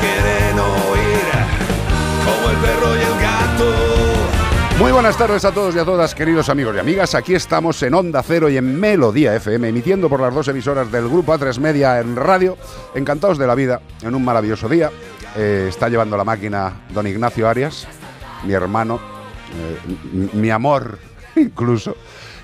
Quieren oír como el perro y el gato. Muy buenas tardes a todos y a todas, queridos amigos y amigas. Aquí estamos en Onda Cero y en Melodía FM, emitiendo por las dos emisoras del Grupo A3 Media en radio. Encantados de la vida, en un maravilloso día. Eh, está llevando la máquina don Ignacio Arias, mi hermano, eh, mi amor incluso.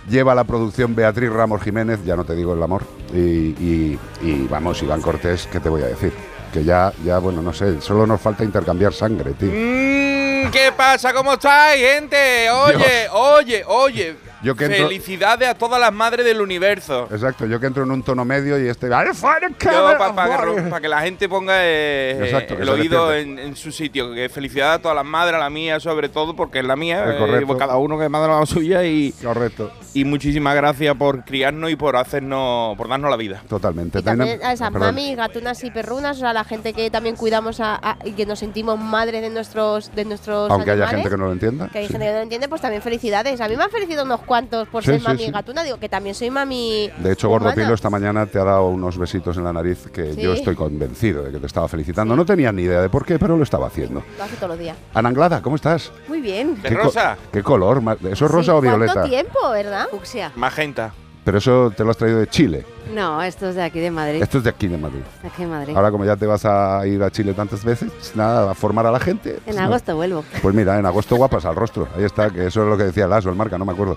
Lleva la producción Beatriz Ramos Jiménez, ya no te digo el amor. Y, y- y vamos, Iván Cortés, ¿qué te voy a decir? Que ya, ya, bueno, no sé, solo nos falta intercambiar sangre, tío. Mm, ¿Qué pasa? ¿Cómo estáis, gente? Oye, Dios. oye, oye. Yo que entro- Felicidades a todas las madres del universo. Exacto, yo que entro en un tono medio y este. ¡Al fuera, Yo, cámara, para fuera! que, la gente ponga eh, Exacto, que el oído en, en su sitio. Que felicidades a todas las madres, a la mía sobre todo, porque es la mía. Es eh, correcto. pues cada uno que manda la suya. Y, Correcto, y muchísimas gracias por criarnos y por hacernos, por darnos la vida. totalmente. Y también a esas perdón. mamis, gatunas y perrunas, o sea, la gente que también cuidamos a- a- y que nos sentimos madres de nuestros de nuestros Aunque haya animales, gente que no lo entienda. que hay sí. gente que no lo entiende, pues también felicidades. A mí me han felicitado unos cuantos por Sí, ser sí, mami sí. gatuna, digo que también soy mami. De hecho, humana. Gordo Pilo esta mañana te ha dado unos besitos en la nariz que Sí. yo estoy convencido de que te estaba felicitando. No tenía ni idea de por qué, pero lo estaba haciendo. Lo hace todos los días. Ana Anglada, ¿cómo estás? Muy bien. ¿De ¿Qué rosa? ¿Qué color? ¿Eso es rosa Sí, o violeta? ¿Cuánto tiempo, verdad? Fucsia. Magenta. Pero eso te lo has traído de Chile. No, esto es de aquí de Madrid. Esto es de aquí de Madrid. Aquí de Madrid. Ahora, como ya te vas a ir a Chile tantas veces, pues nada, a formar a la gente. en No. agosto vuelvo. Pues mira, en agosto guapas al rostro. Ahí está, que eso es lo que decía Lazo, el marca, no me acuerdo.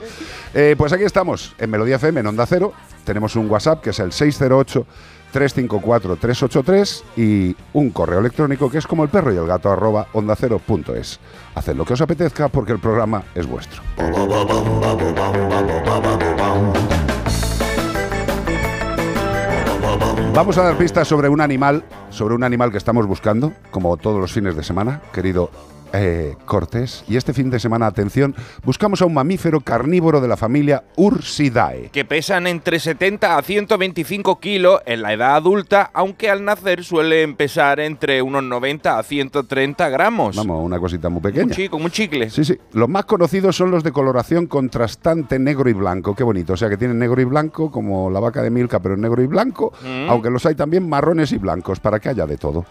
Eh, pues aquí estamos, en Melodía FM, en Onda Cero. Tenemos un WhatsApp que es el 608-354-383 y un correo electrónico que es como el perro y el gato arroba onda cero punto es. Haced lo que os apetezca porque el programa es vuestro. Vamos a dar pistas sobre un animal, sobre un animal que estamos buscando, como todos los fines de semana, querido eh, Cortés. Y este fin de semana, atención, buscamos a un mamífero carnívoro de la familia Ursidae. Que pesan entre 70 a 125 kilos en la edad adulta, aunque al nacer suelen pesar entre unos 90 a 130 gramos. Vamos, una cosita muy un pequeña. chico, un chicle. Sí, sí. Los más conocidos son los de coloración contrastante negro y blanco. Qué bonito. O sea, que tienen negro y blanco, como la vaca de Milka, pero en negro y blanco. Mm. Aunque los hay también marrones y blancos, para que haya de todo.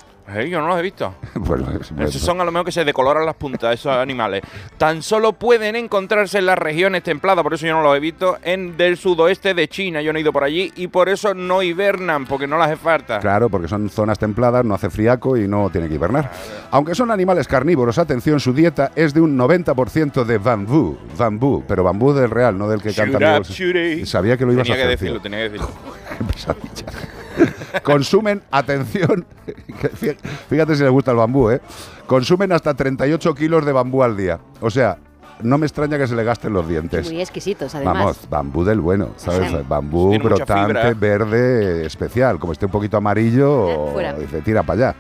Yo no los he visto. Bueno, es- Esos son a lo mejor que se decoloran las puntas, esos animales. Tan solo pueden encontrarse en las regiones templadas, por eso yo no los he visto, en del sudoeste de China. Yo no he ido por allí y por eso no hibernan, porque no las hace falta. Claro, porque son zonas templadas, no hace friaco y no tiene que hibernar. Aunque son animales carnívoros, atención, su dieta es de un 90% de bambú. Bambú, pero bambú del real, no del que canta. Sabía que lo ibas tenía a que hacer. decirlo, tío. tenía que decirlo. Consumen, atención, fíjate si les gusta el bambú, ¿eh? Consumen hasta 38 kilos de bambú al día. O sea, no me extraña que se le gasten los dientes. Muy exquisitos, además. Vamos, bambú del bueno, ¿sabes? Sí. Bambú Tiene brotante, verde, especial. Como esté un poquito amarillo, Eh, fuera. dice, tira para allá.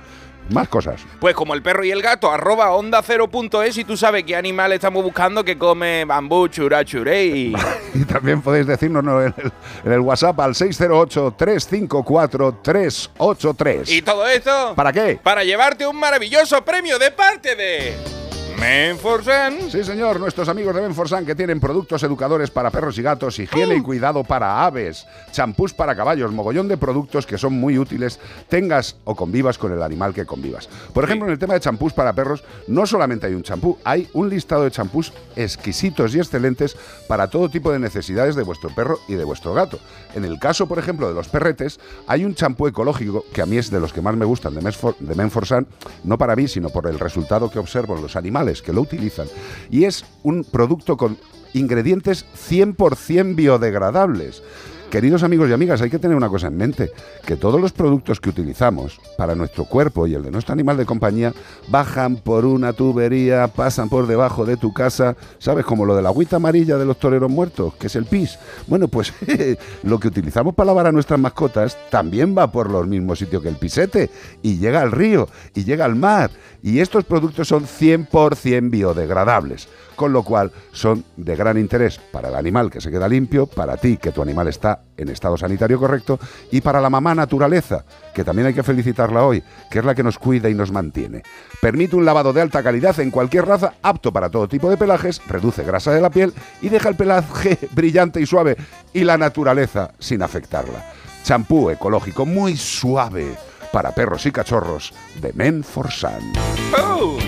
Más cosas. Pues como el perro y el gato, arroba onda cero punto es y tú sabes qué animal estamos buscando que come bambú, chura, churey. Y también podéis decirnos ¿no? en, el, en el WhatsApp al 608-354-383. ¿Y todo esto? ¿Para qué? Para llevarte un maravilloso premio de parte de... Menforsan. Sí, señor, nuestros amigos de Benforsan que tienen productos educadores para perros y gatos, higiene y cuidado para aves, champús para caballos, mogollón de productos que son muy útiles, tengas o convivas con el animal que convivas. Por ejemplo, en el tema de champús para perros, no solamente hay un champú, hay un listado de champús exquisitos y excelentes para todo tipo de necesidades de vuestro perro y de vuestro gato. En el caso, por ejemplo, de los perretes, hay un champú ecológico que a mí es de los que más me gustan de Menforsan, no para mí, sino por el resultado que observo en los animales que lo utilizan. Y es un producto con ingredientes 100% biodegradables. Queridos amigos y amigas, hay que tener una cosa en mente, que todos los productos que utilizamos para nuestro cuerpo y el de nuestro animal de compañía bajan por una tubería, pasan por debajo de tu casa, ¿sabes? Como lo de la agüita amarilla de los toreros muertos, que es el pis. Bueno, pues lo que utilizamos para lavar a nuestras mascotas también va por los mismos sitios que el pisete y llega al río y llega al mar. Y estos productos son 100% biodegradables, con lo cual son de gran interés para el animal que se queda limpio, para ti que tu animal está en estado sanitario correcto y para la mamá naturaleza, que también hay que felicitarla hoy, que es la que nos cuida y nos mantiene. Permite un lavado de alta calidad en cualquier raza, apto para todo tipo de pelajes, reduce grasa de la piel y deja el pelaje brillante y suave y la naturaleza sin afectarla. Champú ecológico muy suave para perros y cachorros de Menforsan. Oh.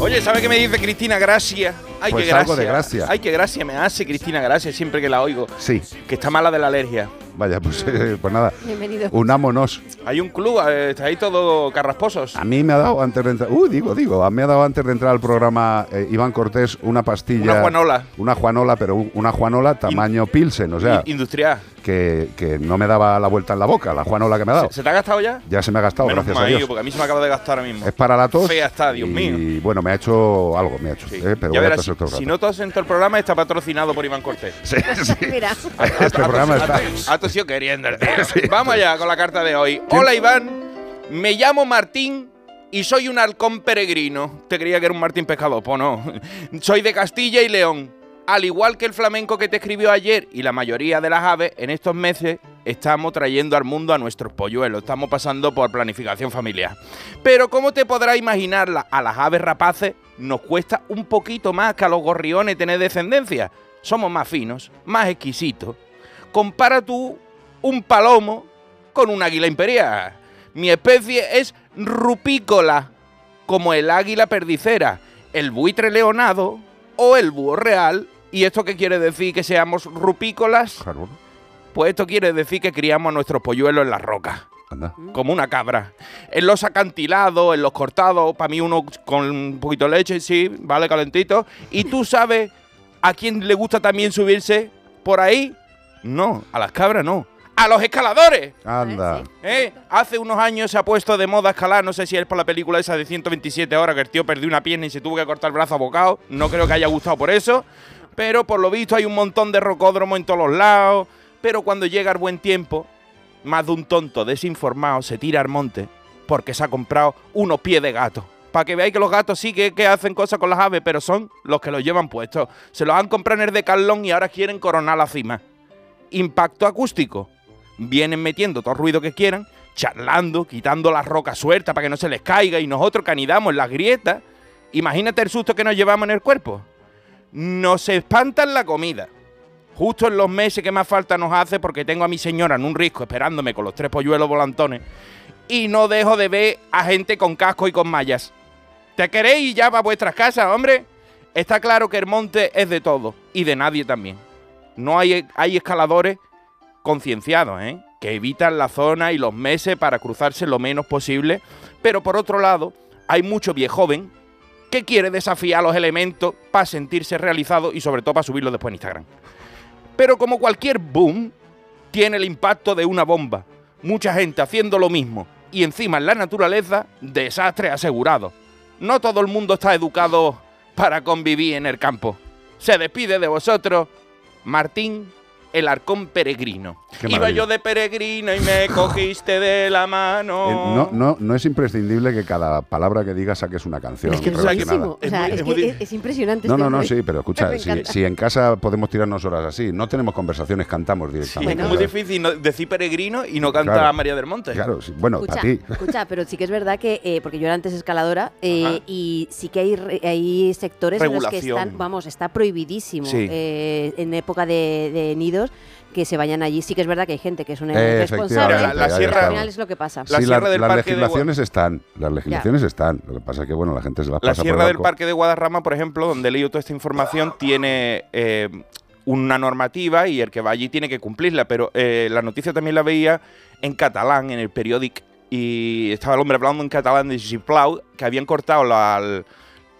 Oye, ¿sabe qué me dice Cristina Gracia? Ay, Pues qué gracia. algo de gracia. Ay, qué gracia me hace Cristina Gracia siempre que la oigo. Sí, Que está mala de la alergia. vaya, pues, eh, pues nada, Bienvenido. unámonos. Hay un club, eh, está ahí todo carrasposos. A mí me ha dado antes de entrar, uh, digo, digo, a mí me ha dado antes de entrar al programa eh, Iván Cortés una pastilla. Una Juanola. Una Juanola, pero un- una Juanola tamaño Pilsen, o sea, Industrial. Que, que no me daba la vuelta en la boca, la Juanola que me ha dado. ¿Se, se te ha gastado ya? Ya se me ha gastado, Menos gracias a Dios. porque a mí se me acaba de gastar ahora mismo. Es para la tos. Fea está, Dios y, mío. bueno, me ha hecho algo, me ha hecho. Sí. eh, pero ya verás, si no tos en todo el programa, está patrocinado por Iván Cortés. Sí, sí. Mira. Este programa está. Ha tosido queriendo el tío. Vamos allá con la carta de hoy. Hola Iván, me llamo Martín y soy un halcón peregrino. Te creía que era un Martín pescador, pues no. Soy de Castilla y León. Al igual que el flamenco que te escribió ayer y la mayoría de las aves, en estos meses estamos trayendo al mundo a nuestros polluelos. Estamos pasando por planificación familiar. Pero como te podrás imaginar, a las aves rapaces nos cuesta un poquito más que a los gorriones tener descendencia. Somos más finos, más exquisitos. Compara tú un palomo con un águila imperial. Mi especie es rupícola, como el águila perdicera, el buitre leonado o el búho real. ¿Y esto qué quiere decir? ¿Que seamos rupícolas? Claro, Pues esto quiere decir que criamos a nuestros polluelos en las rocas anda. como una cabra. En los acantilados, en los cortados, para mí uno con un poquito de leche, sí, vale, calentito. ¿Y tú sabes a quién le gusta también subirse por ahí? No, a las cabras no. ¡A los escaladores! Anda. ¿Eh? Hace unos años se ha puesto de moda escalar, no sé si es por la película esa de 127 horas que el tío perdió una pierna y se tuvo que cortar el brazo a bocado. No creo que haya gustado por eso. Pero por lo visto hay un montón de rocódromos en todos los lados. Pero cuando llega el buen tiempo, más de un tonto desinformado se tira al monte porque se ha comprado unos pies de gato. Para que veáis que los gatos sí que, que hacen cosas con las aves, pero son los que los llevan puestos. Se los han comprado en el Decathlon y ahora quieren coronar la cima. Impacto acústico. Vienen metiendo todo el ruido que quieran, charlando, quitando las rocas sueltas para que no se les caiga y nosotros que anidamos en las grietas. Imagínate el susto que nos llevamos en el cuerpo. Nos espantan la comida. Justo en los meses que más falta nos hace porque tengo a mi señora en un risco esperándome con los tres polluelos volantones y no dejo de ver a gente con casco y con mallas. ¿Te queréis ya para vuestras casas, hombre? Está claro que el monte es de todo y de nadie también. No hay, hay escaladores concienciados, ¿eh? que evitan la zona y los meses para cruzarse lo menos posible, pero por otro lado hay mucho viejoven que quiere desafiar los elementos para sentirse realizado y sobre todo para subirlo después en Instagram. Pero como cualquier boom, tiene el impacto de una bomba. Mucha gente haciendo lo mismo. Y encima en la naturaleza, desastre asegurado. No todo el mundo está educado para convivir en el campo. Se despide de vosotros Martín el arcón peregrino. Qué Iba maravilla. yo de peregrino y me cogiste de la mano. Eh, no, no, no es imprescindible que cada palabra que digas saques una canción. Es que es relacionada. buenísimo. O Es sea, muy- es, es que muy- es- es impresionante. No, este no, no, sí, pero escucha, si, en casa podemos tirarnos horas así, no tenemos conversaciones, cantamos Sí, directamente. es muy difícil no- decir peregrino y no cantar Claro. a María del Monte. Claro, sí, bueno, Escucha, para ti. escucha, pero sí que es verdad que, eh, porque yo era antes escaladora, eh, y sí que hay, re- hay sectores en los que están, vamos, está prohibidísimo Sí. eh, en época de, de que se vayan allí. Sí que es verdad que hay gente que es una Eh, irresponsable, efectivamente, La- la pero sierra- al final es lo que pasa. La sí, Sierra del las Parque de legislaciones están, las legislaciones están. Lo que pasa es que, bueno, la gente se las La pasa Sierra por el del. Parque de Guadarrama, por ejemplo, donde he leído toda esta información, tiene eh, una normativa y el que va allí tiene que cumplirla. Pero eh, la noticia también la veía en catalán, en el periódico, y estaba el hombre hablando en catalán de Giplau, que habían cortado la-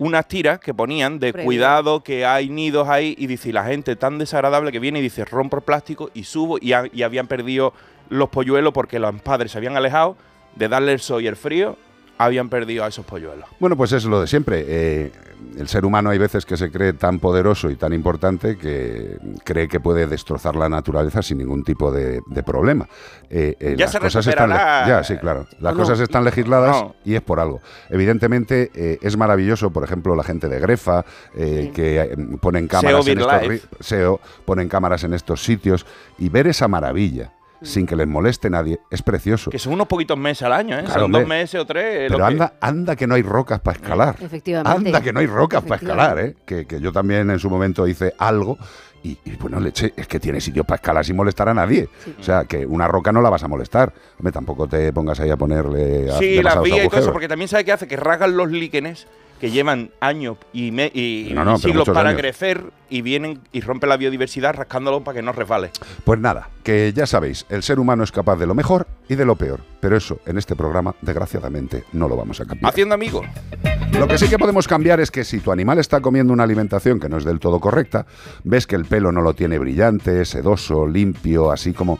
unas tiras que ponían de cuidado, que hay nidos ahí, y dice, y la gente tan desagradable que viene y dice, rompo el plástico y subo, y, ha- y habían perdido los polluelos porque los padres se habían alejado de darle el sol y el frío, habían perdido a esos polluelos. Bueno, pues es lo de siempre. Eh, el ser humano hay veces que se cree tan poderoso y tan importante que cree que puede destrozar la naturaleza sin ningún tipo de, de problema. Eh, eh, Ya las se cosas están ya, sí, claro. Las cosas están legisladas No. y es por algo. Evidentemente es maravilloso, por ejemplo, la gente de Grefa Sí. que ponen cámaras en estos SEO, ponen cámaras en estos sitios y ver esa maravilla sin que les moleste nadie es precioso. Que son unos poquitos meses al año, ¿eh? Claro, son dos meses o tres. Pero lo que- anda, anda que no hay rocas para escalar. Efectivamente. Anda que no hay rocas para escalar, ¿eh? Que, que yo también en su momento hice algo y, y, bueno, leche, es que tiene sitio para escalar sin molestar a nadie. Sí. O sea, que una roca no la vas a molestar. Hombre, tampoco te pongas ahí a ponerle a- Sí, las vías y todo eso, porque también sabe que hace que rasgan los líquenes que llevan años y, me- y No, siglos para años. crecer y vienen y rompen la biodiversidad rascándolo para que no resbale. Pues nada, que ya sabéis, el ser humano es capaz de lo mejor y de lo peor. Pero eso, en este programa, desgraciadamente, no lo vamos a cambiar. Haciendo amigos. Lo que sí que podemos cambiar es que si tu animal está comiendo una alimentación que no es del todo correcta, ves que el pelo no lo tiene brillante, sedoso, limpio, así como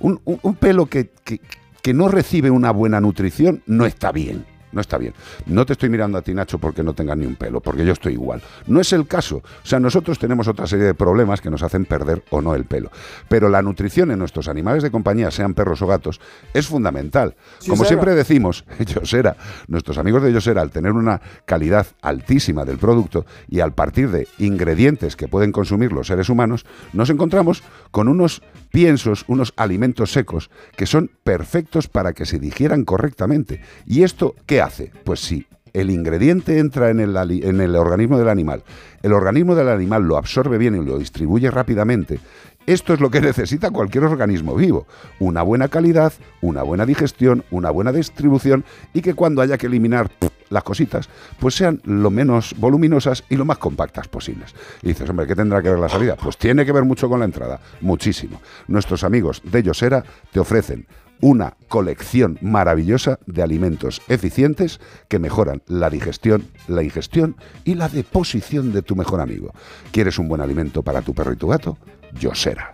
un, un- un pelo que, que- que no recibe una buena nutrición, no está bien. No está bien. No te estoy mirando a ti, Nacho, porque no tengas ni un pelo, porque yo estoy igual. No es el caso. O sea, nosotros tenemos otra serie de problemas que nos hacen perder o no el pelo. Pero la nutrición en nuestros animales de compañía, sean perros o gatos, es fundamental. Como siempre decimos, Yosera, nuestros amigos de Yosera, al tener una calidad altísima del producto y al partir de ingredientes que pueden consumir los seres humanos, nos encontramos con unos piensos, unos alimentos secos que son perfectos para que se digieran correctamente. ¿Y esto hace? Pues si el ingrediente entra en el, en el organismo del animal, el organismo del animal lo absorbe bien y lo distribuye rápidamente, esto es lo que necesita cualquier organismo vivo. Una buena calidad, una buena digestión, una buena distribución y que cuando haya que eliminar las cositas, pues sean lo menos voluminosas y lo más compactas posibles. Y dices, hombre, ¿qué tendrá que ver la salida? Pues tiene que ver mucho con la entrada, muchísimo. Nuestros amigos de Yosera te ofrecen una colección maravillosa de alimentos eficientes que mejoran la digestión, la ingestión y la deposición de tu mejor amigo. ¿Quieres un buen alimento para tu perro y tu gato? Yosera.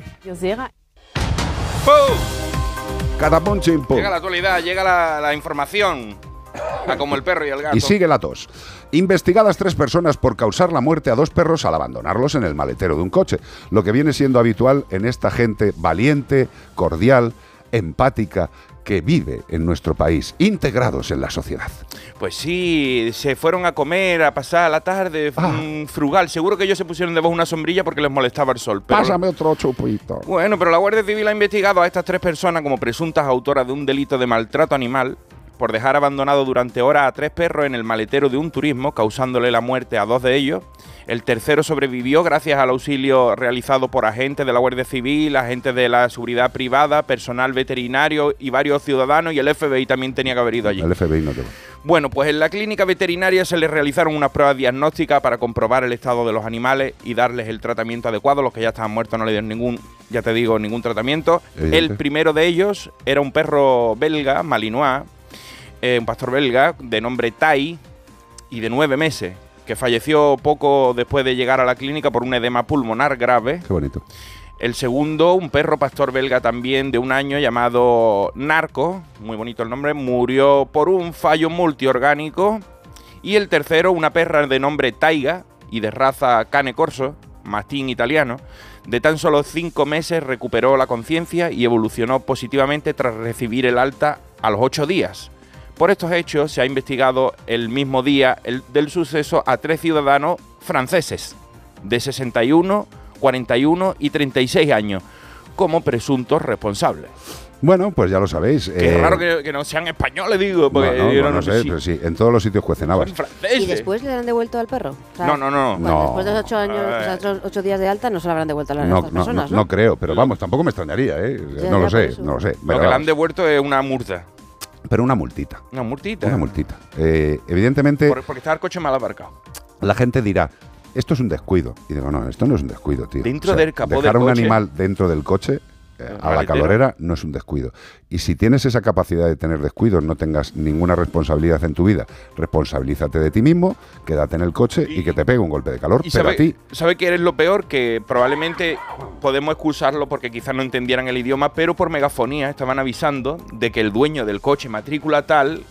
Chim, pum. Llega la actualidad, llega la, la información. A como el perro y el gato. Y sigue la tos. Investigadas tres personas por causar la muerte a dos perros al abandonarlos en el maletero de un coche, lo que viene siendo habitual en esta gente valiente, cordial, empática, que vive en nuestro país, integrados en la sociedad. Pues sí, se fueron a comer, a pasar la tarde, Ah. frugal. Seguro que ellos se pusieron debajo de una sombrilla porque les molestaba el sol. pero- otro chupito. Bueno, pero la Guardia Civil ha investigado a estas tres personas como presuntas autoras de un delito de maltrato animal por dejar abandonado durante horas a tres perros en el maletero de un turismo, causándole la muerte a dos de ellos. El tercero sobrevivió gracias al auxilio realizado por agentes de la Guardia Civil, agentes de la seguridad privada, personal veterinario y varios ciudadanos, y el FBI también tenía que haber ido allí. El FBI no te va. Bueno, pues en la clínica veterinaria se les realizaron unas pruebas diagnósticas para comprobar el estado de los animales y darles el tratamiento adecuado. Los que ya estaban muertos no le dieron ningún, ya te digo, ningún tratamiento. Evidente. El primero de ellos era un perro belga, malinois, eh, un pastor belga de nombre Tai y de nueve meses, que falleció poco después de llegar a la clínica por un edema pulmonar grave. Qué bonito. El segundo, un perro pastor belga también de un año llamado Narco, muy bonito el nombre, murió por un fallo multiorgánico. Y el tercero, una perra de nombre Taiga y de raza Cane Corso, mastín italiano, de tan solo cinco meses recuperó la conciencia y evolucionó positivamente tras recibir el alta a los ocho días. Por estos hechos se ha investigado el mismo día el- del suceso a tres ciudadanos franceses de 61, 41 y 36 años como presuntos responsables. Bueno, pues ya lo sabéis. Qué eh, raro que, que no sean españoles, digo, porque no, no, yo no, no, no sé pero sí, en todos los sitios cuecen habas. son franceses. ¿Y después le han devuelto al perro? O sea, No, no, no. No. Después de los ocho, años, o sea, ocho días de alta no se lo habrán devuelto a las No, no, personas, no, ¿no? no creo, pero vamos, tampoco me extrañaría, ¿eh? Ya, no ya, lo sé, no lo sé. Lo pero que le han devuelto es una multa. Pero una multita, Una multita. una multita. Eh, evidentemente, Por- porque estaba el coche mal aparcado. la gente dirá, esto es un descuido. Y digo, no, esto no es un descuido, tío. Dentro del capó dejar del un animal dentro del coche a la calorera no es un descuido. Y si tienes esa capacidad de tener descuidos, no tengas ninguna responsabilidad en tu vida, responsabilízate de ti mismo, quédate en el coche y, Y- que te pegue un golpe de calor. Y pero a ti, sabe que eres lo peor, que probablemente podemos excusarlo porque quizás no entendieran el idioma, pero por megafonía estaban avisando de que el dueño del coche matrícula tal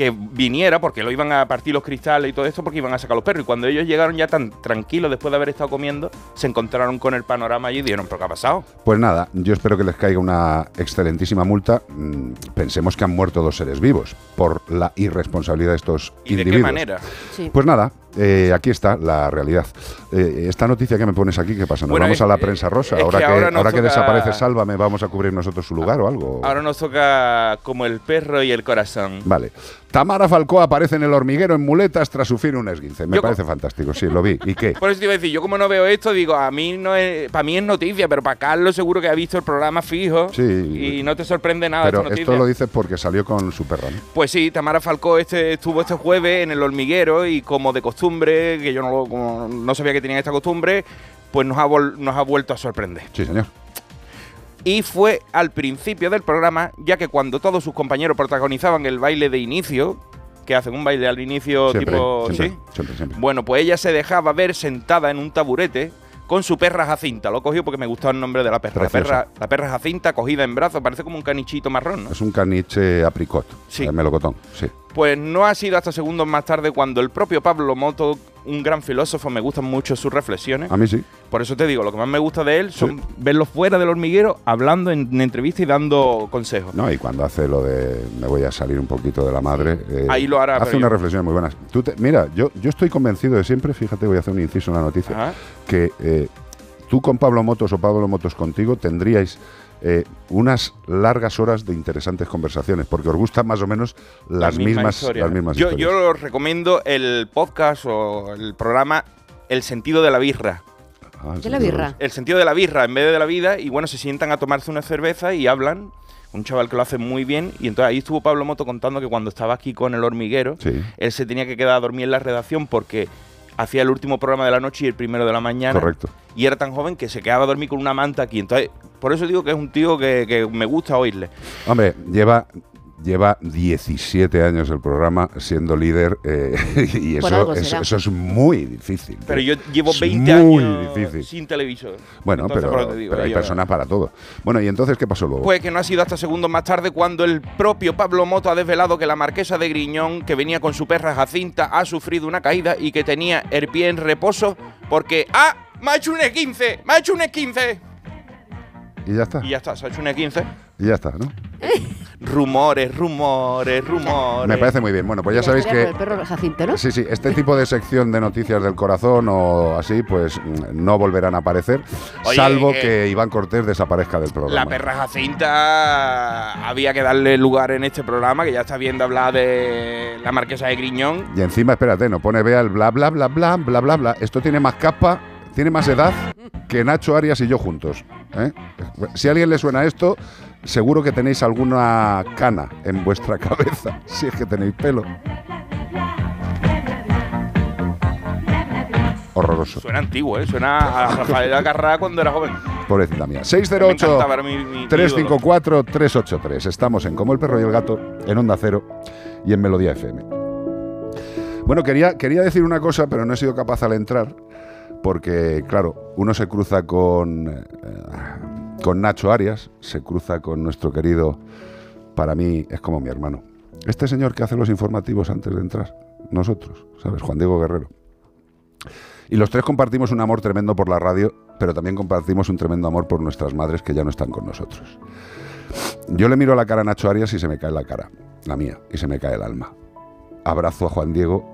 que viniera porque lo iban a partir los cristales y todo esto porque iban a sacar los perros y cuando ellos llegaron ya tan tranquilos después de haber estado comiendo se encontraron con el panorama allí y dijeron pero qué ha pasado Pues nada, yo espero que les caiga una excelentísima multa. Mm, Pensemos que han muerto dos seres vivos por la irresponsabilidad de estos y de individuos. qué manera Sí. Pues nada, eh, aquí está la realidad. Eh, esta noticia que me pones aquí, ¿qué pasa? ¿Nos Bueno, vamos es- a la prensa rosa? ahora que que, ahora ahora que toca- desaparece Sálvame, ¿vamos a cubrir nosotros su lugar o algo? ahora nos toca como el perro y el corazón Vale. Tamara Falcó aparece en el hormiguero en muletas tras sufrir un esguince. Me Yo parece fantástico, sí, lo vi. ¿Y qué? Por eso te iba a decir, yo como no veo esto, digo, a mí no es, para mí es noticia, pero para Carlos seguro que ha visto el programa fijo Sí. y no te sorprende nada Pero esta esto lo dices porque salió con su perra, ¿no? Pues sí, Tamara Falcó este, estuvo este jueves en el hormiguero y como de costumbre, que yo no, lo- como no sabía que tenían esta costumbre, pues nos ha, nos ha vuelto a sorprender. Sí, señor. Y fue al principio del programa, ya que cuando todos sus compañeros protagonizaban el baile de inicio, que hacen un baile al inicio Siempre, tipo... siempre, ¿sí? siempre, siempre. Bueno, pues ella se dejaba ver sentada en un taburete con su perra Jacinta. Lo cogió porque me gustaba el nombre de la perra. La perra, la perra Jacinta cogida en brazos, parece como un canichito marrón, ¿no? Es un caniche apricot, Sí. eh, melocotón, sí. Pues no ha sido hasta segundos más tarde cuando el propio Pablo Moto, un gran filósofo, me gustan mucho sus reflexiones. A mí sí. Por eso te digo, lo que más me gusta de él son verlo fuera del hormiguero, hablando en, en entrevista y dando consejos. No, y cuando hace lo de me voy a salir un poquito de la madre, eh, Ahí lo hará, Hace unas reflexiones muy buenas. Tú te- mira, yo, yo estoy convencido de siempre, fíjate, voy a hacer un inciso en la noticia, Ajá. que eh, tú con Pablo Motos o Pablo Motos contigo tendríais eh, unas largas horas de interesantes conversaciones, porque os gustan más o menos las misma mismas, historia. las mismas yo, historias. yo os recomiendo el podcast o el programa El sentido de la birra. Ah, sí, ¿De la birra? El sentido de la birra en vez de la vida y bueno, se sientan a tomarse una cerveza y hablan. Un chaval que lo hace muy bien y entonces ahí estuvo Pablo Moto contando que cuando estaba aquí con el hormiguero, Sí, él se tenía que quedar a dormir en la redacción porque hacía el último programa de la noche y el primero de la mañana. correcto. Y era tan joven que se quedaba a dormir con una manta aquí. Entonces, por eso digo que es un tío que, que me gusta oírle. Hombre, lleva lleva 17 años el programa siendo líder eh, y eso, eso, es muy difícil. Pero yo llevo Es 20 muy años difícil. sin televisor. Bueno, Entonces, pero, digo, pero hay personas para todo. Bueno, ¿y entonces qué pasó luego? Pues que no ha sido hasta segundos más tarde cuando el propio Pablo Moto ha desvelado que la marquesa de Griñón, que venía con su perra Jacinta, ha sufrido una caída y que tenía el pie en reposo porque ¡Ah! ¡Me ha hecho un E15! ¡Me ha hecho un E15! y ya está. Y ya está, se ha hecho un E15. Y ya está, ¿no? Rumores, rumores, rumores. Me parece muy bien. Bueno, pues ya sabéis que El perro Jacinto, ¿no? Sí, sí, este tipo de sección de noticias del corazón o así, pues mm, no volverán a aparecer, Oye, salvo que- que Iván Cortés desaparezca del programa. La perra Jacinta había que darle lugar en este programa, que ya está viendo hablar de la marquesa de Griñón. Y encima, espérate, no pone vea el bla bla bla bla bla bla bla. Esto tiene más capa, tiene más edad que Nacho Arias y yo juntos. ¿eh? Si a alguien le suena esto, seguro que tenéis alguna cana en vuestra cabeza, si es que tenéis pelo. Horroroso, Suena antiguo, ¿eh? Suena a Rafael Carrá cuando era joven. pobrecita mía. Me 608 encantaba, era mi- mi- mi ídolo. 354-383. Estamos en Como el perro y el gato, en Onda Cero y en Melodía FM. Bueno, quería, quería decir una cosa, pero no he sido capaz al entrar, porque, claro, uno se cruza con, eh, con Nacho Arias, se cruza con nuestro querido, para mí es como mi hermano. Este señor que hace los informativos antes de entrar, nosotros, ¿sabes? Juan Diego Guerrero. Y los tres compartimos un amor tremendo por la radio, pero también compartimos un tremendo amor por nuestras madres que ya no están con nosotros. Yo le miro a la cara a Nacho Arias y se me cae la cara, la mía, y se me cae el alma. Abrazo a Juan Diego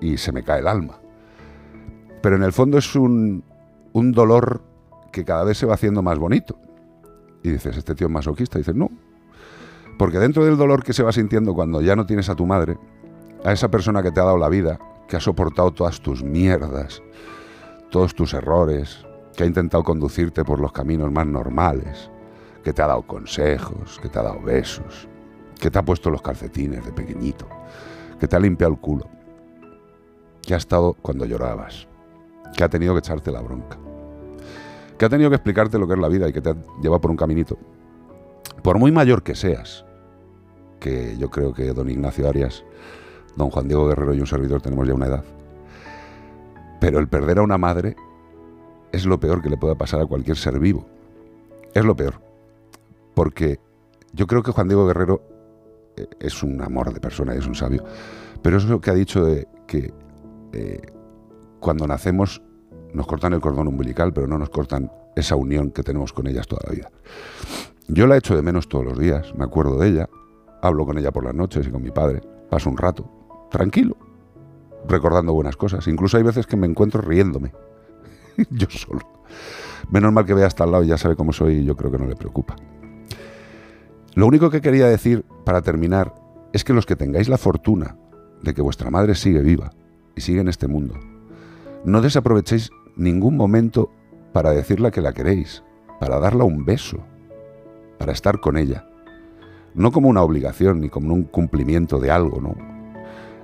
y se me cae el alma. Pero en el fondo es un, un dolor que cada vez se va haciendo más bonito. Y dices, este tío es masoquista. Y dices, no. Porque dentro del dolor que se va sintiendo cuando ya no tienes a tu madre, a esa persona que te ha dado la vida, que ha soportado todas tus mierdas, todos tus errores, que ha intentado conducirte por los caminos más normales, que te ha dado consejos, que te ha dado besos, que te ha puesto los calcetines de pequeñito, que te ha limpiado el culo, que ha estado cuando llorabas, que ha tenido que echarte la bronca, que ha tenido que explicarte lo que es la vida y que te ha llevado por un caminito. Por muy mayor que seas, que yo creo que don Ignacio Arias, don Juan Diego Guerrero y un servidor tenemos ya una edad, pero el perder a una madre es lo peor que le pueda pasar a cualquier ser vivo. Es lo peor. Porque yo creo que Juan Diego Guerrero eh, es un amor de persona y es un sabio. Pero es lo que ha dicho de que eh, cuando nacemos nos cortan el cordón umbilical, pero no nos cortan esa unión que tenemos con ellas toda la vida. Yo la echo de menos todos los días, me acuerdo de ella, hablo con ella por las noches y con mi padre, paso un rato, tranquilo, recordando buenas cosas. Incluso hay veces que me encuentro riéndome, yo solo. Menos mal que vea hasta al lado y ya sabe cómo soy y yo creo que no le preocupa. Lo único que quería decir para terminar es que los que tengáis la fortuna de que vuestra madre sigue viva y sigue en este mundo, no desaprovechéis ningún momento para decirle que la queréis, para darla un beso, para estar con ella. No como una obligación ni como un cumplimiento de algo, no.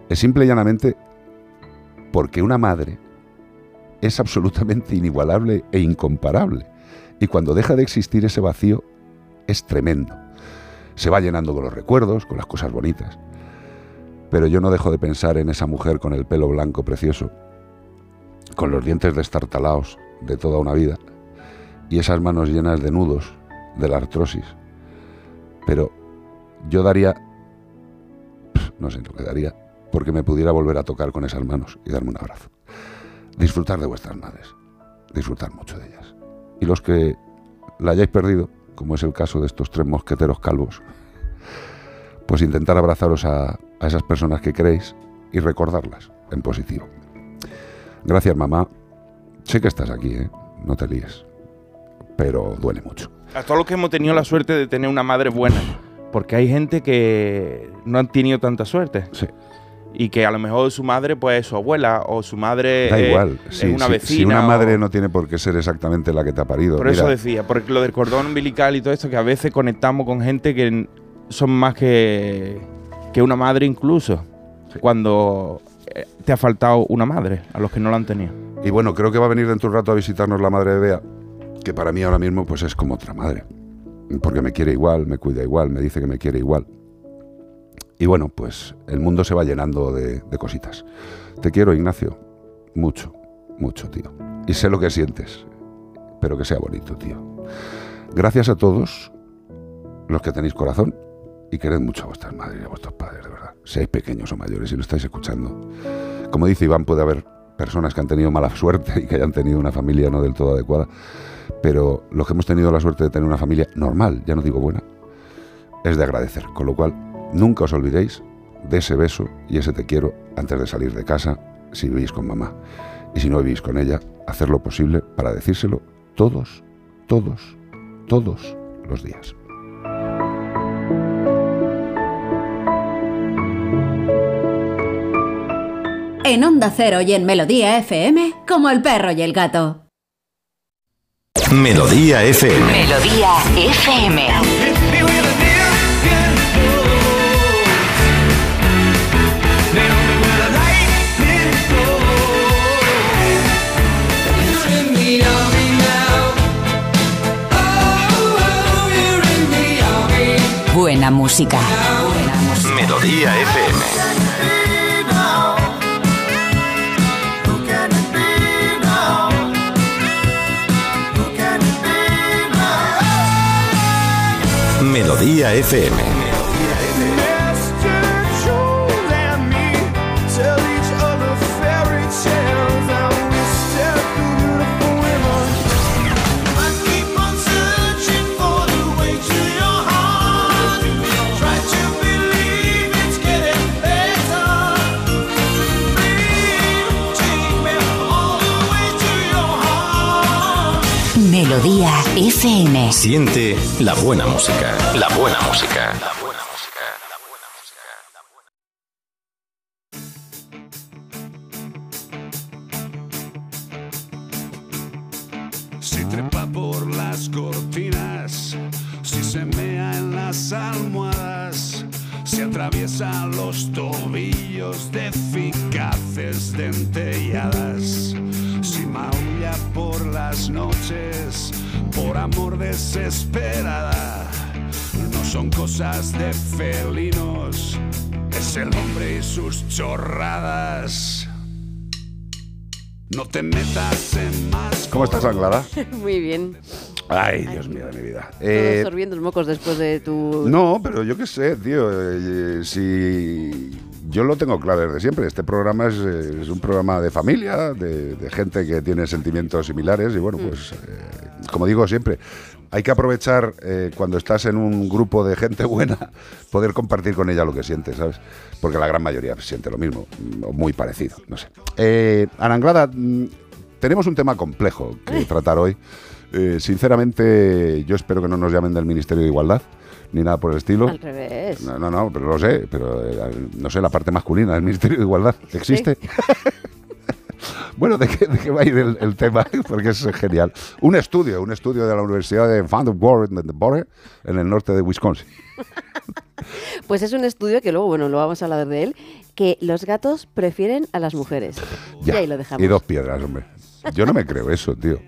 Es simple y llanamente porque una madre es absolutamente inigualable e incomparable. Y cuando deja de existir ese vacío, es tremendo. Se va llenando con los recuerdos, con las cosas bonitas. Pero yo no dejo de pensar en esa mujer con el pelo blanco precioso, con los dientes destartalados de toda una vida, y esas manos llenas de nudos de la artrosis. Pero yo daría, no sé lo que daría, porque me pudiera volver a tocar con esas manos y darme un abrazo. Disfrutar de vuestras madres, disfrutar mucho de ellas. Y los que la hayáis perdido, como es el caso de estos tres mosqueteros calvos, pues intentar abrazaros a, a esas personas que queréis y recordarlas en positivo. Gracias mamá, sé que estás aquí, ¿eh? no te líes, pero duele mucho. A todos los que hemos tenido la suerte de tener una madre buena, porque hay gente que no han tenido tanta suerte. Sí. Y que a lo mejor su madre, pues es su abuela, o su madre Da es- igual, es si, una vecina. si una o- madre no tiene por qué ser exactamente la que te ha parido. Por eso decía, porque lo del cordón umbilical y todo esto, que a veces conectamos con gente que son más que, que una madre incluso. Cuando te ha faltado una madre, a los que no la han tenido. Y bueno, creo que va a venir dentro de un rato a visitarnos la madre de Bea, que para mí ahora mismo pues es como otra madre. Porque me quiere igual, me cuida igual, me dice que me quiere igual. Y bueno, pues el mundo se va llenando de, cositas. Te quiero, Ignacio. Mucho, mucho, tío. Y sé lo que sientes. Pero que sea bonito, tío. Gracias a todos los que tenéis corazón y quered mucho a vuestras madres y a vuestros padres, verdad. Seáis pequeños o mayores, si lo estáis escuchando. Como dice Iván, puede haber personas que han tenido mala suerte y que hayan tenido una familia no del todo adecuada, pero los que hemos tenido la suerte de tener una familia normal, ya no digo buena, es de agradecer. Con lo cual, nunca os olvidéis de ese beso y ese te quiero antes de salir de casa si vivís con mamá. Y si no vivís con ella, hacer lo posible para decírselo todos, todos, todos los días. En Onda Cero y en Melodía FM, como el perro y el gato. Melodía FM. Melodía FM. Buena música. Buena música. Melodía FM. Melodía FM. Melodía FM. Siente la buena música. La buena música. Chorradas. No te metas en más ¿Cómo estás, Anglada? Muy bien. Ay, Dios mío de mi vida. Todo Eh, absorbiendo los mocos después de tu... no, pero yo qué sé, tío. eh, si yo lo tengo claro desde siempre. Este programa es, eh, es un programa de familia, de, de gente que tiene sentimientos similares. Y bueno, pues, eh, como digo siempre, hay que aprovechar eh, cuando estás en un grupo de gente buena, poder compartir con ella lo que sientes, ¿sabes? Porque la gran mayoría siente lo mismo, o muy parecido, no sé. Eh, Ananglada, mm, tenemos un tema complejo que tratar hoy. Eh, sinceramente, yo espero que no nos llamen del Ministerio de Igualdad, ni nada por el estilo. Al revés. No, no, no, pero lo sé, pero eh, no sé, la parte masculina del Ministerio de Igualdad, ¿existe? bueno, ¿de qué, de qué va a ir el, el tema? Porque es genial. Un estudio, un estudio de la Universidad de Vanderbilt, en el norte de Wisconsin. Pues es un estudio que luego, bueno, lo vamos a hablar de él, que los gatos prefieren a las mujeres. y ahí lo dejamos. Y dos piedras, hombre. Yo no me creo eso, tío.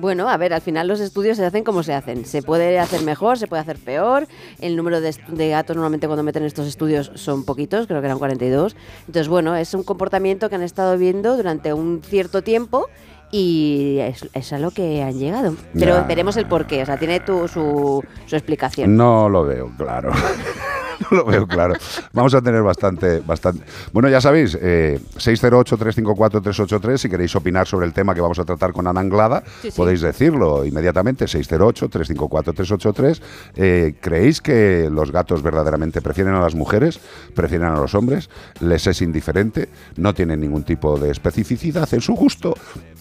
Bueno, a ver, al final los estudios se hacen como se hacen. Se puede hacer mejor, se puede hacer peor. El número de, de gatos normalmente cuando meten estos estudios son poquitos, creo que eran 42. Entonces, bueno, es un comportamiento que han estado viendo durante un cierto tiempo y es, es a lo que han llegado. Pero Ya. veremos el porqué, o sea, tiene tu, su, su explicación. No lo veo claro. no lo veo claro. Vamos a tener bastante, bastante. Bueno, ya sabéis, eh, 608-354-383, si queréis opinar sobre el tema que vamos a tratar con Ana Anglada, Sí, sí. podéis decirlo inmediatamente, 608-354-383. Eh, ¿Creéis que los gatos verdaderamente prefieren a las mujeres? ¿Prefieren a los hombres? ¿Les es indiferente? ¿No tienen ningún tipo de especificidad en su gusto?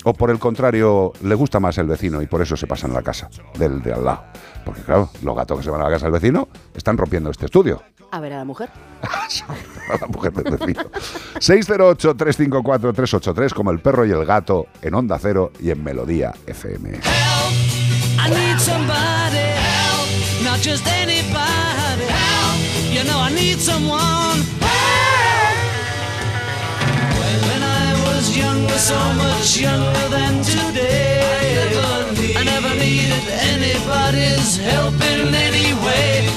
¿O por el contrario, le gusta más el vecino y por eso se pasan a la casa del de al lado? Porque claro, los gatos que se van a la casa del vecino están rompiendo este estudio. A ver a la mujer. A la mujer del vecino. 608-354-383, como el perro y el gato, en Onda Cero y en Melodía FM. I need somebody help, not just anybody help. You know I need someone help. When I was younger, so much younger than today, I never needed anybody's help in any way.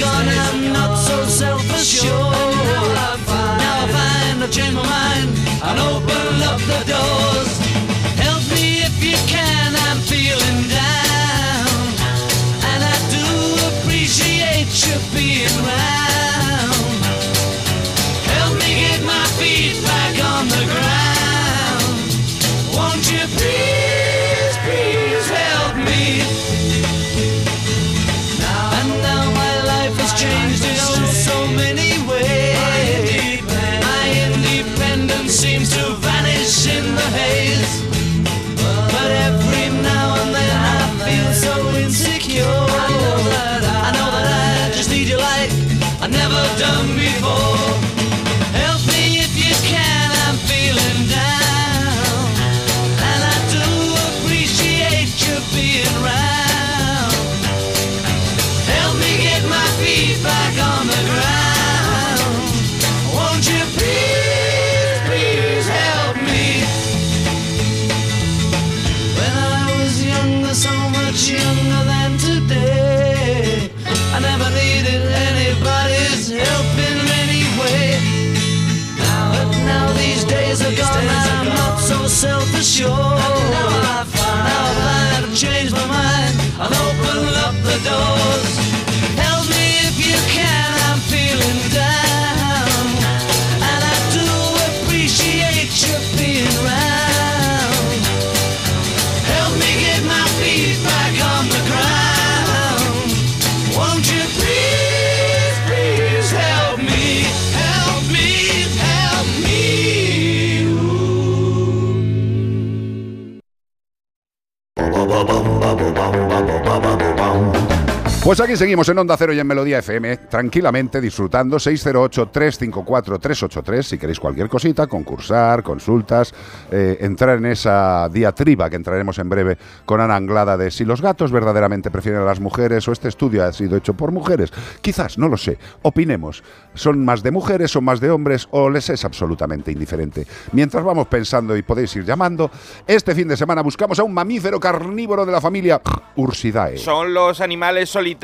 Gone, I'm not so self-assured. Now I find now I find I've changed my mind and open up the doors. Pues aquí seguimos en Onda Cero y en Melodía FM, tranquilamente disfrutando 608-354-383. Si queréis cualquier cosita, concursar, consultas, eh, entrar en esa diatriba que entraremos en breve con Ana Anglada de si los gatos verdaderamente prefieren a las mujeres o este estudio ha sido hecho por mujeres. Quizás, no lo sé. Opinemos. ¿Son más de mujeres o más de hombres o les es absolutamente indiferente? Mientras vamos pensando y podéis ir llamando, este fin de semana buscamos a un mamífero carnívoro de la familia Ursidae. Son los animales solitarios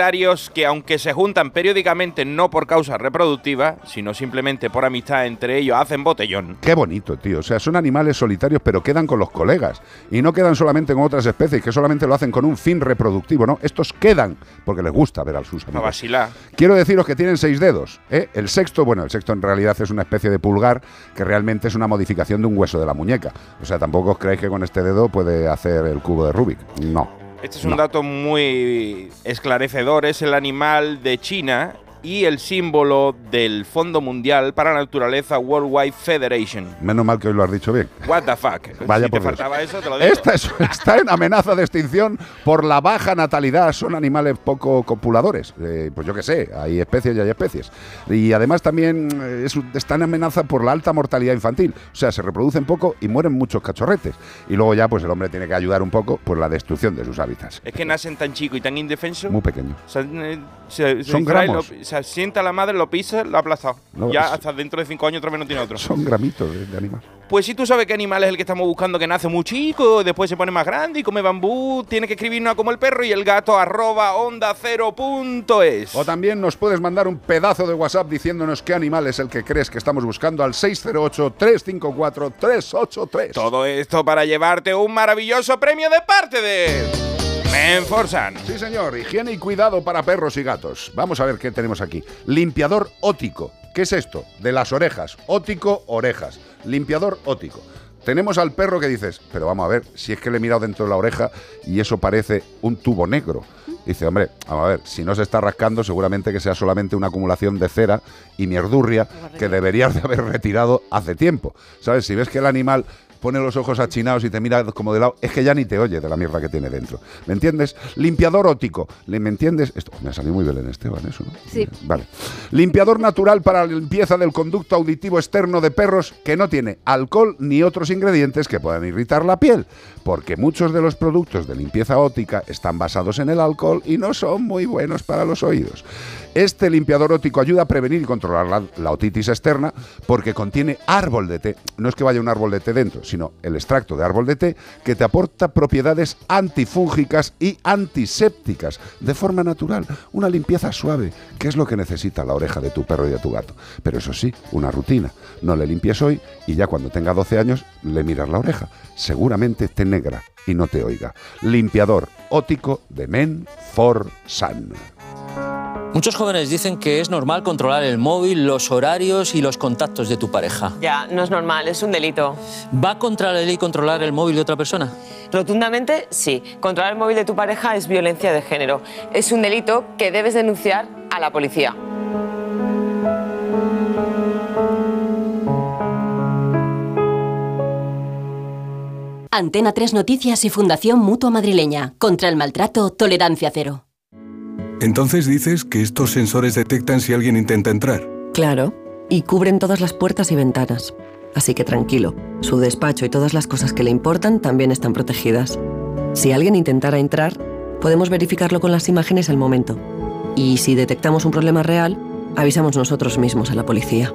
que, aunque se juntan periódicamente no por causa reproductiva, sino simplemente por amistad entre ellos, hacen botellón. Qué bonito, tío. O sea, son animales solitarios, pero quedan con los colegas. Y no quedan solamente con otras especies, que solamente lo hacen con un fin reproductivo, ¿no? Estos quedan porque les gusta ver a sus amigos. vacilar. Quiero deciros que tienen seis dedos. ¿eh? El sexto, bueno, el sexto en realidad es una especie de pulgar que realmente es una modificación de un hueso de la muñeca. O sea, tampoco os creéis que con este dedo puede hacer el cubo de Rubik. No. Este es un No. dato muy esclarecedor. Es el animal de China y el símbolo del Fondo Mundial para la Naturaleza Worldwide Federation. Menos mal que hoy lo has dicho bien. What the fuck. Vaya si por te faltaba eso, te lo digo. Esta es- está en amenaza de extinción por la baja natalidad. Son animales poco copuladores. Eh, pues yo qué sé, hay especies y hay especies. Y además también eh, es está en amenaza por la alta mortalidad infantil. O sea, se reproducen poco y mueren muchos cachorretes. Y luego ya pues el hombre tiene que ayudar un poco por la destrucción de sus hábitats. Es que nacen tan chicos y tan indefensos. Muy pequeños. Se, eh, se- Son gramos. Se sienta la madre, lo pisa, lo ha aplastado. No, ya hasta dentro de cinco años otra vez no tiene otro. Son gramitos de, de animal. Pues si tú sabes qué animal es el que estamos buscando que nace muy chico, después se pone más grande y come bambú, tiene que escribirnos a como el perro y el gato arroba onda cero punto es. O también nos puedes mandar un pedazo de WhatsApp diciéndonos qué animal es el que crees que estamos buscando al 608-354-383. Todo esto para llevarte un maravilloso premio de parte de Menforsan. Sí, señor. Higiene y cuidado para perros y gatos. Vamos a ver qué tenemos aquí. Limpiador ótico. ¿Qué es esto? De las orejas. Ótico, orejas. Limpiador ótico. Tenemos al perro que dices, pero vamos a ver, si es que le he mirado dentro de la oreja y eso parece un tubo negro. Dice, hombre, vamos a ver, si no se está rascando, seguramente que sea solamente una acumulación de cera y mierdurria que deberías de haber retirado hace tiempo. ¿Sabes? Si ves que el animal pone los ojos achinados y te mira como de lado, es que ya ni te oye de la mierda que tiene dentro. ¿Me entiendes? Limpiador ótico. ¿Le- ¿Me entiendes? Esto me ha salido muy Belén Esteban, eso, ¿no? Sí. Vale. Limpiador natural para la limpieza del conducto auditivo externo de perros que no tiene alcohol ni otros ingredientes que puedan irritar la piel, porque muchos de los productos de limpieza óptica están basados en el alcohol y no son muy buenos para los oídos. Este limpiador óptico ayuda a prevenir y controlar la, otitis externa porque contiene árbol de té. No es que vaya un árbol de té dentro, sino el extracto de árbol de té que te aporta propiedades antifúngicas y antisépticas de forma natural. Una limpieza suave, que es lo que necesita la oreja de tu perro y de tu gato. Pero eso sí, una rutina. No le limpies hoy y ya cuando tenga 12 años le miras la oreja. Seguramente te negra y no te oiga. Limpiador óptico de Men for Sun. Muchos jóvenes dicen que es normal controlar el móvil, los horarios y los contactos de tu pareja. Ya, no es normal, es un delito. ¿Va contra la ley controlar el móvil de otra persona? Rotundamente, sí. Controlar el móvil de tu pareja es violencia de género. Es un delito que debes denunciar a la policía. Antena 3 Noticias y Fundación Mutua Madrileña. Contra el maltrato, tolerancia cero. Entonces dices que estos sensores detectan si alguien intenta entrar. Claro, y cubren todas las puertas y ventanas. Así que tranquilo, su despacho y todas las cosas que le importan también están protegidas. Si alguien intentara entrar, podemos verificarlo con las imágenes al momento. Y si detectamos un problema real, avisamos nosotros mismos a la policía.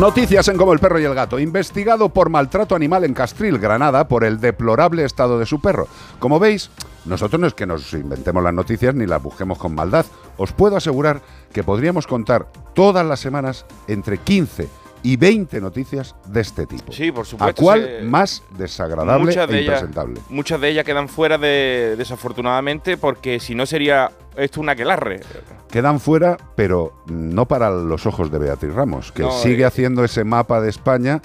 Noticias en Como el perro y el gato. Investigado por maltrato animal en Castril, Granada, por el deplorable estado de su perro. Como veis, nosotros no es que nos inventemos las noticias ni las busquemos con maldad. Os puedo asegurar que podríamos contar todas las semanas entre 15 y 20 noticias de este tipo. Sí, por ¿A supuesto. cuál se- más desagradable muchas e de ellas, impresentable? muchas de ellas quedan fuera de, desafortunadamente porque si no sería esto un aquelarre. Quedan fuera, pero no para los ojos de Beatriz Ramos, que No, sigue eh. haciendo ese mapa de España.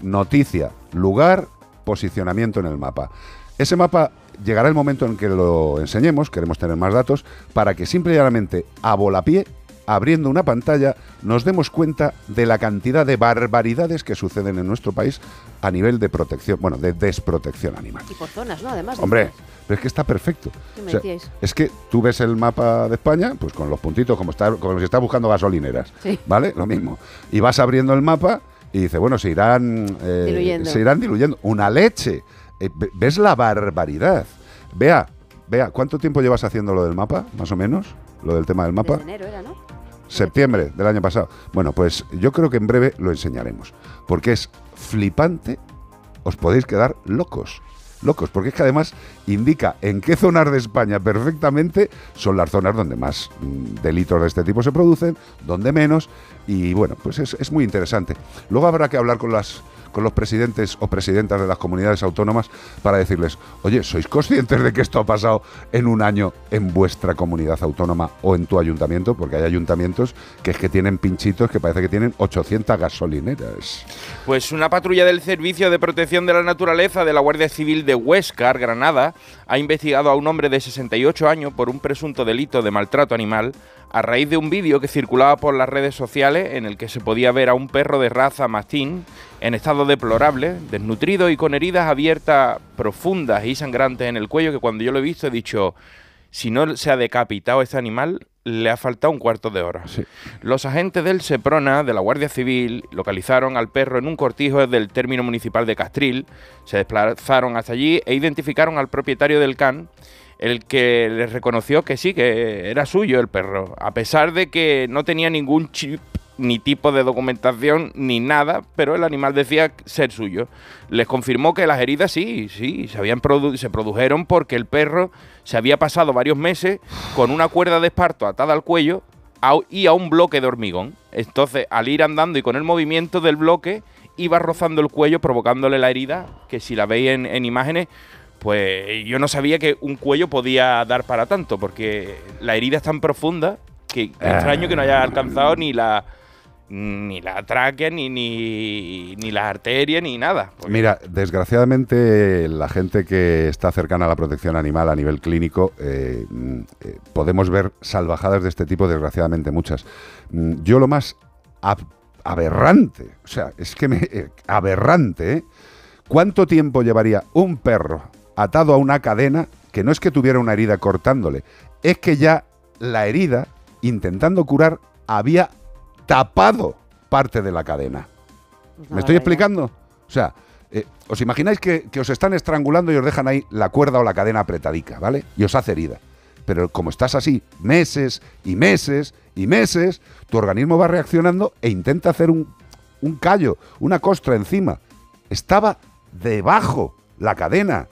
Noticia lugar, posicionamiento en el mapa. Ese mapa llegará el momento en que lo enseñemos, queremos tener más datos, para que simple y llanamente a volapié, abriendo una pantalla, nos demos cuenta de la cantidad de barbaridades que suceden en nuestro país a nivel de protección, bueno, de desprotección animal. Y por zonas, ¿no? Además. Hombre, pero es que está perfecto. ¿Qué me O sea, decíais? es que tú ves el mapa de España, pues con los puntitos, como, está, como si estás buscando gasolineras. Sí. ¿Vale? Lo mismo. Y vas abriendo el mapa y dice, bueno, se irán, eh, Diluyendo. se irán diluyendo. Una leche. Eh, ve- ¿Ves la barbaridad? Vea, vea, ¿cuánto tiempo llevas haciendo lo del mapa, más o menos? Lo del tema del mapa. Desde enero era, ¿no? Septiembre del año pasado. Bueno, pues yo creo que en breve lo enseñaremos. Porque es flipante, os podéis quedar locos. Locos, porque es que además indica en qué zonas de España perfectamente son las zonas donde más mm, delitos de este tipo se producen, donde menos, y bueno, pues es, es muy interesante. Luego habrá que hablar con las con los presidentes o presidentas de las comunidades autónomas para decirles, oye, ¿sois conscientes de que esto ha pasado en un año en vuestra comunidad autónoma o en tu ayuntamiento? Porque hay ayuntamientos que es que tienen pinchitos que parece que tienen 800 gasolineras. Pues una patrulla del Servicio de Protección de la Naturaleza de la Guardia Civil de Huescar, Granada, ha investigado a un hombre de 68 años por un presunto delito de maltrato animal a raíz de un vídeo que circulaba por las redes sociales en el que se podía ver a un perro de raza mastín en estado deplorable, desnutrido y con heridas abiertas profundas y sangrantes en el cuello que cuando yo lo he visto he dicho, si no se ha decapitado este animal, le ha faltado un cuarto de hora. Los agentes del Seprona, de la Guardia Civil, localizaron al perro en un cortijo del término municipal de Castril, se desplazaron hasta allí e identificaron al propietario del can, el que les reconoció que sí, que era suyo el perro, a pesar de que no tenía ningún chip ni tipo de documentación ni nada, pero el animal decía ser suyo. Les confirmó que las heridas sí, sí, se, habían produ- se produjeron porque el perro se había pasado varios meses con una cuerda de esparto atada al cuello a- y a un bloque de hormigón. Entonces, al ir andando y con el movimiento del bloque, iba rozando el cuello provocándole la herida, que si la veis en, en imágenes, pues yo no sabía que un cuello podía dar para tanto, porque la herida es tan profunda que extraño que no haya alcanzado ni la ni la tráquea, ni, ni, ni las ni nada. Mira, desgraciadamente la gente que está cercana a la protección animal a nivel clínico, eh, mm, eh, podemos ver salvajadas de este tipo, desgraciadamente muchas. Mm, Yo lo más ab- aberrante, o sea, es que me... eh, aberrante, ¿eh? ¿Cuánto tiempo llevaría un perro atado a una cadena que no es que tuviera una herida cortándole, es que ya la herida, intentando curar, había tapado parte de la cadena? ¿Me estoy explicando? O sea, eh, ¿os imagináis que, que os están estrangulando y os dejan ahí la cuerda o la cadena apretadica, ¿vale? Y os hace herida. Pero como estás así meses y meses y meses, tu organismo va reaccionando e intenta hacer un, un callo, una costra encima. Estaba debajo la cadena.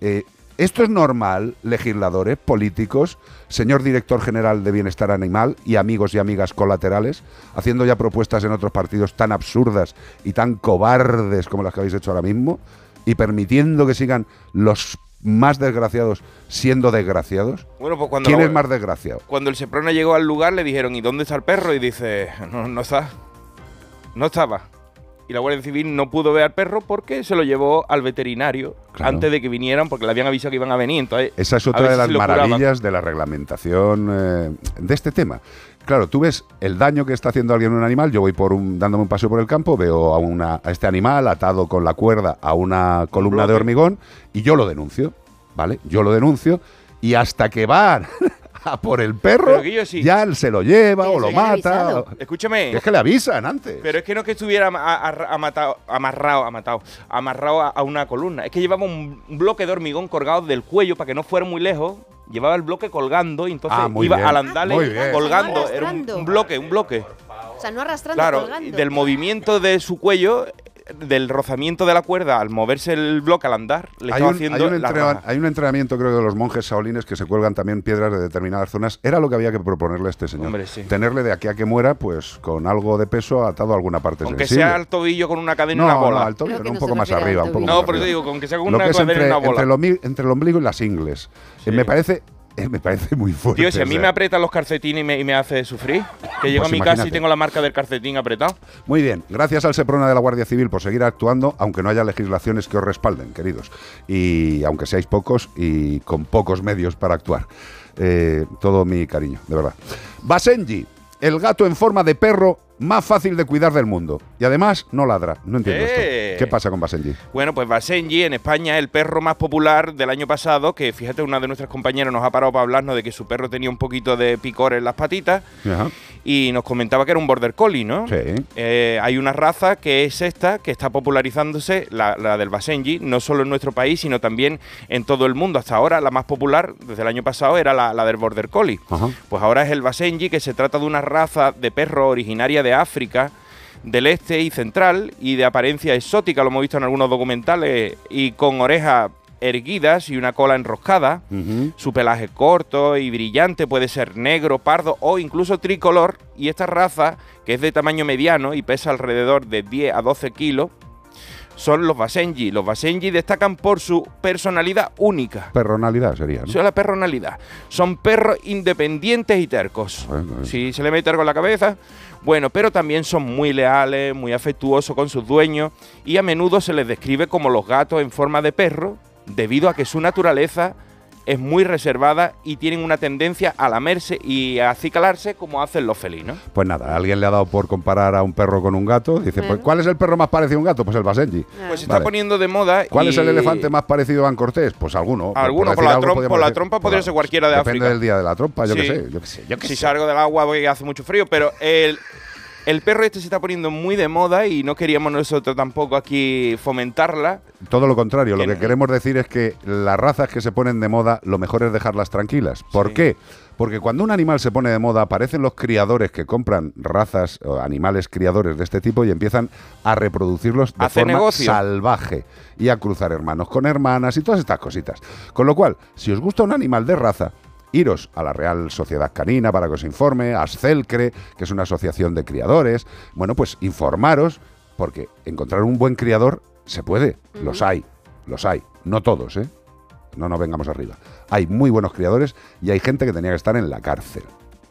Eh, ¿Esto es normal, legisladores, políticos, señor director general de Bienestar Animal y amigos y amigas colaterales, haciendo ya propuestas en otros partidos tan absurdas y tan cobardes como las que habéis hecho ahora mismo, y permitiendo que sigan los más desgraciados siendo desgraciados? Bueno, pues cuando ¿Quién es más desgraciado? Cuando el Seprona llegó al lugar le dijeron, ¿y dónde está el perro? Y dice, no, no está. No estaba. Y la Guardia Civil no pudo ver al perro porque se lo llevó al veterinario antes de que vinieran porque le habían avisado que iban a venir. Entonces, Esa es otra de las maravillas de la reglamentación eh, de este tema. Claro, tú ves el daño que está haciendo alguien a un animal. Yo voy por un, dándome un paseo por el campo, veo a, una, a este animal atado con la cuerda a una columna de hormigón y yo lo denuncio, ¿vale? Yo lo denuncio y hasta que van a por el perro, sí. ya se lo lleva o lo mata. o- Escúchame. Es que le avisan antes. Pero es que no es que estuviera amarrado, amatado, amarrado a, a una columna. Es que llevaba un bloque de hormigón colgado del cuello para que no fuera muy lejos. Llevaba el bloque colgando y entonces Ah, iba bien. al bien. colgando. Era un, bloque, un bloque. O sea, no arrastrando, Claro, colgando. del movimiento de su cuello, del rozamiento de la cuerda al moverse el bloque al andar, le Hay estaba un, haciendo hay un la entrena- raja. hay un entrenamiento, creo, de los monjes saolines que se cuelgan también piedras de determinadas zonas. Era lo que había que proponerle a este señor. Hombre, sí. Tenerle de aquí a que muera, pues con algo de peso atado a alguna parte Aunque sensible. sea al tobillo con una cadena no, una bola. no, al tobillo, no, un poco más arriba. Un poco No, eso arriba. digo, con que sea con Lo una cadena entre, una bola. entre el, omi- entre el ombligo y las ingles. Eh, me parece eh, me parece muy fuerte. Tío, si a o mí sea. me aprietan los calcetines y me, y me hace sufrir, que llego Pues a mi casa y tengo la marca del calcetín apretado. Muy bien, gracias al Seprona de la Guardia Civil por seguir actuando, aunque no haya legislaciones que os respalden, queridos. Y aunque seáis pocos y con pocos medios para actuar. Eh, todo mi cariño, de verdad. Basenji, el gato en forma de perro más fácil de cuidar del mundo. Y además no ladra. No entiendo ¡Eh! esto. ¿Qué pasa con Basenji? Bueno, pues Basenji en España es el perro más popular del año pasado, que fíjate, una de nuestras compañeras nos ha parado para hablarnos de que su perro tenía un poquito de picor en las patitas Ajá. y nos comentaba que era un border collie, ¿no? Sí. Eh, hay una raza que es esta, que está popularizándose, la, la del Basenji, no solo en nuestro país, sino también en todo el mundo. Hasta ahora la más popular, desde el año pasado, era la, la del border collie. Ajá. Pues ahora es el Basenji, que se trata de una raza de perro originaria de África, del este y central, y de apariencia exótica, lo hemos visto en algunos documentales, y con orejas erguidas y una cola enroscada. Su pelaje corto y brillante puede ser negro, pardo o incluso tricolor. Y esta raza, que es de tamaño mediano y pesa alrededor de 10 a 12 kilos, son los Basenji. Los Basenji destacan por su personalidad única. Personalidad sería, es la personalidad. Son perros independientes y tercos. Si se le mete algo en la cabeza, bueno, pero también son muy leales, muy afectuosos con sus dueños y a menudo se les describe como los gatos en forma de perro debido a que su naturaleza es muy reservada y tienen una tendencia a lamerse y a acicalarse como hacen los felinos. Pues nada, alguien le ha dado por comparar a un perro con un gato. Dice, pues, ¿cuál es el perro más parecido a un gato? Pues el Basenji. Pues se está Vale. poniendo de moda. ¿Cuál y- es el elefante más parecido a Van Cortés? Pues alguno. Alguno, por la, algo, trom- podríamos por la trompa podría ser cualquiera de Depende África. del día de la trompa, yo qué Sí. sé. Yo qué sé, yo qué si sé. salgo del agua porque hace mucho frío, pero el, el perro este se está poniendo muy de moda y no queríamos nosotros tampoco aquí fomentarla. Todo lo contrario, lo que queremos decir es que las razas que se ponen de moda, lo mejor es dejarlas tranquilas. ¿Por qué? Porque cuando un animal se pone de moda, aparecen los criadores que compran razas o animales criadores de este tipo y empiezan a reproducirlos de Hace forma negocio. salvaje y a cruzar hermanos con hermanas y todas estas cositas. Con lo cual, si os gusta un animal de raza, iros a la Real Sociedad Canina para que os informe, a Ascelcre, que es una asociación de criadores. Bueno, pues informaros, porque encontrar un buen criador se puede, los hay, los hay, no todos, ¿eh? No nos vengamos arriba. Hay muy buenos criadores y hay gente que tenía que estar en la cárcel,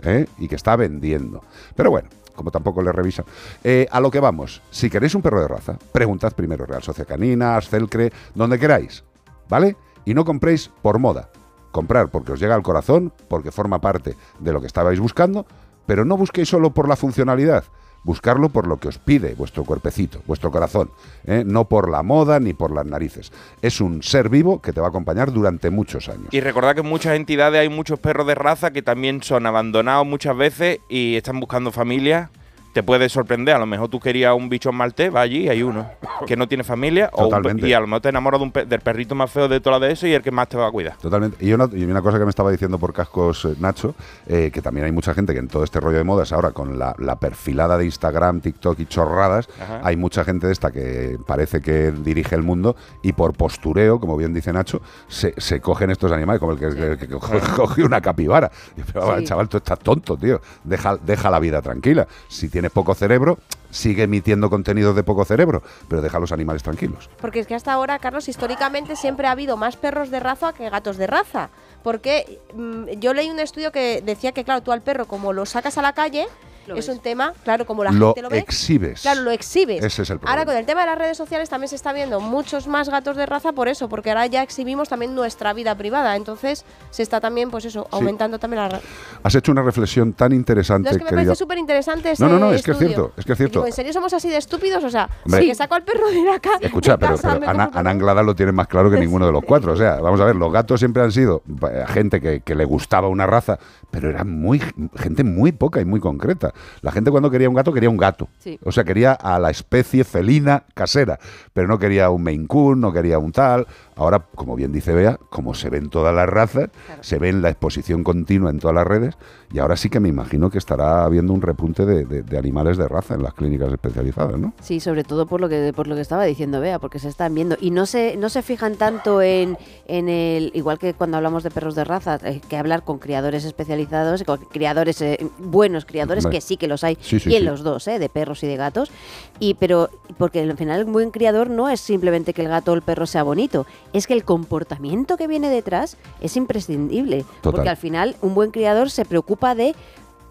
¿eh? Y que está vendiendo. Pero bueno, como tampoco le revisan. Eh, a lo que vamos, si queréis un perro de raza, preguntad primero Real Sociedad Canina, Ascelcre, donde queráis, ¿vale? Y no compréis por moda. Comprar porque os llega al corazón, porque forma parte de lo que estabais buscando, pero no busquéis solo por la funcionalidad. Buscarlo por lo que os pide vuestro cuerpecito, vuestro corazón, ¿eh? no por la moda ni por las narices. Es un ser vivo que te va a acompañar durante muchos años. Y recordad que en muchas entidades hay muchos perros de raza que también son abandonados muchas veces y están buscando familia. Te puede sorprender, a lo mejor tú querías un bichón maltés, va allí y hay uno que no tiene familia o un y a lo mejor te enamoras de un pe- del perrito más feo de toda la de eso y el que más te va a cuidar. Totalmente. Y una, y una cosa que me estaba diciendo por cascos eh, Nacho, eh, que también hay mucha gente que en todo este rollo de modas ahora, con la, la perfilada de Instagram, TikTok y chorradas, Ajá. hay mucha gente de esta que parece que dirige el mundo y por postureo, como bien dice Nacho, se, se cogen estos animales, como el que, que- que coge, coge una capibara. Y, Pero, Sí. chaval, tú estás tonto, tío. Deja, deja la vida tranquila. Si tienes poco cerebro, sigue emitiendo contenidos de poco cerebro, pero deja a los animales tranquilos. Porque es que hasta ahora, Carlos, históricamente siempre ha habido más perros de raza que gatos de raza. Porque mm, yo leí un estudio que decía que, claro, tú al perro, como lo sacas a la calle, Lo es ves. un tema, claro, como la Lo gente lo ve. exhibes. Claro, lo exhibes. Ese es el Ahora problema. con el tema de las redes sociales también se está viendo muchos más gatos de raza por eso, porque ahora ya exhibimos también nuestra vida privada. Entonces se está también, pues eso, aumentando también la... ra- Has hecho una reflexión tan interesante, No, es que me querida. parece súper interesante No, no, no, ese es que es cierto, es que es cierto. Digo, ¿en serio somos así de estúpidos? O sea, Hombre. que saco al perro de la ca- Escucha, pero, casa, Ana, Ana Anglada lo tiene más claro que ninguno de los cuatro. O sea, vamos a ver, los gatos siempre han sido eh, gente que, que le gustaba una raza, pero eran muy gente muy poca y muy concreta. La gente cuando quería un gato quería un gato. Sí. O sea, quería a la especie felina casera, pero no quería un Maine Coon, no quería un tal. Ahora, como bien dice Bea, como se ven todas las razas, se ve en la exposición continua en todas las redes, y ahora sí que me imagino que estará habiendo un repunte de, de- de animales de raza en las clínicas especializadas, ¿no? Sí, sobre todo por lo que por lo que estaba diciendo Bea, porque se están viendo y no se no se fijan tanto en, en el igual que cuando hablamos de perros de raza, eh, que hablar con criadores especializados, con criadores eh, buenos criadores que sí que los hay, Sí, sí, y en sí. los dos, ¿eh? de perros y de gatos. Y pero porque al final un buen criador no es simplemente que el gato o el perro sea bonito, es que el comportamiento que viene detrás es imprescindible. Total. Porque al final un buen criador se preocupa de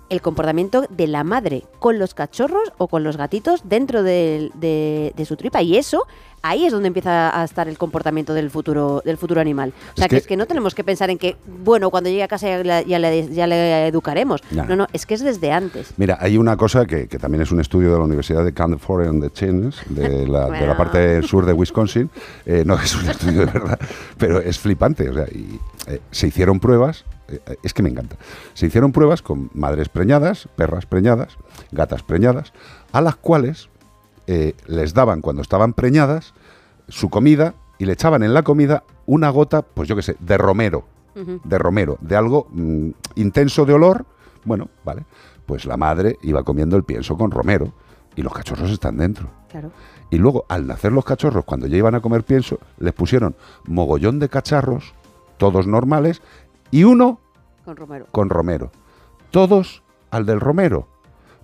el comportamiento de la madre con los cachorros o con los gatitos dentro del- de, de su tripa. Y eso, ahí es donde empieza a estar el comportamiento del futuro, del futuro animal. O sea, Es que, que- es que no tenemos que pensar en que, bueno, cuando llegue a casa ya, la- ya le, ya le educaremos. Ya. No, no, es que es desde antes. Mira, hay una cosa que, que también es un estudio de la Universidad de California and the Chains, de la, de la Bueno. parte del sur de Wisconsin. Eh, no es un estudio de verdad, pero es flipante. O sea, y, eh, se hicieron pruebas, es que me encanta. Se hicieron pruebas con madres preñadas, perras preñadas, gatas preñadas, a las cuales eh, les daban cuando estaban preñadas su comida y le echaban en la comida una gota, pues yo qué sé, de romero de romero, de algo mm, intenso de olor, bueno, vale, pues la madre iba comiendo el pienso con romero y los cachorros están dentro. Claro. Y luego, al nacer los cachorros, cuando ya iban a comer pienso, les pusieron mogollón de cacharros, todos normales, y uno Con Romero. con romero. Todos al del romero.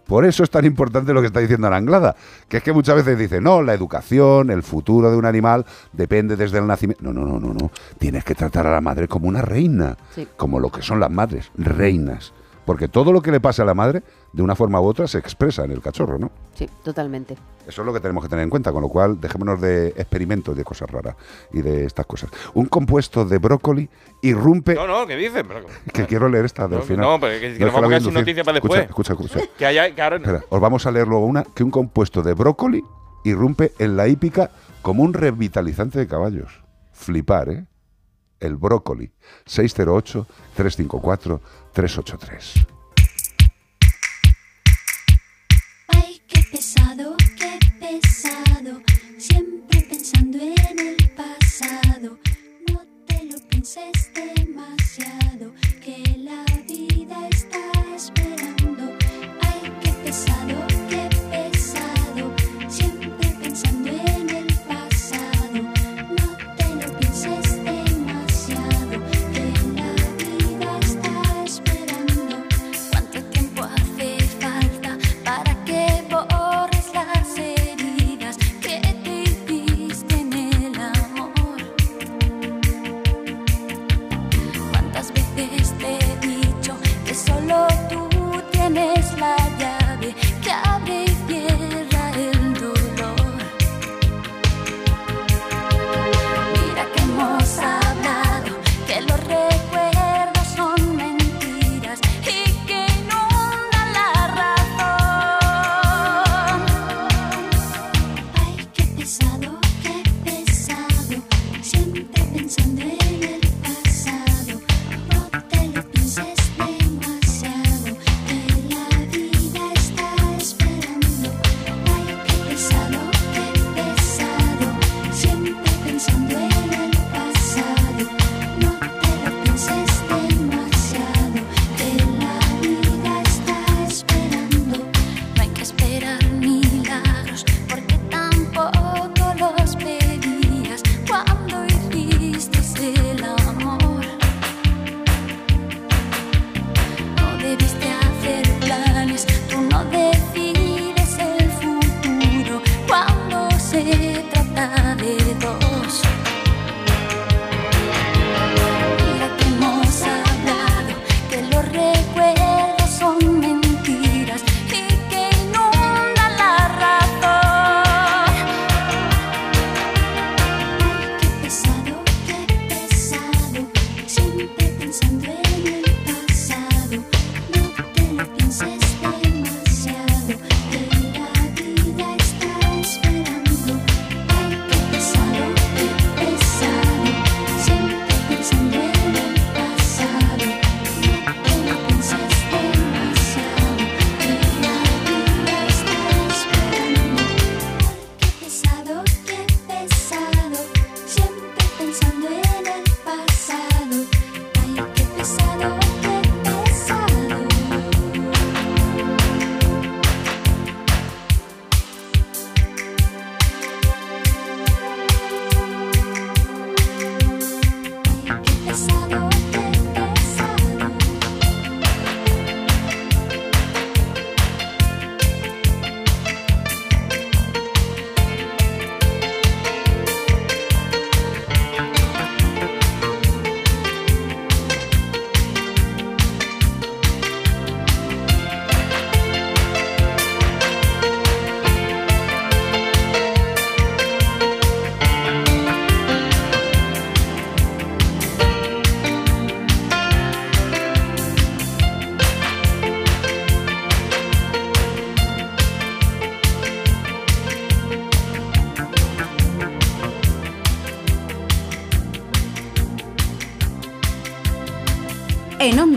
Por eso es tan importante lo que está diciendo la Anglada, que es que muchas veces dice, no, la educación, el futuro de un animal depende desde el nacimiento. No, no, no, no, no. Tienes que tratar a la madre como una reina, Sí. como lo que son las madres, reinas. Porque todo lo que le pasa a la madre, de una forma u otra, se expresa en el cachorro, ¿no? Sí, totalmente. Eso es lo que tenemos que tener en cuenta, con lo cual dejémonos de experimentos de cosas raras y de estas cosas. Un compuesto de brócoli irrumpe... No, no, ¿qué dices? Pero- Que quiero leer esta del No, final. no, pero que- que es nos vamos a quedar sin noticia para después. Escucha, escucha. Que haya, que ahora- Espera, os vamos a leer luego una que un compuesto de brócoli irrumpe en la hípica como un revitalizante de caballos. Flipar, ¿eh? El brócoli. 608-354-383. Ay, qué pesado, qué pesado,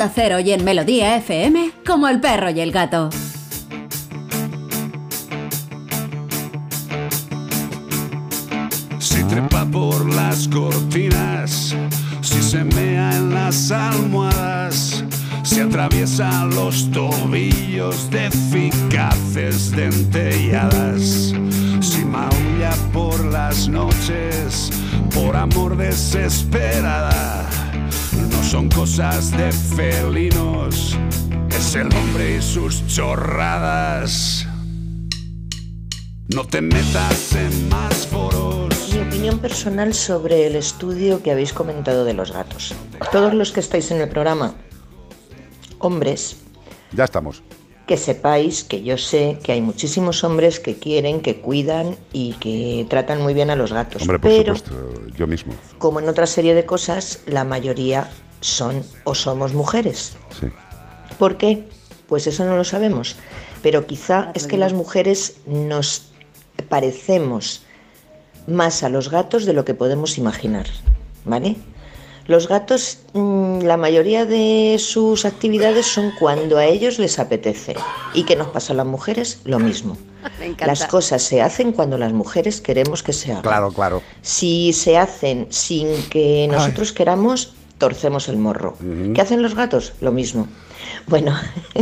Onda Cero y en Melodía FM, como el perro y el gato. Personal sobre el estudio que habéis comentado de los gatos. Todos los que estáis en el programa, hombres, Ya estamos. que sepáis que yo sé que hay muchísimos hombres que quieren, que cuidan y que tratan muy bien a los gatos. Hombre, por pero, supuesto, yo mismo. como en otra serie de cosas, la mayoría son o somos mujeres. Sí. ¿Por qué? Pues eso no lo sabemos. Pero quizá es que las mujeres nos parecemos más a los gatos de lo que podemos imaginar. ¿Vale? Los gatos, mm, la mayoría de sus actividades son cuando a ellos les apetece. ¿Y qué nos pasa a las mujeres? Lo mismo. Me. Las cosas se hacen cuando las mujeres queremos que se hagan. Claro, claro. Si se hacen sin que nosotros queramos, torcemos el morro. ¿Qué hacen los gatos? Lo mismo. Bueno,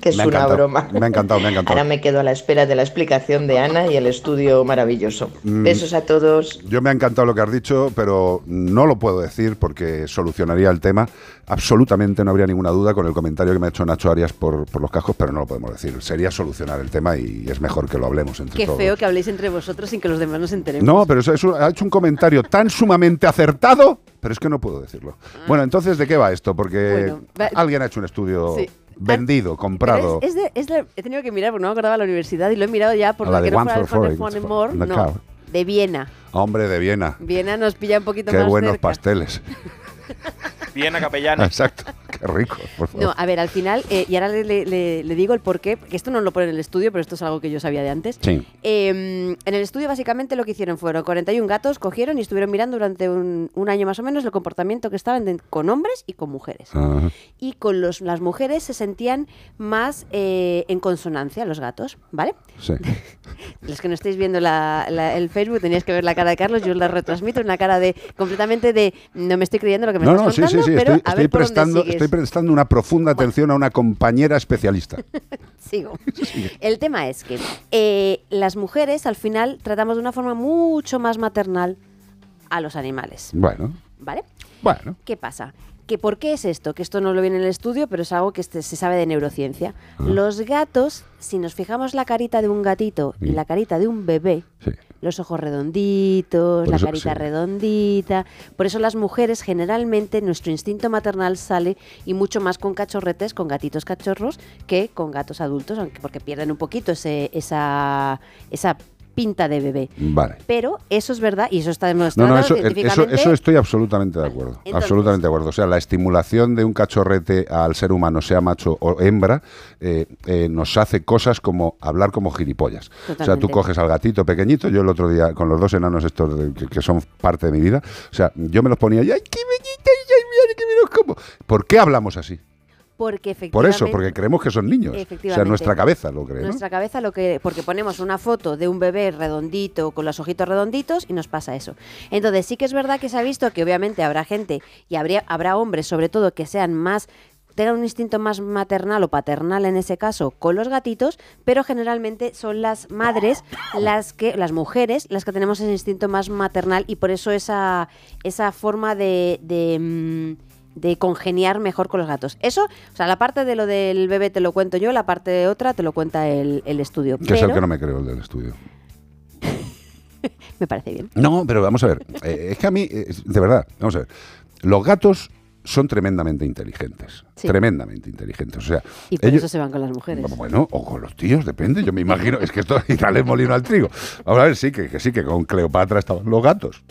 que es Me una broma. me ha encantado, me ha encantado. Ahora me quedo a la espera de la explicación de Ana y el estudio maravilloso. Mm. Besos a todos. Yo me ha encantado lo que has dicho, pero no lo puedo decir porque solucionaría el tema. Absolutamente no habría ninguna duda con el comentario que me ha hecho Nacho Arias por, por los cascos, pero no lo podemos decir. Sería solucionar el tema y es mejor que lo hablemos entre Qué todos. feo que habléis entre vosotros sin que los demás nos enteremos. No, pero eso, eso ha hecho un comentario tan sumamente acertado, pero es que no puedo decirlo. Bueno, entonces, ¿de qué va esto? Porque Ah. Bueno, va- alguien ha hecho un estudio Sí. vendido, Pero comprado. Es, es de- es de- he tenido que mirar porque no me acordaba de la universidad y lo he mirado ya por la que no fuera de Viena. Hombre de Viena. Viena nos pilla un poquito Qué más buenos cerca. pasteles. Viena Capellana. Exacto. Qué rico, por favor. No, a ver, al final, eh, y ahora le, le- le- le digo el porqué, que esto no lo pone en el estudio, pero esto es algo que yo sabía de antes. Sí. Eh, en el estudio básicamente lo que hicieron fueron 41 gatos, cogieron y estuvieron mirando durante un, un año más o menos el comportamiento que estaban de- con hombres y con mujeres. Y con los, las mujeres se sentían más eh, en consonancia, los gatos, ¿vale? Sí. Los que no estáis viendo la- la- el Facebook teníais que ver la cara de Carlos, yo os la retransmito, una cara de completamente de no me estoy creyendo lo que me No, estás no, contando, sí, sí. pero Estoy, a estoy ver por dónde prestando, sigues. Estoy prestando una profunda atención a una compañera especialista. Sigo. El tema es que eh, las mujeres al final tratamos de una forma mucho más maternal a los animales, Bueno, ¿vale? bueno. ¿Qué pasa? ¿Que ¿Por qué es esto? Que esto no lo viene en el estudio, pero es algo que este- se sabe de neurociencia. Ah. Los gatos, si nos fijamos la carita de un gatito y Mm. la carita de un bebé, Sí. los ojos redonditos, Por la eso, carita sí. redondita. Por eso las mujeres generalmente nuestro instinto maternal sale y mucho más con cachorretes, con gatitos cachorros, que con gatos adultos, aunque porque pierden un poquito ese, esa, esa pinta de bebé. Vale. Pero eso es verdad y eso está No, demostrado no, eso, eso, científicamente. eso estoy absolutamente de acuerdo. Entonces- absolutamente de acuerdo. O sea, la estimulación de un cachorrete al ser humano, sea macho o hembra, eh, eh, nos hace cosas como hablar como gilipollas. O sea, tú coges al gatito pequeñito, yo el otro día, con los dos enanos estos de- que, que son parte de mi vida, o sea, yo me los ponía y ¡ay, qué bellita! ¡ay, mira, qué como! ¿Por qué hablamos así? Porque Por efectivamente. eso, porque creemos que son niños. O sea, nuestra cabeza lo cree, ¿no? Nuestra cabeza lo que. Porque ponemos una foto de un bebé redondito, con los ojitos redonditos, y nos pasa eso. Entonces, sí que es verdad que se ha visto que obviamente habrá gente, y habría, habrá hombres sobre todo, que sean más tengan un instinto más maternal o paternal en ese caso con los gatitos, pero generalmente son las madres las que las mujeres las que tenemos ese instinto más maternal y por eso esa esa forma de, de, mm, de congeniar mejor con los gatos. Eso, o sea, la parte de lo del bebé te lo cuento yo, la parte de otra te lo cuenta el, el estudio. Que es el que no me creo, el del estudio. me parece bien. No, pero vamos a ver. eh, es que a mí, eh, de verdad, vamos a ver. Los gatos son tremendamente inteligentes. Sí. Tremendamente inteligentes. O sea, Y por ellos- eso se van con las mujeres. Bueno, o con los tíos, depende. Yo me imagino, es que esto y dale molino al trigo. Vamos a ver, sí, que, que sí, que con Cleopatra estaban los gatos.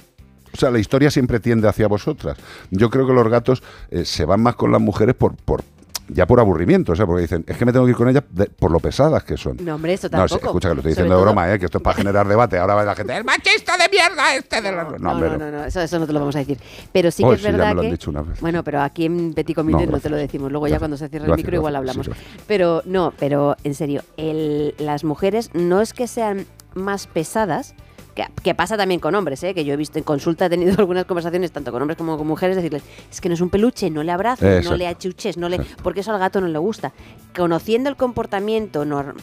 O sea, la historia siempre tiende hacia vosotras. Yo creo que los gatos eh, se van más con las mujeres por, por, ya por aburrimiento, o sea, porque dicen, es que me tengo que ir con ellas de- por lo pesadas que son. No, hombre, esto No, tampoco. sí, escucha que lo estoy Sobre diciendo de todo- broma, ¿eh? que esto es para generar debate. Ahora va la gente, el machista de mierda este de la... No, No, hombre, no, no. no, no, eso, eso no te lo vamos a decir. Pero sí Oh, que es sí, ya verdad me lo han que. dicho una vez. Bueno, pero aquí en Petit Comité No, no, te lo decimos. Luego ya cuando se cierre el Gracias, micro igual hablamos. Sí, Pero no, pero en serio, el- las mujeres no es que sean más pesadas. Que, que pasa también con hombres, ¿eh? que yo he visto en consulta, he tenido algunas conversaciones tanto con hombres como con mujeres, decirles, es que no es un peluche, no le abraces, no le achuches, no le, porque eso al gato no le gusta. Conociendo el comportamiento nor-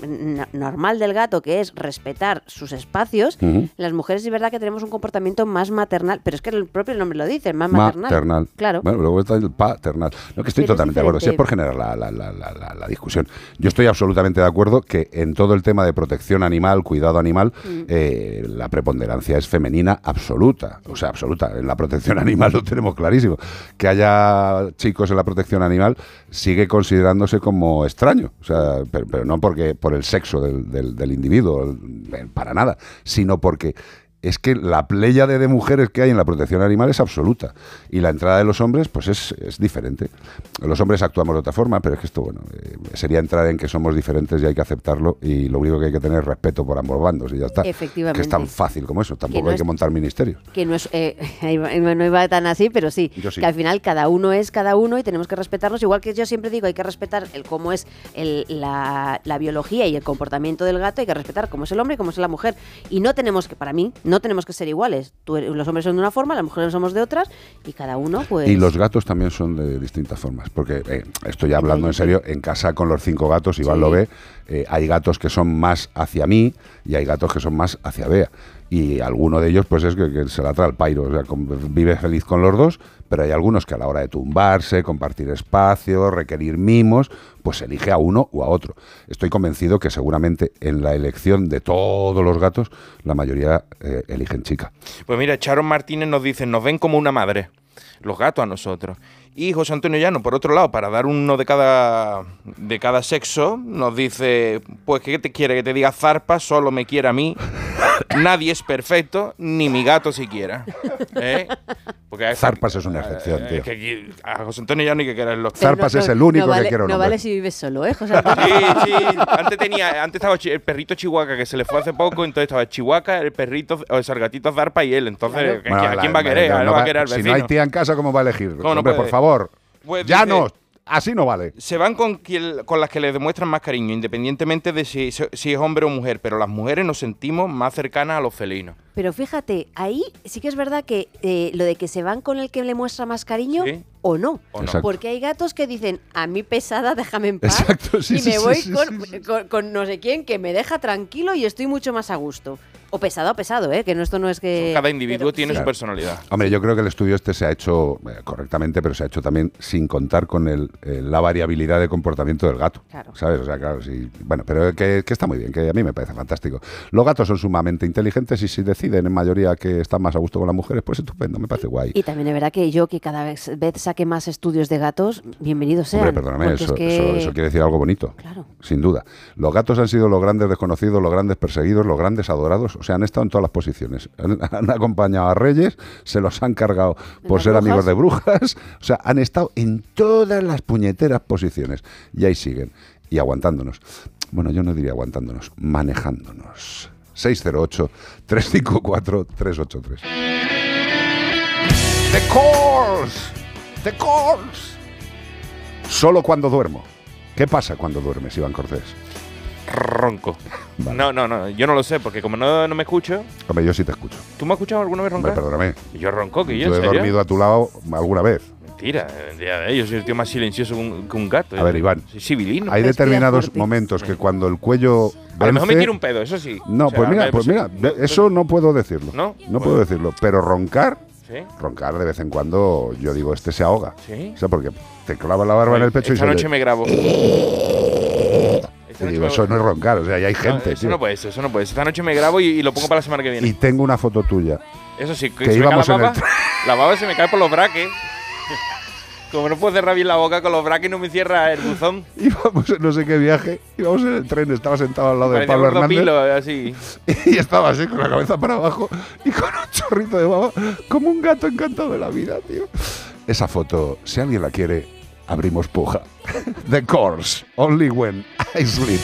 normal del gato, que es respetar sus espacios, las mujeres es verdad que tenemos un comportamiento más maternal, pero es que el propio nombre lo dice, más maternal. Maternal. Claro. Bueno, luego está el paternal. No, que estoy Pero es totalmente de acuerdo. Si es por generar la, la- la- la- discusión. Yo estoy absolutamente de acuerdo que en todo el tema de protección animal, cuidado animal, Mm. eh, la preponderancia es femenina absoluta. O sea, absoluta. En la protección animal lo tenemos clarísimo. Que haya chicos en la protección animal sigue considerándose como extraño. O sea, pero, no porque por el sexo del, del- del individuo, para nada, sino porque es que la pléyade de mujeres que hay en la protección animal es absoluta. Y la entrada de los hombres, pues es, es diferente. Los hombres actuamos de otra forma, pero es que esto, bueno, eh, sería entrar en que somos diferentes y hay que aceptarlo. Y lo único que hay que tener es respeto por ambos bandos y ya está. Efectivamente. Que es tan fácil como eso. Tampoco no hay es- que montar ministerios. que no es eh, no iba tan así, pero sí, sí. que al final cada uno es cada uno y tenemos que respetarnos, igual que yo siempre digo, hay que respetar el cómo es el- la, la biología y el comportamiento del gato, hay que respetar cómo es el hombre y cómo es la mujer. Y no tenemos que, para mí, no tenemos que ser iguales. Tú eres- los hombres son de una forma, las mujeres somos de otras, y cada uno, pues... Y los gatos también son de distintas formas, porque eh, estoy hablando en serio, en casa con los cinco gatos, Iván Sí. lo ve, eh, hay gatos que son más hacia mí y hay gatos que son más hacia Bea. Y alguno de ellos pues es que, se la trae al pairo, o sea, vive feliz con los dos, pero hay algunos que a la hora de tumbarse, compartir espacio, requerir mimos, pues elige a uno o a otro. Estoy convencido que seguramente en la elección de todos los gatos, la mayoría eh, eligen chica. Pues mira, Charon Martínez nos dice, nos ven como una madre, los gatos a nosotros. Y José Antonio Llano, por otro lado, para dar uno de cada, de cada sexo, nos dice, pues ¿qué te quiere? Que te diga zarpa, solo me quiere a mí. Nadie es perfecto, ni mi gato siquiera. ¿Eh? Porque Zarpas es una excepción, eh, tío. que a José Antonio Llano hay que quererlo. Zarpas es el único no que quiero No nombrar. vale si vives solo, ¿eh, José Antonio? Sí, sí. Antes tenía, antes estaba el perrito Chihuahua que se le fue hace poco, entonces estaba Chihuahua, el perrito, o el sargatito Zarpa y él. Entonces, ¿a- Bueno, ¿a la- quién va a querer? no ¿A él no va a querer al Si no hay tía en casa, ¿cómo va a elegir? ¿Cómo no Hombre, por puede? Favor. Pues ya dice- no. Así no vale. Se van con, quien- con las que le demuestran más cariño, independientemente de si, si es hombre o mujer, pero las mujeres nos sentimos más cercanas a los felinos. Pero fíjate, ahí sí que es verdad que eh, lo de que se van con el que le muestra más cariño Sí. o no. ¿O no? Exacto. Porque hay gatos que dicen, a mí pesada, déjame en paz. Exacto, sí, y sí, me sí, voy sí, con, sí, con- con no sé quién que me deja tranquilo y estoy mucho más a gusto. O pesado o pesado, ¿eh? Que no, esto no es que... Cada individuo pero tiene sí. su personalidad. Hombre, yo creo que el estudio este se ha hecho eh, correctamente, pero se ha hecho también sin contar con el, eh, la variabilidad de comportamiento del gato. Claro. ¿Sabes? O sea, claro, sí. Bueno, pero que, que está muy bien, que a mí me parece fantástico. Los gatos son sumamente inteligentes y si deciden en mayoría que están más a gusto con las mujeres, pues estupendo, me parece guay. Y también es verdad que yo, que cada vez, vez saque más estudios de gatos, bienvenidos sean. Hombre, perdóname, porque eso, es que- eso- eso quiere decir algo bonito. Claro. Sin duda. Los gatos han sido los grandes desconocidos, los grandes perseguidos, los grandes adorados. O sea, han estado en todas las posiciones. Han, han acompañado a reyes, se los han cargado por ser brujas. amigos de brujas. O sea, han estado en todas las puñeteras posiciones. Y ahí siguen. Y aguantándonos. Bueno, yo no diría aguantándonos, manejándonos. 608-354-383. The Course. The Course. Solo cuando duermo. ¿Qué pasa cuando duermes, Iván Cortés? Ronco. No, no, no, yo no lo sé, porque como no, no me escucho. Hombre, yo sí te escucho. ¿Tú me has escuchado alguna vez Hombre, roncar? perdóname. Yo ronco, que yo, Yo ¿en he serio? dormido a tu lado alguna vez. Mentira, el día de ellos soy el tío más silencioso que un, que un gato. A ver, Iván. Soy civilino. Hay determinados momentos que cuando el cuello. A lo mejor me vence- tiro un pedo, eso sí. No, O sea, pues mira, pues mira, eso no puedo decirlo. ¿No? No puedo decirlo. Pero roncar, Sí. roncar de vez en cuando, yo digo, este se ahoga. Sí. O sea, porque te clava la barba en el pecho y Esta se noche oye. me grabo. Digo, eso no es roncar, o sea, ya hay gente, eso tío. no puede ser, eso no puede ser. Esta noche me grabo y, y lo pongo para la semana que viene. Y tengo una foto tuya. Eso sí, que, que se me cae íbamos la en el baba. La baba se me cae por los braques. Como no puedo cerrar bien la boca con los braques, no me cierra el buzón. Íbamos en no sé qué viaje, íbamos en el tren, estaba sentado al lado de Pablo Hernández. pilo, así. Y estaba así, con la cabeza para abajo y con un chorrito de baba, como un gato encantado de la vida, tío. Esa foto, si alguien la quiere, abrimos puja. The Course, Only When I Sleep.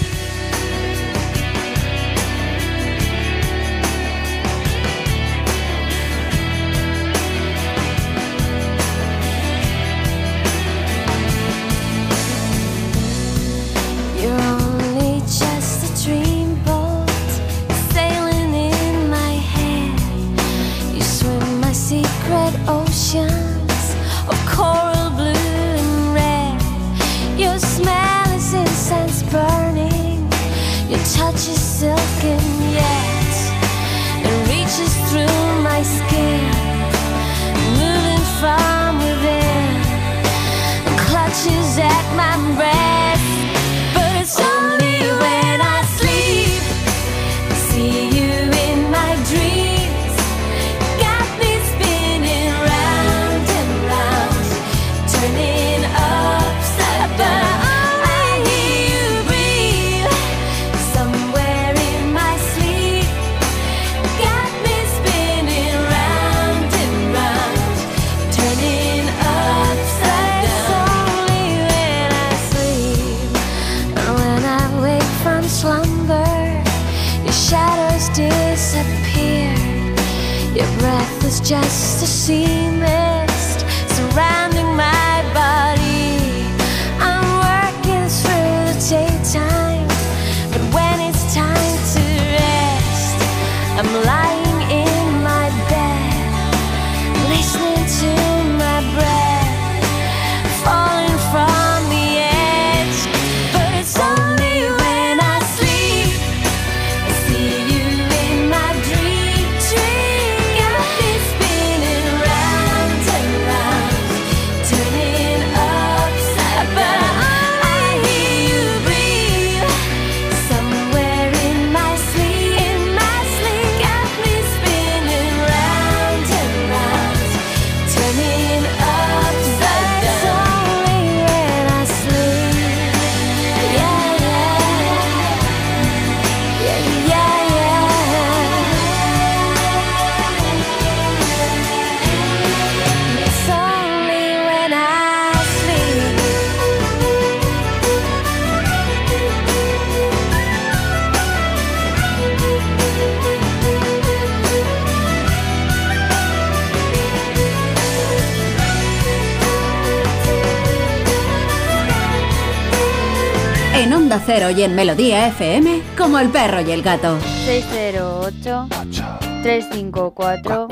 En Onda Cero y en Melodía FM, como el perro y el gato. 608 354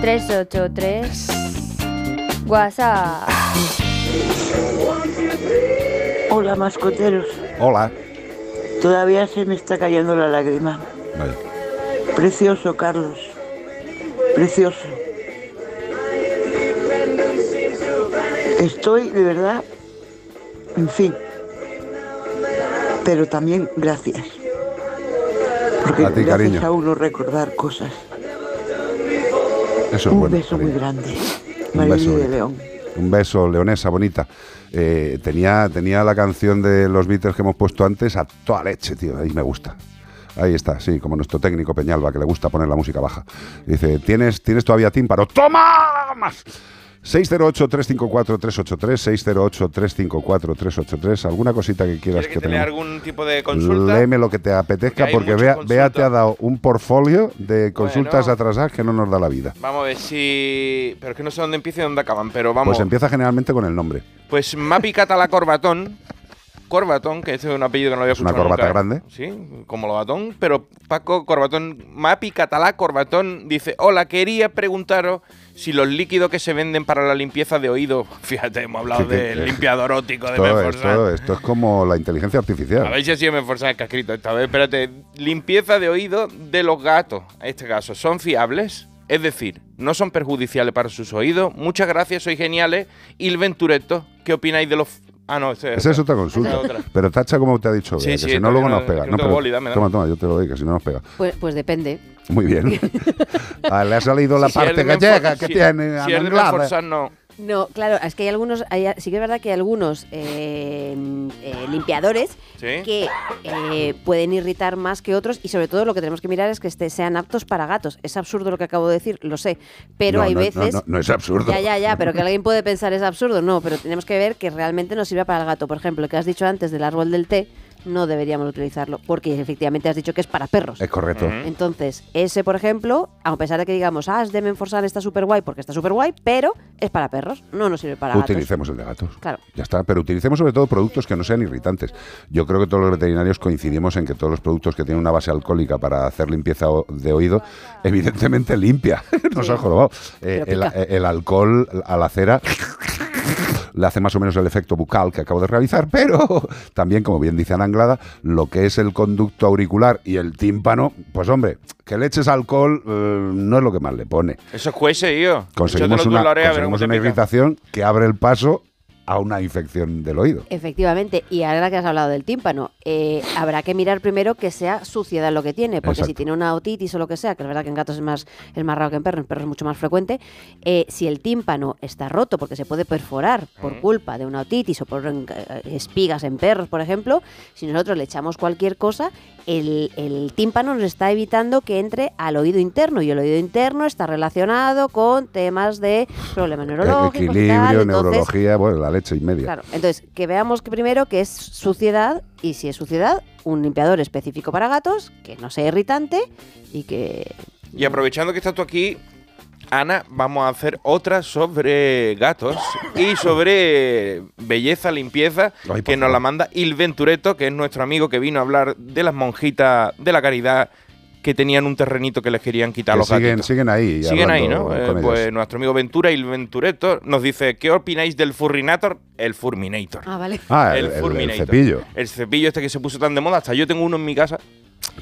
383 WhatsApp. Hola, mascoteros. Hola. Todavía se me está cayendo la lágrima. Vale. Precioso, Carlos. Precioso. Estoy, de verdad, en fin. Pero también gracias. Porque A ti, cariño. a uno recordar cosas. Eso es Un bueno. beso muy grande. Un beso, de León. un beso, leonesa bonita. Eh, tenía, tenía la canción de los Beatles que hemos puesto antes a toda leche, tío. Ahí me gusta. Ahí está, sí, como nuestro técnico Peñalba, que le gusta poner la música baja. Dice, ¿tienes, ¿tienes todavía tímpano? ¡Toma! Más. 608-354-383, 608-354-383. ¿Alguna cosita que quieras ¿Quieres que que te lea algún tipo de consulta? Léeme lo que te apetezca, porque mucha Bea. Bea te ha dado un portfolio de consultas atrasadas que no nos da la vida. Vamos a ver si. Pero es que no sé dónde empieza y dónde acaban, pero vamos. Pues empieza generalmente con el nombre. Pues Mapi Catala Corbatón. Corbatón, que este es un apellido que no había Es una escuchado corbata nunca. grande. Sí, como Lobatón. Pero Paco Corbatón, Mapi Catalá Corbatón dice: Hola, quería preguntaros si los líquidos que se venden para la limpieza de oído. Fíjate, hemos hablado Sí, del que- limpiador óptico de Esto, Menforsan. esto- esto es como la inteligencia artificial. A ver si ha sido Menforsan el que ha escrito esta vez. Espérate. Limpieza de oído de los gatos, en este caso, ¿son fiables? Es decir, no son perjudiciales para sus oídos. Muchas gracias, sois geniales. Y el Ventureto, ¿qué opináis de los. Ah, no, ese Esa es otra consulta. Esa es otra. Pero tacha como te ha dicho, Sí, que sí, si no luego nos no- pega. no pero- boli, dame, dame. Toma, toma, yo te lo doy, que si no nos pega. Pues, pues depende. Muy bien. Ah, le ha salido la Si parte gallega que si- tiene Si es de. Menforsan, no. No, claro, es que hay algunos, hay- sí que es verdad que hay algunos eh, eh, limpiadores Sí. que eh, pueden irritar más que otros y sobre todo lo que tenemos que mirar es que este, sean aptos para gatos. Es absurdo lo que acabo de decir, lo sé, pero No, hay no, veces... no, no es absurdo. Ya, ya, ya, pero que alguien puede pensar es absurdo, no, pero tenemos que ver que realmente nos sirva para el gato. Por ejemplo, lo que has dicho antes del árbol del té, no deberíamos utilizarlo, porque efectivamente has dicho que es para perros. Es correcto. Entonces, ese, por ejemplo, a pesar de que digamos, ah, es de Menforsan, está súper guay, porque está súper guay, pero es para perros, no nos sirve para gatos. Utilicemos el de gatos. Claro. Ya está, pero utilicemos sobre todo productos que no sean irritantes. Yo creo que todos los veterinarios coincidimos en que todos los productos que tienen una base alcohólica para hacer limpieza de oído, evidentemente limpia. Nos Sí. ha jorobado. Eh, el, pica. el alcohol a la cera le hace más o menos el efecto bucal que acabo de realizar, pero también, como bien dice Ana Anglada, lo que es el conducto auricular y el tímpano, pues hombre, que le eches alcohol eh, no es lo que más le pone. Eso es cuese, tío. Conseguimos una, conseguimos irritación que abre el paso a una infección del oído. Efectivamente, y ahora que has hablado del tímpano, eh, habrá que mirar primero que sea suciedad lo que tiene, porque Exacto. si tiene una otitis o lo que sea, que es verdad que en gatos es más, es más raro que en perros, en perros es mucho más frecuente, eh, si el tímpano está roto porque se puede perforar por culpa de una otitis o por eh, espigas en perros, por ejemplo, si nosotros le echamos cualquier cosa, el, el tímpano nos está evitando que entre al oído interno, y el oído interno está relacionado con temas de problemas neurológicos. y tal, Equilibrio, entonces, neurología, bueno, la leche y media. Claro, entonces que veamos que primero que es suciedad y si es suciedad, un limpiador específico para gatos, que no sea irritante y que... Y aprovechando que estás tú aquí, Ana, vamos a hacer otra sobre gatos y sobre belleza, limpieza, que nos la manda Il Ventureto, que es nuestro amigo que vino a hablar de las monjitas de la caridad que tenían un terrenito que les querían quitar a Que los siguen, gatitos. siguen ahí. Siguen ahí, ¿no? Eh, pues nuestro amigo Ventura, Il Ventureto, nos dice, ¿qué opináis del Furrinator? El Furminator. Ah, vale. Ah, el- el- el Furminator. cepillo. El cepillo este que se puso tan de moda, hasta yo tengo uno en mi casa.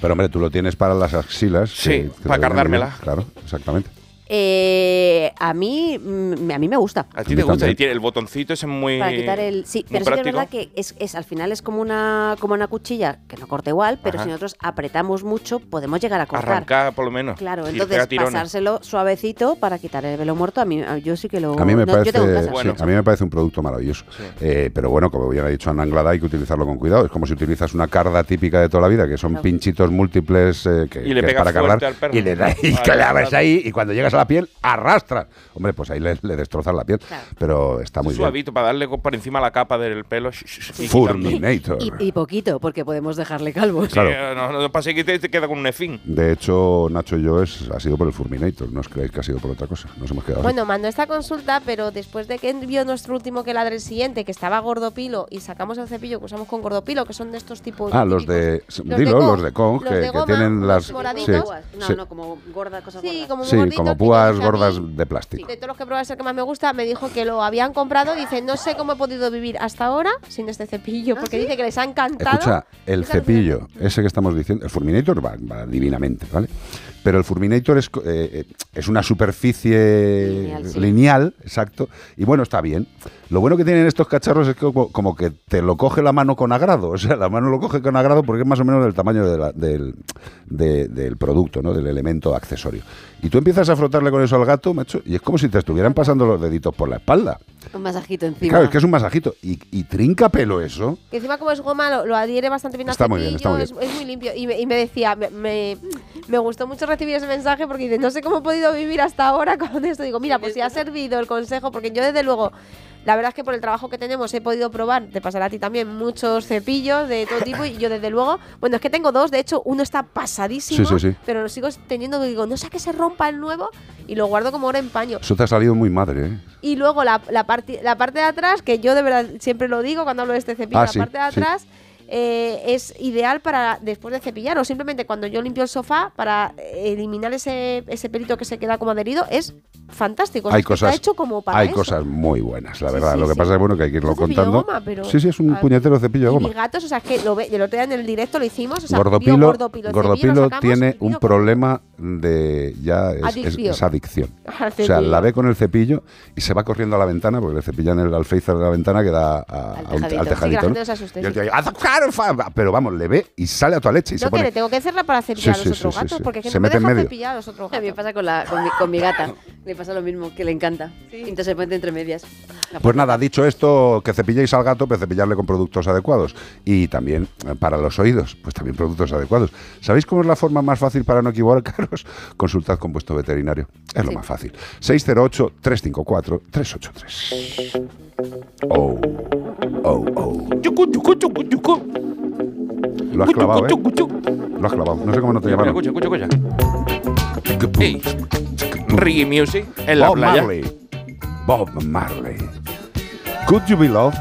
Pero hombre, tú lo tienes para las axilas. Sí, que- que para te viene cardármela. bien, Claro, exactamente. Eh, a mí mm, a mí me gusta. A ti te gusta y tiene el botoncito ese es muy Para quitar el... Sí, pero sí que es práctico. verdad que es, es- al final es como una, como una cuchilla que no corta igual, pero Ajá. si nosotros apretamos mucho podemos llegar a cortar. Arrancar por lo menos. Claro, Sí, entonces pasárselo suavecito para quitar el velo muerto, a mí yo sí que lo... A mí me no, yo tengo en parece, sí, a mí me parece un producto maravilloso. Eh, pero bueno, como bien ha dicho Ana Anglada, hay que utilizarlo con cuidado. Es como si utilizas una carda típica de toda la vida, que son Claro. pinchitos múltiples eh, que, Y le que es pegas para cargar. Y le das y vale. ahí y cuando llegas a la piel, arrastra. Hombre, pues ahí le, le destrozas la piel. Pero está muy bien. Suavito para darle por encima la capa del pelo. y. Furminator. Y, y poquito, porque podemos dejarle calvos. Claro. Sí, no, no pasa que te, te queda con un efín. De hecho, Nacho y yo es, ha sido por el Furminator. No os creáis que ha sido por otra cosa. Nos hemos quedado. ahí. Bueno, mandó esta consulta, pero después de que envió nuestro último que ladre el siguiente, que estaba gordopilo, y sacamos el cepillo que usamos con gordopilo, que son de estos tipos. Ah, los de. Los dilo, de los de Kong, los que, de que goma, tienen las. moraditos. No, sí, no, como gorda, cosas Sí, gordas. como muy sí, como púas a mí- gordas de plástico. De todos los que probé es el que más me gusta, me dijo que lo habían comprado. Dice, no sé cómo he podido vivir hasta ahora sin este cepillo, porque dice que les ha encantado. Escucha, el cepillo, ese que estamos diciendo, el Furminator va, va divinamente, ¿vale? Pero el Furminator es, eh, eh, es una superficie Lineal, exacto, y bueno, está bien. Lo bueno que tienen estos cacharros es que como, como que te lo coge la mano con agrado, o sea, la mano lo coge con agrado porque es más o menos del tamaño de la- del, de- del producto, ¿no? Del elemento accesorio. Y tú empiezas a frotarle con eso al gato, macho, y es como si te estuvieran pasando los deditos por la espalda. Un masajito encima. Claro, es que es un masajito. Y, y trinca pelo eso. Que encima como es goma lo, lo adhiere bastante bien al Está muy bien, está muy es, es muy limpio. Y me, y me decía, me, me, me gustó mucho recibir ese mensaje porque dice, no sé cómo he podido vivir hasta ahora con esto. Digo, mira, pues si ha servido el consejo, porque yo desde luego, la verdad es que por el trabajo que tenemos he podido probar, te pasará a ti también, muchos cepillos de todo tipo y yo desde luego, bueno, es que tengo dos, de hecho uno está pasadísimo, Sí, sí, sí. pero lo sigo teniendo, digo, no sé que se rompa el nuevo y lo guardo como oro en paño. Eso te ha salido muy madre, ¿eh? Y luego la, la, parte, la parte de atrás, que yo de verdad siempre lo digo cuando hablo de este cepillo, Ah, la parte de atrás eh, es ideal para después de cepillar o simplemente cuando yo limpio el sofá para eliminar ese, ese pelito que se queda como adherido, es fantástico. O sea, hay que cosas, está hecho como para hay eso. cosas muy buenas, la verdad. sí, lo que sí. pasa es bueno que hay que irlo contando. goma, pero- sí, sí, es un puñetero cepillo de Y goma. mis gatos, o sea, es que lo ve, el otro día en el directo lo hicimos, o sea, Gordopilo, gordopilo, cepillo, Gordopilo tiene y un problema de ya es, Adicción. es adicción. O sea, la ve con el cepillo y se va corriendo a la ventana porque le cepillan el alféizar de la ventana que da a- tejadito. al tejadito. ¿no? no se asuste, Y el tío pero vamos, le ve y sale a tu leche y se No, que pone. le tengo que hacerla para cepillar Sí, a los sí, otros gatos, sí. porque es que Se no me mete deja medio. cepillar a los otros A mí me gatos. pasa con, la, con, mi, con mi gata. Le pasa lo mismo, que le encanta. Entonces se pone entre medias. Pues nada, dicho esto, que cepilléis al gato, pero cepillarle con productos adecuados. Y también eh, para los oídos, pues también productos adecuados. ¿Sabéis cómo es la forma más fácil para no equivocaros? Consultad con vuestro veterinario. Es lo más fácil. 608-354-383. Oh, oh, oh. Lo has clavado, ¿eh? Lo has clavado. No sé cómo no te llamaron. escucha, escucha, escucha. Ey, Reggae music en la Bob playa. Marley. Bob Marley. Could you be loved?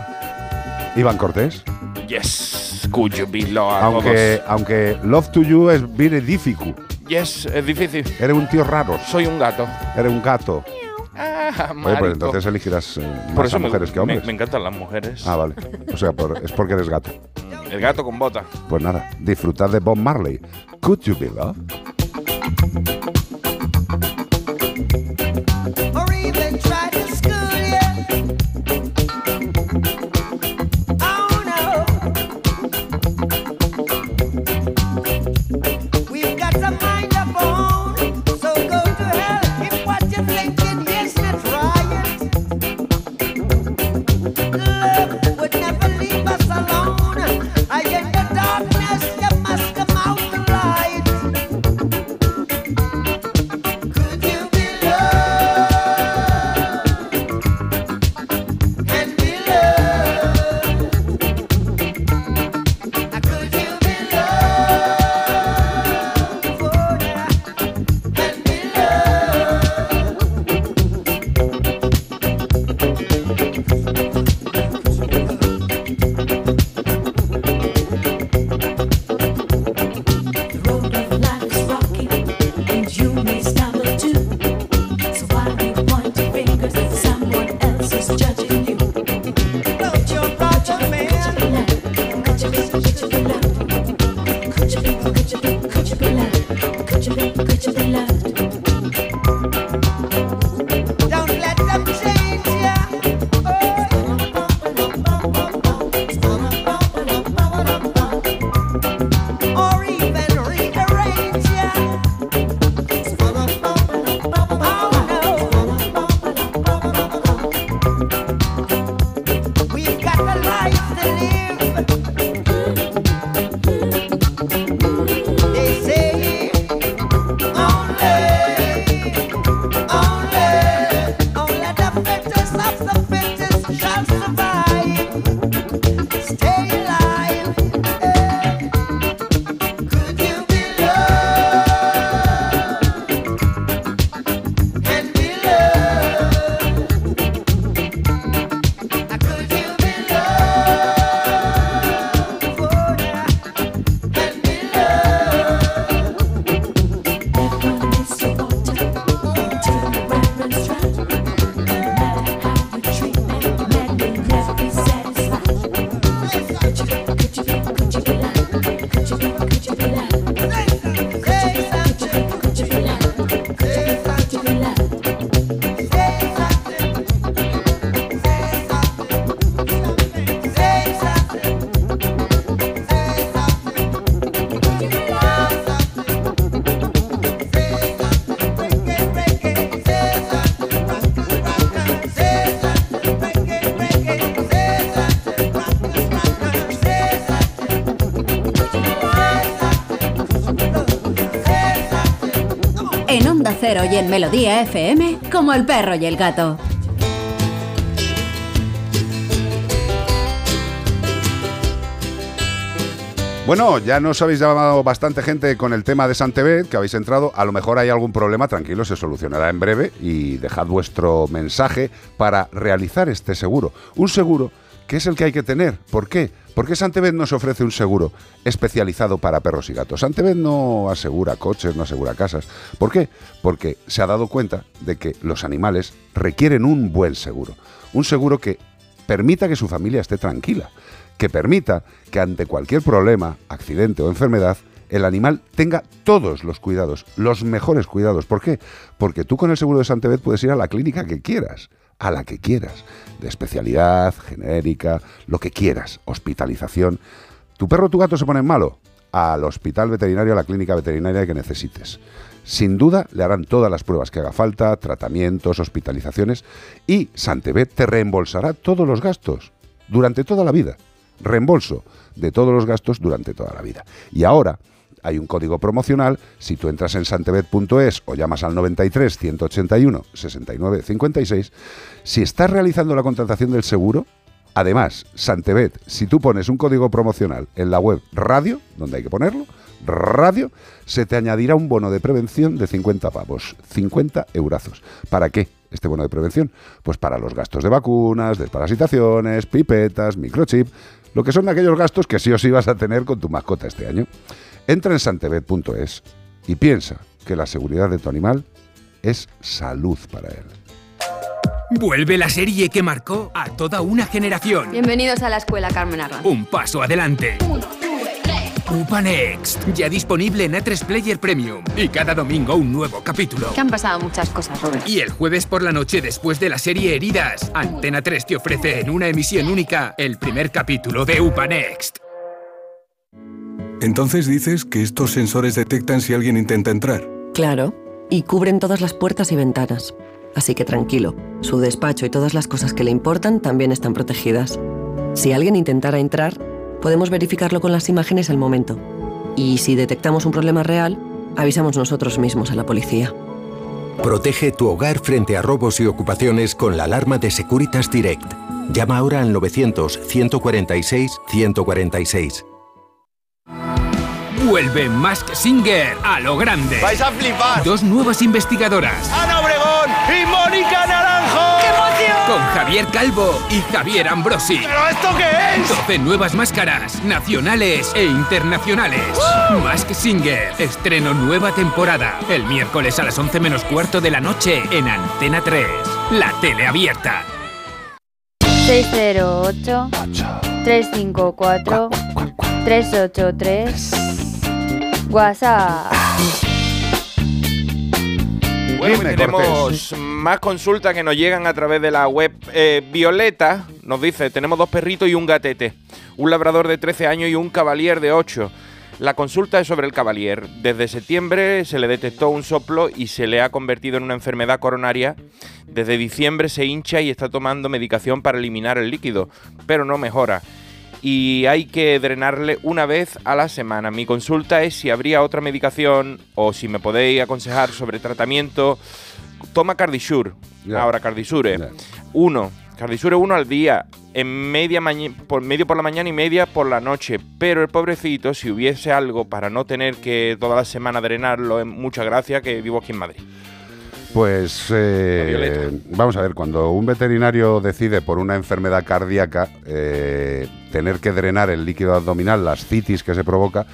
Iván Cortés. Yes, could you be loved? Aunque, aunque Love to You es very difficult. Yes, es difícil. Eres un tío raro. Soy un gato. Eres un gato. Oye, pues entonces elegirás eh, más Por eso a me- mujeres que me, hombres. me encantan las mujeres. Ah, vale. O sea, por- es porque eres gato. El gato con bota. Pues nada, disfrutad de Bob Marley. Could you be loved? or even try Cero y en Melodía FM, como el perro y el gato. Bueno, ya nos habéis llamado bastante gente con el tema de Santebet, que habéis entrado. A lo mejor hay algún problema, tranquilo, se solucionará en breve. Y dejad vuestro mensaje para realizar este seguro. Un seguro que es el que hay que tener. ¿Por qué? Porque Santebet nos ofrece un seguro especializado para perros y gatos. Santebet no asegura coches, no asegura casas. ¿Por qué? Porque se ha dado cuenta de que los animales requieren un buen seguro. Un seguro que permita que su familia esté tranquila que permita que ante cualquier problema, accidente o enfermedad, el animal tenga todos los cuidados, los mejores cuidados. ¿Por qué? Porque tú con el seguro de Santebet puedes ir a la clínica que quieras, a la que quieras, de especialidad, genérica, lo que quieras, hospitalización. ¿Tu perro o tu gato se ponen malo? Al hospital veterinario, a la clínica veterinaria que necesites. Sin duda le harán todas las pruebas que haga falta, tratamientos, hospitalizaciones y Santebet te reembolsará todos los gastos durante toda la vida. Reembolso de todos los gastos durante toda la vida. Y ahora hay un código promocional, si tú entras en santebet.es o llamas al 93 181 69 56, si estás realizando la contratación del seguro, además, Santebet, si tú pones un código promocional en la web radio, donde hay que ponerlo, radio, se te añadirá un bono de prevención de 50 pavos, 50 eurazos. ¿Para qué? Este bono de prevención, pues para los gastos de vacunas, desparasitaciones, pipetas, microchip, lo que son aquellos gastos que sí o sí vas a tener con tu mascota este año. Entra en santebet.es y piensa que la seguridad de tu animal es salud para él. Vuelve la serie que marcó a toda una generación. Bienvenidos a la escuela Carmen Arran. Un paso adelante. Upa Next, ya disponible en A3 Player Premium. Y cada domingo un nuevo capítulo. Que han pasado muchas cosas, Robert. Y el jueves por la noche después de la serie Heridas, Antena 3 te ofrece en una emisión única el primer capítulo de Upa Next. Entonces dices que estos sensores detectan si alguien intenta entrar. Claro, y cubren todas las puertas y ventanas. Así que tranquilo, su despacho y todas las cosas que le importan también están protegidas. Si alguien intentara entrar, podemos verificarlo con las imágenes al momento. Y si detectamos un problema real, avisamos nosotros mismos a la policía. Protege tu hogar frente a robos y ocupaciones con la alarma de Securitas Direct. Llama ahora al 900-146-146. Vuelve Mask Singer a lo grande. ¡Vais a flipar! Dos nuevas investigadoras. ¡Ana Obregón y Mónica Naranjo! Con Javier Calvo y Javier Ambrosi. ¿Pero esto qué es? 12 nuevas máscaras, nacionales e internacionales. Mask Singer, estreno nueva temporada. El miércoles a las 11 menos cuarto de la noche en Antena 3. La tele abierta. 608 354 383 WhatsApp. Bueno, tenemos. Más consultas que nos llegan a través de la web. Eh, Violeta nos dice, tenemos dos perritos y un gatete, un labrador de 13 años y un cavalier de 8. La consulta es sobre el cavalier. Desde septiembre se le detectó un soplo y se le ha convertido en una enfermedad coronaria. Desde diciembre se hincha y está tomando medicación para eliminar el líquido, pero no mejora. Y hay que drenarle una vez a la semana. Mi consulta es si habría otra medicación o si me podéis aconsejar sobre tratamiento. Toma Cardisure. Ahora Cardisure. Uno. Cardisure uno al día. En media por medio por la mañana y media por la noche. Pero el pobrecito, si hubiese algo para no tener que toda la semana drenarlo, es muchas gracias que vivo aquí en Madrid. Pues eh, vamos a ver, cuando un veterinario decide por una enfermedad cardíaca eh, tener que drenar el líquido abdominal, las citis que se provoca,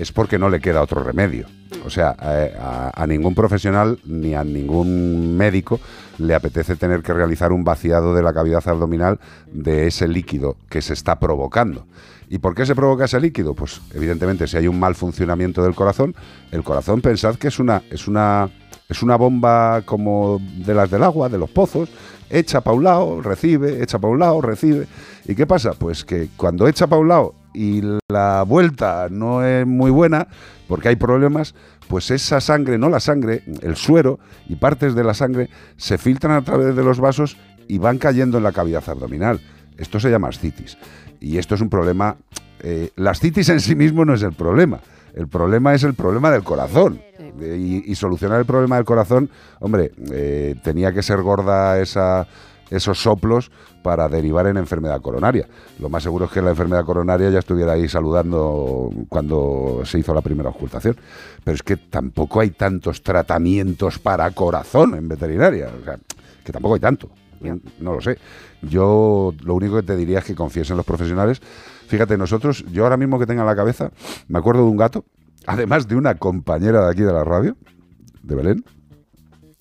es porque no le queda otro remedio. O sea, a, a ningún profesional ni a ningún médico le apetece tener que realizar un vaciado de la cavidad abdominal de ese líquido que se está provocando. ¿Y por qué se provoca ese líquido? Pues evidentemente si hay un mal funcionamiento del corazón, el corazón pensad que es una, es una, es una bomba como de las del agua, de los pozos, echa para un lado, recibe, echa para un lado, recibe. ¿Y qué pasa? Pues que cuando echa para un lado y la vuelta no es muy buena, porque hay problemas, pues esa sangre, no la sangre, el suero y partes de la sangre se filtran a través de los vasos y van cayendo en la cavidad abdominal. Esto se llama ascitis. Y esto es un problema... eh, la ascitis en sí mismo no es el problema. El problema es el problema del corazón. Y, y solucionar el problema del corazón, hombre, eh, tenía que ser gorda esa, esos soplos para derivar en enfermedad coronaria. Lo más seguro es que la enfermedad coronaria ya estuviera ahí saludando cuando se hizo la primera ocultación. Pero es que tampoco hay tantos tratamientos para corazón en veterinaria. O sea, que tampoco hay tanto. No lo sé. Yo lo único que te diría es que confíes en los profesionales. Fíjate, nosotros, yo ahora mismo que tenga en la cabeza, me acuerdo de un gato, además de una compañera de aquí de la radio, de Belén,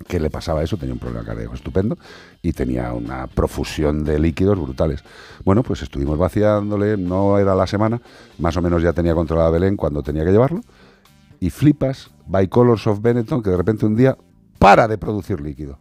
que le pasaba eso, tenía un problema cardíaco estupendo y tenía una profusión de líquidos brutales. Bueno, pues estuvimos vaciándole, no era la semana, más o menos ya tenía controlada Belén cuando tenía que llevarlo, y flipas, Bicolors of Benetton, que de repente un día para de producir líquido.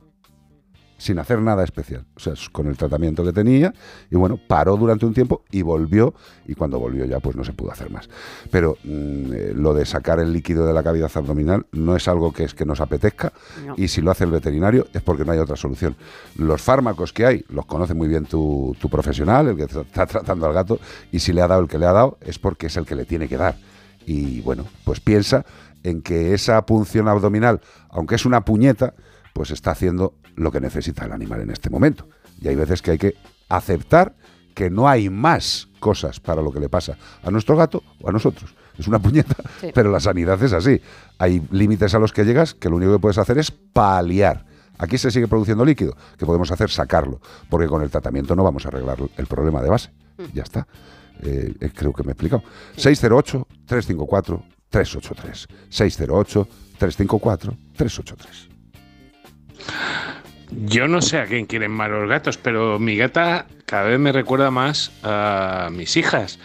Sin hacer nada especial. O sea, con el tratamiento que tenía y bueno, paró durante un tiempo y volvió y cuando volvió ya pues no se pudo hacer más. Pero mm, eh, lo de sacar el líquido de la cavidad abdominal no es algo que es que nos apetezca No. y si lo hace el veterinario es porque no hay otra solución. Los fármacos que hay los conoce muy bien tu, tu profesional, el que está tratando al gato y si le ha dado el que le ha dado es porque es el que le tiene que dar. Y bueno, pues piensa en que esa punción abdominal, aunque es una puñeta, pues está haciendo lo que necesita el animal en este momento. Y hay veces que hay que aceptar que no hay más cosas para lo que le pasa a nuestro gato o a nosotros. Es una puñeta, Sí. pero la sanidad es así. Hay límites a los que llegas que lo único que puedes hacer es paliar. Aquí se sigue produciendo líquido, que podemos hacer sacarlo, porque con el tratamiento no vamos a arreglar el problema de base. Ya está. Eh, eh, creo que me he explicado. 608-354-383. 608-354-383. Yo no sé a quién quieren más los gatos, pero mi gata cada vez me recuerda más a mis hijas.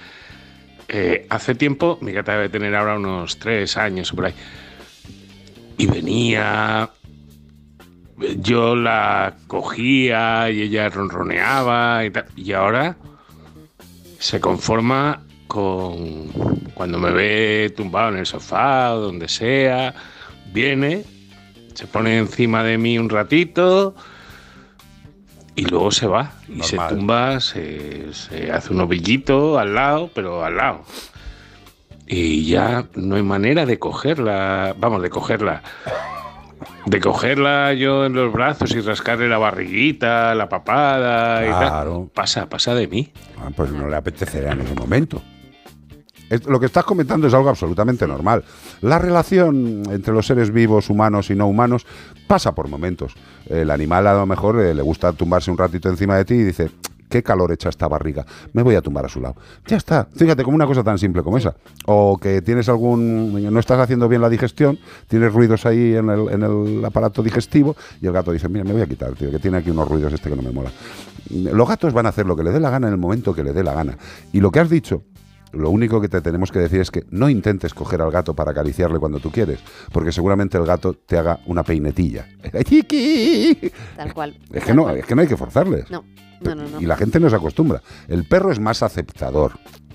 Eh, hace tiempo, mi gata debe tener ahora unos tres años o por ahí. Y venía, yo la cogía y ella ronroneaba y tal. Y ahora se conforma con cuando me ve tumbado en el sofá donde sea, viene, se pone encima de mí un ratito y luego se va y se tumba, se, se hace un ovillito al lado, pero al lado. Y ya no hay manera de cogerla, vamos, de cogerla. De cogerla yo en los brazos y rascarle la barriguita, la papada y Claro. tal. Pasa, pasa de mí. Ah, pues no le apetecerá en ese momento. Lo que estás comentando es algo absolutamente normal. La relación entre los seres vivos, humanos y no humanos, pasa por momentos. El animal a lo mejor eh, le gusta tumbarse un ratito encima de ti y dice, qué calor echa esta barriga, me voy a tumbar a su lado. Ya está, fíjate, como una cosa tan simple como esa. O que tienes algún, no estás haciendo bien la digestión, tienes ruidos ahí en el, en el aparato digestivo y el gato dice, mira, me voy a quitar, tío, que tiene aquí unos ruidos este que no me mola. Los gatos van a hacer lo que le dé la gana en el momento que le dé la gana. Y lo que has dicho, lo único que te tenemos que decir es que no intentes coger al gato para acariciarle cuando tú quieres, porque seguramente el gato te haga una peinetilla. Tal cual. Es que tal no, cual. es que no hay que forzarles. No, no, no. no. Y la gente no se acostumbra. El perro es más aceptador.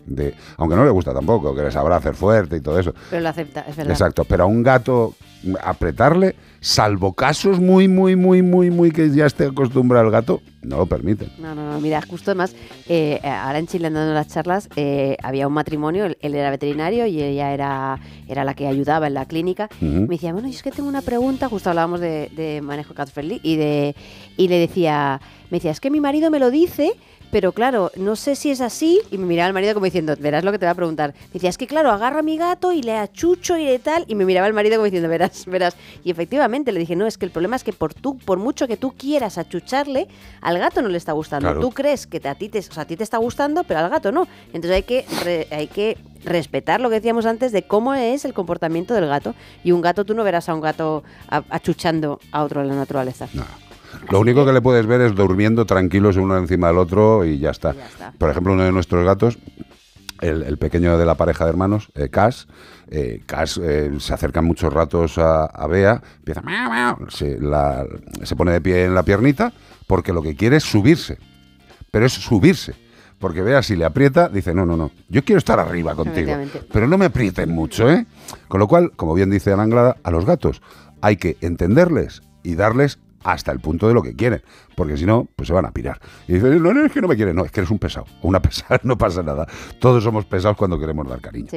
De, aunque no le gusta tampoco, que les sabrá hacer fuerte y todo eso. Pero lo acepta, es verdad. Exacto, pero a un gato apretarle, salvo casos muy, muy, muy, muy, muy que ya esté acostumbrado el gato, no lo permiten. No, no, no, mira, justo además, eh, ahora en Chile dando las charlas, eh, había un matrimonio, él, él era veterinario y ella era, era la que ayudaba en la clínica. Me decía, bueno, yo es que tengo una pregunta, justo hablábamos de, de manejo cat friendly, y, de, y le decía, me decía, es que mi marido me lo dice, pero claro, no sé si es así. Y me miraba el marido como diciendo, verás lo que te va a preguntar. Me decía, es que claro, agarra a mi gato y le achucho y de tal. Y me miraba el marido como diciendo, verás, verás. Y efectivamente le dije, no, es que el problema es que por, tú, por mucho que tú quieras achucharle, al gato no le está gustando. Claro. Tú crees que te- a ti te, o sea, a ti te está gustando, pero al gato no. Entonces hay que, re- hay que respetar lo que decíamos antes de cómo es el comportamiento del gato. Y un gato, tú no verás a un gato achuchando a otro en la naturaleza. Lo único que le puedes ver es durmiendo tranquilos uno encima del otro y ya está. Por ejemplo, uno de nuestros gatos, el, el pequeño de la pareja de hermanos, eh, Cas, eh, Cas eh, se acerca muchos ratos a, a Bea, empieza, "Miau, miau", se, la- se pone de pie en la piernita porque lo que quiere es subirse. Pero es subirse. Porque Bea, si le aprieta, dice, no, no, no, yo quiero estar arriba contigo. Pero no me aprieten mucho, ¿eh? Con lo cual, como bien dice Ana Anglada, a los gatos hay que entenderles y darles hasta el punto de lo que quieren, porque si no, pues se van a pirar. Y dicen, no, no, es que no me quieren, no, es que eres un pesado, o una pesada, no pasa nada. Todos somos pesados cuando queremos dar cariño.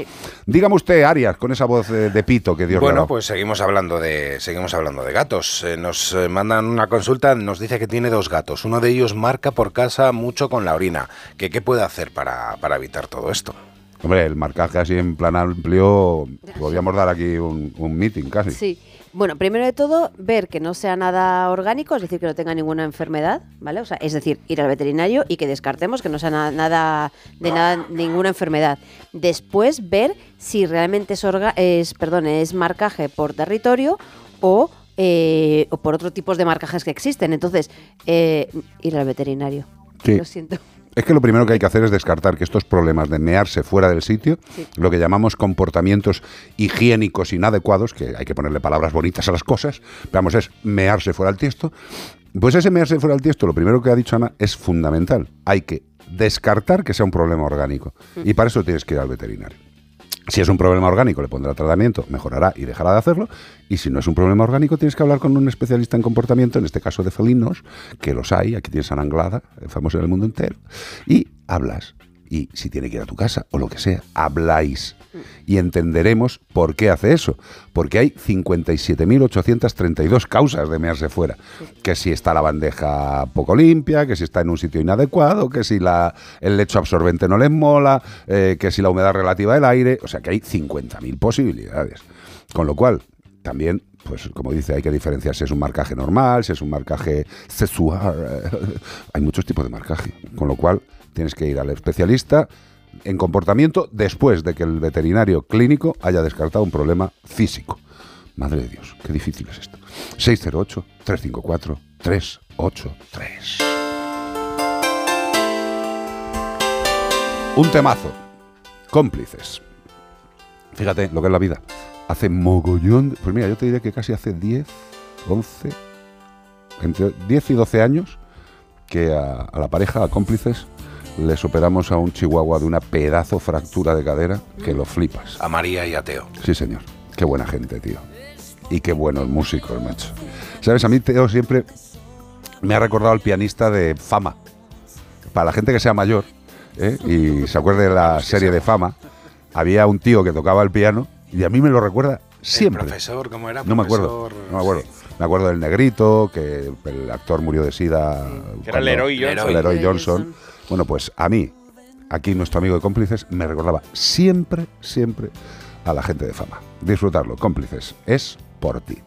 Dígame usted, Arias, con esa voz eh, de pito que Dios le ha Bueno, dado. pues seguimos hablando de seguimos hablando de gatos. Eh, nos eh, mandan una consulta, nos dice que tiene dos gatos. Uno de ellos marca por casa mucho con la orina. ¿Qué, qué puede hacer para, para evitar todo esto? Hombre, el marcaje así en plan amplio, podríamos dar aquí un, un meeting casi. Sí. Bueno, primero de todo, ver que no sea nada orgánico, es decir, que no tenga ninguna enfermedad, ¿vale? O sea, es decir, ir al veterinario y que descartemos que no sea na- nada de nada ninguna enfermedad. Después ver si realmente es orga- es, perdón, es marcaje por territorio o eh, o por otros tipos de marcajes que existen. Entonces, eh, ir al veterinario. Sí. Lo siento. Es que lo primero que hay que hacer es descartar que estos problemas de mearse fuera del sitio, Sí. lo que llamamos comportamientos higiénicos inadecuados, que hay que ponerle palabras bonitas a las cosas, vamos, es mearse fuera del tiesto, Pues ese mearse fuera del tiesto, lo primero que ha dicho Ana, es fundamental. Hay que descartar que sea un problema orgánico. Y para eso tienes que ir al veterinario. Si es un problema orgánico, le pondrá tratamiento, mejorará y dejará de hacerlo. Y si no es un problema orgánico, tienes que hablar con un especialista en comportamiento, en este caso de felinos, que los hay. Aquí tienes a Anglada, famoso en el mundo entero. Y hablas. Y si tiene que ir a tu casa o lo que sea, habláis. Y entenderemos por qué hace eso. Porque hay 57.832 causas de mearse fuera. Que si está la bandeja poco limpia, que si está en un sitio inadecuado, que si la, el lecho absorbente no les mola, eh, que si la humedad relativa del aire. O sea que hay 50.000 posibilidades. Con lo cual, también, pues como dice, hay que diferenciar si es un marcaje normal, si es un marcaje sexual. hay muchos tipos de marcaje. Con lo cual, tienes que ir al especialista en comportamiento después de que el veterinario clínico haya descartado un problema físico. Madre de Dios, qué difícil es esto. 608-354-383. Un temazo. Cómplices. Fíjate lo que es la vida. Hace mogollón. Pues mira, yo te diré que casi hace 10, 11, entre 10 y 12 años que a la pareja, a cómplices, les operamos a un chihuahua de una pedazo fractura de cadera que lo flipas. A María y a Teo. Sí, señor. Qué buena gente, tío. Y qué buenos músicos, macho. ¿Sabes? A mí Teo siempre me ha recordado al pianista de Fama. Para la gente que sea mayor ¿eh? y se acuerde de la serie de Fama, había un tío que tocaba el piano y a mí me lo recuerda siempre. El profesor, ¿cómo era? No me acuerdo. Profesor, No me acuerdo. Me acuerdo del negrito, que el actor murió de sida. Que era Leroy Johnson. Leroy Johnson. Bueno, pues a mí, aquí nuestro amigo de cómplices, me recordaba siempre, siempre a la gente de fama. Disfrutarlo, cómplices, es por ti.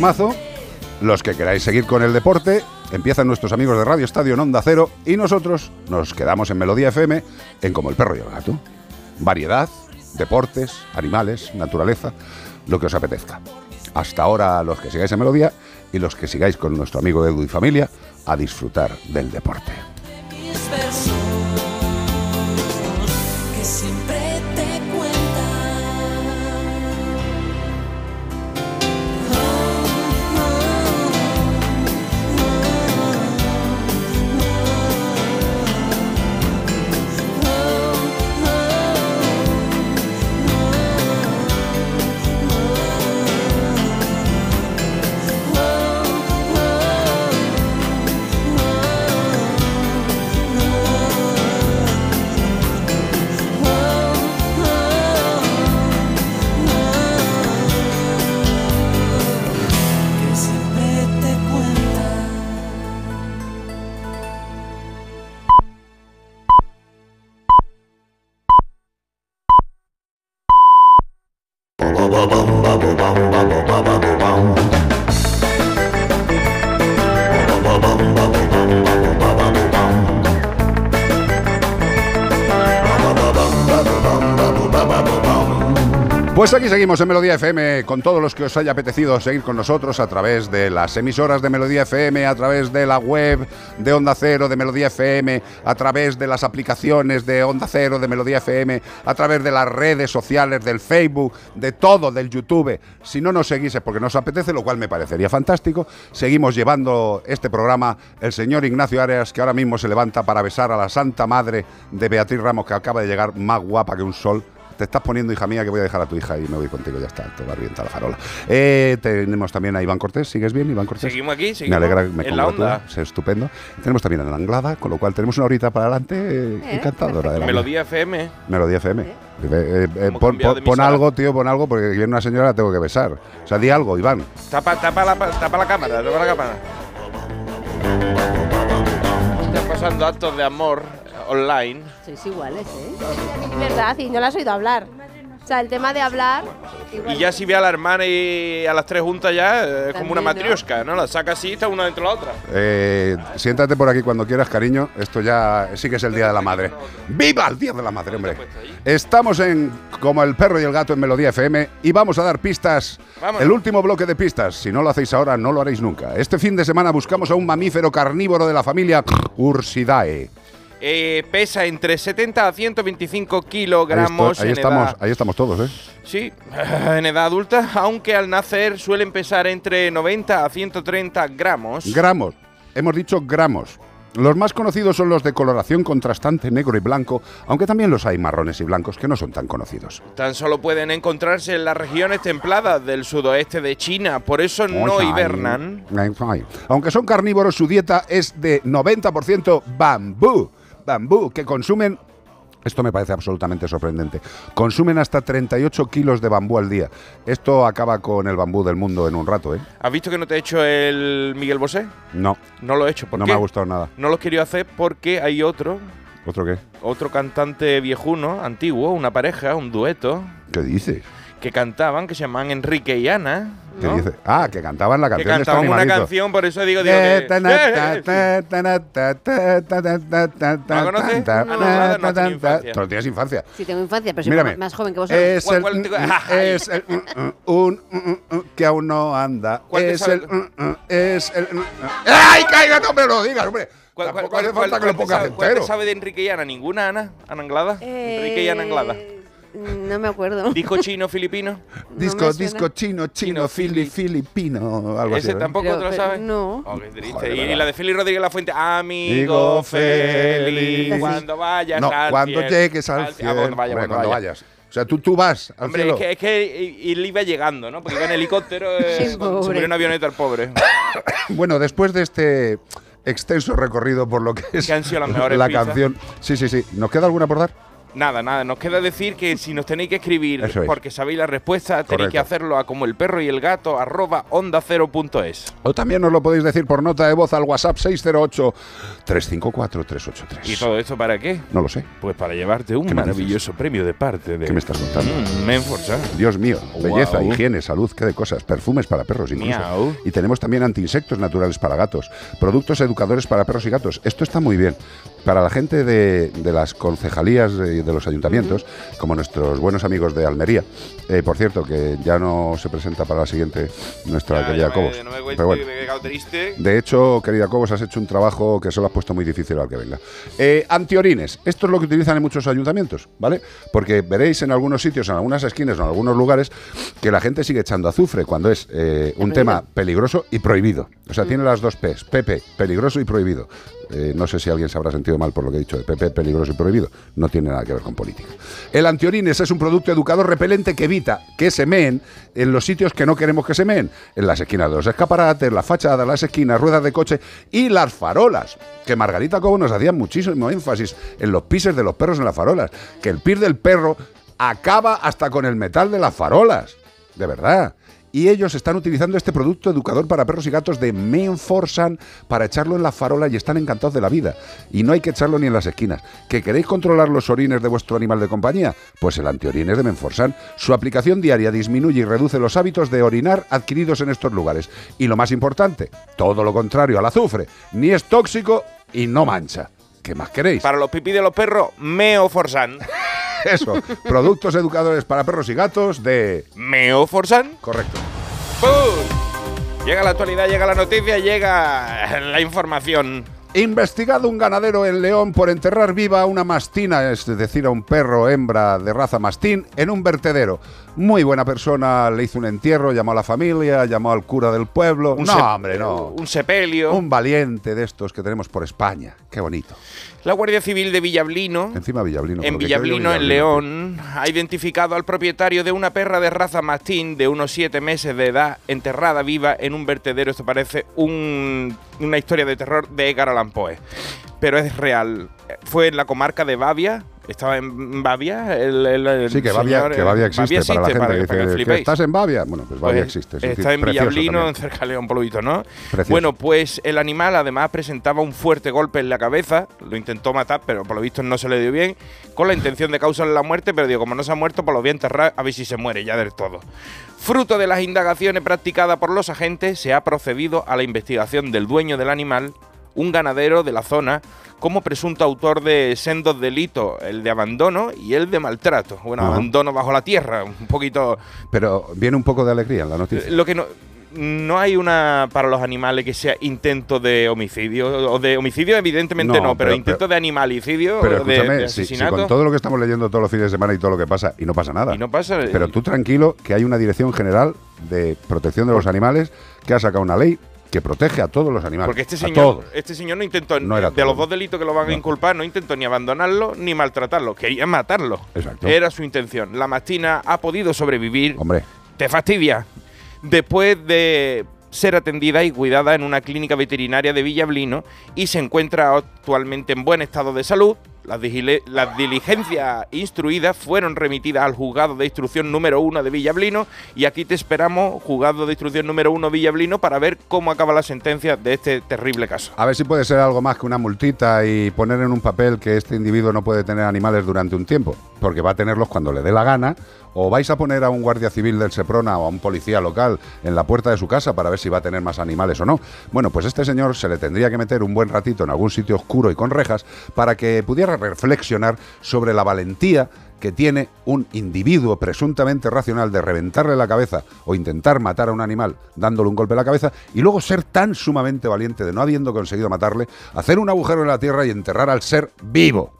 Temazo, los que queráis seguir con el deporte, empiezan nuestros amigos de Radio Estadio en Onda Cero y nosotros nos quedamos en Melodía FM en Como el Perro y el Gato. Variedad, deportes, animales, naturaleza, lo que os apetezca. Hasta ahora los que sigáis en Melodía y los que sigáis con nuestro amigo Edu y familia a disfrutar del deporte. En Melodía FM con todos los que os haya apetecido seguir con nosotros a través de las emisoras de Melodía FM, a través de la web de Onda Cero de Melodía FM, a través de las aplicaciones de Onda Cero de Melodía FM, a través de las redes sociales, del Facebook, de todo, del YouTube. Si no nos seguís es porque nos apetece, lo cual me parecería fantástico. Seguimos llevando este programa el señor Ignacio Arias, que ahora mismo se levanta para besar a la Santa Madre de Beatriz Ramos, que acaba de llegar más guapa que un sol. Te estás poniendo, hija mía, que voy a dejar a tu hija y me voy contigo, ya está, te va a reventar la farola. Eh, tenemos también a Iván Cortés, ¿sigues bien, Iván Cortés? Seguimos aquí, Me seguimos alegra, me en la onda. es estupendo. Tenemos también a la Anglada, con lo cual tenemos una horita para adelante eh, encantadora. De la Melodía FM. Melodía FM. Eh, eh, eh, Hemos pon cambiado pon- de pon algo, tío, pon algo, porque viene una señora la tengo que besar. O sea, di algo, Iván. Tapa, tapa, la, tapa la cámara, tapa la cámara. Están pasando actos de amor online. Sois iguales, ¿eh? Es verdad, y no la has oído hablar. O sea, el tema de hablar. Y ya si ve a la hermana y a las tres juntas ya, eh, es como una También, ¿no? matriosca, ¿no? La saca así y está una dentro de la otra. Eh, siéntate por aquí cuando quieras, cariño. Esto ya sí que es el Día de la Madre. ¡Viva el Día de la Madre, hombre! Estamos en Como el perro y el gato en Melodía FM y vamos a dar pistas. Vámonos. El último bloque de pistas. Si no lo hacéis ahora, no lo haréis nunca. Este fin de semana buscamos a un mamífero carnívoro de la familia Ursidae. Eh, pesa entre 70 a 125 Ahí, kilogramos ahí estamos, edad. ahí estamos todos, ¿eh? Sí, en edad adulta, aunque al nacer suelen pesar entre 90 a 130 gramos. Gramos. Hemos dicho gramos. Los más conocidos son los de coloración contrastante negro y blanco, aunque también los hay marrones y blancos que no son tan conocidos. Tan solo pueden encontrarse en las regiones templadas del sudoeste de China, por eso no hibernan. Aunque son carnívoros, su dieta es de 90% bambú. Bambú, que consumen. Esto me parece absolutamente sorprendente. Consumen hasta 38 kilos de bambú al día. Esto acaba con el bambú del mundo en un rato, ¿eh? ¿Has visto que no te he hecho el Miguel Bosé? No, No lo he hecho. ¿Por no qué? me ha gustado nada. No lo he querido hacer porque hay otro, ¿Otro qué? otro cantante viejuno, antiguo, una pareja, un dueto, ¿Qué dices? que cantaban, que se llaman Enrique y Ana. ¿Qué ¿no? dices? Ah, que cantaban la Que canción de este cantaban una canción, por eso digo, digo Eh, que- conoces? ta, No, nada, no infancia. No tienes infancia. Sí, tengo infancia, pero soy Mírame. más joven que vosotros. Es ¿Cuál- el, cuál mm, mm, es el mm, mm, un mm, mm, mm, que aún no anda. ¿Cuál Es el mm, mm, es el mm, mm. ¡Ay, caiga! No me lo digas, hombre. ¿Cuál, cuál, cuál- hace cuál- falta que lo cuál te pongas sabe- cuál te entero. sabe de Enrique y Ana? ¿Ninguna, Ana? ¿Ana Anglada? Enrique y Ana Anglada. No me acuerdo. ¿Disco chino filipino? Disco, disco chino, chino, fili, filipino, algo así. ¿Ese tampoco Pero- te lo sabes? no. Oh, qué triste. Joder, y, la de Félix Rodríguez La Fuente. Amigo Félix. cuando vayas No, al cuando cielo. llegues al Al- cielo. ah, cuando vayas, Hombre, cuando cuando vayas. vayas. O sea, tú, tú vas al Hombre, cielo. es que, es que él iba llegando, ¿no? Porque iba en helicóptero, eh, se murió en avioneta el pobre. Bueno, después de este extenso recorrido por lo que es Que han sido las mejores la pizzas. canción. Sí, sí, sí. ¿Nos queda alguna por dar? Nada, nada. Nos queda decir que si nos tenéis que escribir es. porque sabéis la respuesta, tenéis Correcto. que hacerlo a como el perro y el gato arroba onda cero punto es. O también nos lo podéis decir por nota de voz al WhatsApp 608-354-383. ¿Y todo esto para qué? No lo sé. Pues para llevarte un ¿Qué me maravilloso premio de parte de ¿Qué me estás contando? Mm. Dios mío, belleza, higiene, salud, qué de cosas, perfumes para perros incluso. Miau. Y tenemos también antiinsectos naturales para gatos, productos educadores para perros y gatos. Esto está muy bien. Para la gente de, de las concejalías de, de los ayuntamientos, como nuestros buenos amigos de Almería, eh, por cierto, que ya no se presenta para la siguiente nuestra Ya, querida me- Cobos. no me cuentes Pero bueno. que me he quedado triste. De hecho, querida Cobos, has hecho un trabajo que se lo has puesto muy difícil al que venga. Eh, antiorines. Esto es lo que utilizan en muchos ayuntamientos, ¿vale? Porque veréis en algunos sitios, en algunas esquinas, o en algunos lugares, que la gente sigue echando azufre cuando es eh, un tema peligroso y prohibido. O sea, tiene las dos P's. PP, peligroso y prohibido. Eh, no sé si alguien se habrá sentido mal por lo que he dicho de PP, peligroso y prohibido. No tiene nada que ver con política. El antiorines es un producto educador repelente que evita que se meen en los sitios que no queremos que se meen. En las esquinas de los escaparates, las fachadas, las esquinas, ruedas de coche y las farolas. Que Margarita Cobo nos hacía muchísimo énfasis en los pises de los perros en las farolas. Que el pis del perro acaba hasta con el metal de las farolas. De verdad. Y ellos están utilizando este producto educador para perros y gatos de Menforsan para echarlo en la farola y están encantados de la vida. Y no hay que echarlo ni en las esquinas. ¿Que queréis controlar los orines de vuestro animal de compañía? Pues el antiorines de Menforsan. Su aplicación diaria disminuye y reduce los hábitos de orinar adquiridos en estos lugares. Y lo más importante, todo lo contrario al azufre. Ni es tóxico y no mancha. ¿Qué más queréis? Para los pipí de los perros, Meoforsan. Eso, productos educadores para perros y gatos de... Meoforsan. Correcto. ¡Pum! Llega la actualidad, llega la noticia, llega la información. Investigado un ganadero en León por enterrar viva a una mastina, es decir, a un perro hembra de raza mastín, en un vertedero. Muy buena persona, le hizo un entierro, llamó a la familia, llamó al cura del pueblo. Un no, hombre, no. Un sepelio. Un valiente de estos que tenemos por España. Qué bonito. La Guardia Civil de Villablino, Encima Villablino. en Villablino, en León, ha identificado al propietario de una perra de raza mastín de unos siete meses de edad, enterrada viva en un vertedero. Esto parece un- una historia de terror de Edgar Allan Poe. Pero es real. Fue en la comarca de Bavia. Estaba en Bavia. El, el- el Sí, que Bavia, señor, que eh, Bavia existe, para la gente para, que para que dice que flipéis. estás en Bavia. Bueno, pues Bavia Pues existe. es Está en Villablino, también. cerca de León, por ¿no? Precioso. Bueno, pues el animal además presentaba un fuerte golpe en la cabeza. Lo intentó matar, pero por lo visto no se le dio bien. Con la intención de causarle la muerte, pero digo, como no se ha muerto, pues lo voy a enterrar a ver si se muere ya del todo. Fruto de las indagaciones practicadas por los agentes, se ha procedido a la investigación del dueño del animal, un ganadero de la zona, como presunto autor de sendos delitos, el de abandono y el de maltrato. Bueno, abandono bajo la tierra, un poquito Pero viene un poco de alegría en la noticia. lo que no no hay una para los animales que sea intento de homicidio o de homicidio evidentemente No, no, pero, pero- intento pero- de animalicidio Pero de, escúchame, de si- si, asesinato con todo lo que estamos leyendo todos los fines de semana y todo lo que pasa, y no pasa nada. y no pasa Pero tú tranquilo, que hay una Dirección General de Protección de los Animales que ha sacado una ley que protege a todos los animales. porque este señor este señor no intentó No era de todo. los dos delitos que lo van a inculpar no intentó ni abandonarlo ni maltratarlo quería matarlo Exacto. era su intención la mastina ha podido sobrevivir Hombre, te fastidia. Después de ser atendida y cuidada en una clínica veterinaria de Villablino y se encuentra actualmente en buen estado de salud. Las, diligencias instruidas fueron remitidas al juzgado de instrucción número uno de Villablino y aquí te esperamos, juzgado de instrucción número uno Villablino, para ver cómo acaba la sentencia de este terrible caso. a ver si puede ser algo más que una multita y poner en un papel que este individuo no puede tener animales durante un tiempo, porque va a tenerlos cuando le dé la gana, o vais a poner a un guardia civil del Seprona o a un policía local en la puerta de su casa para ver si va a tener más animales o no. Bueno, pues este señor se le tendría que meter un buen ratito en algún sitio oscuro y con rejas para que pudiera reflexionar sobre la valentía que tiene un individuo presuntamente racional de reventarle la cabeza o intentar matar a un animal dándole un golpe en la cabeza y luego ser tan sumamente valiente de no habiendo conseguido matarle, hacer un agujero en la tierra y enterrar al ser vivo.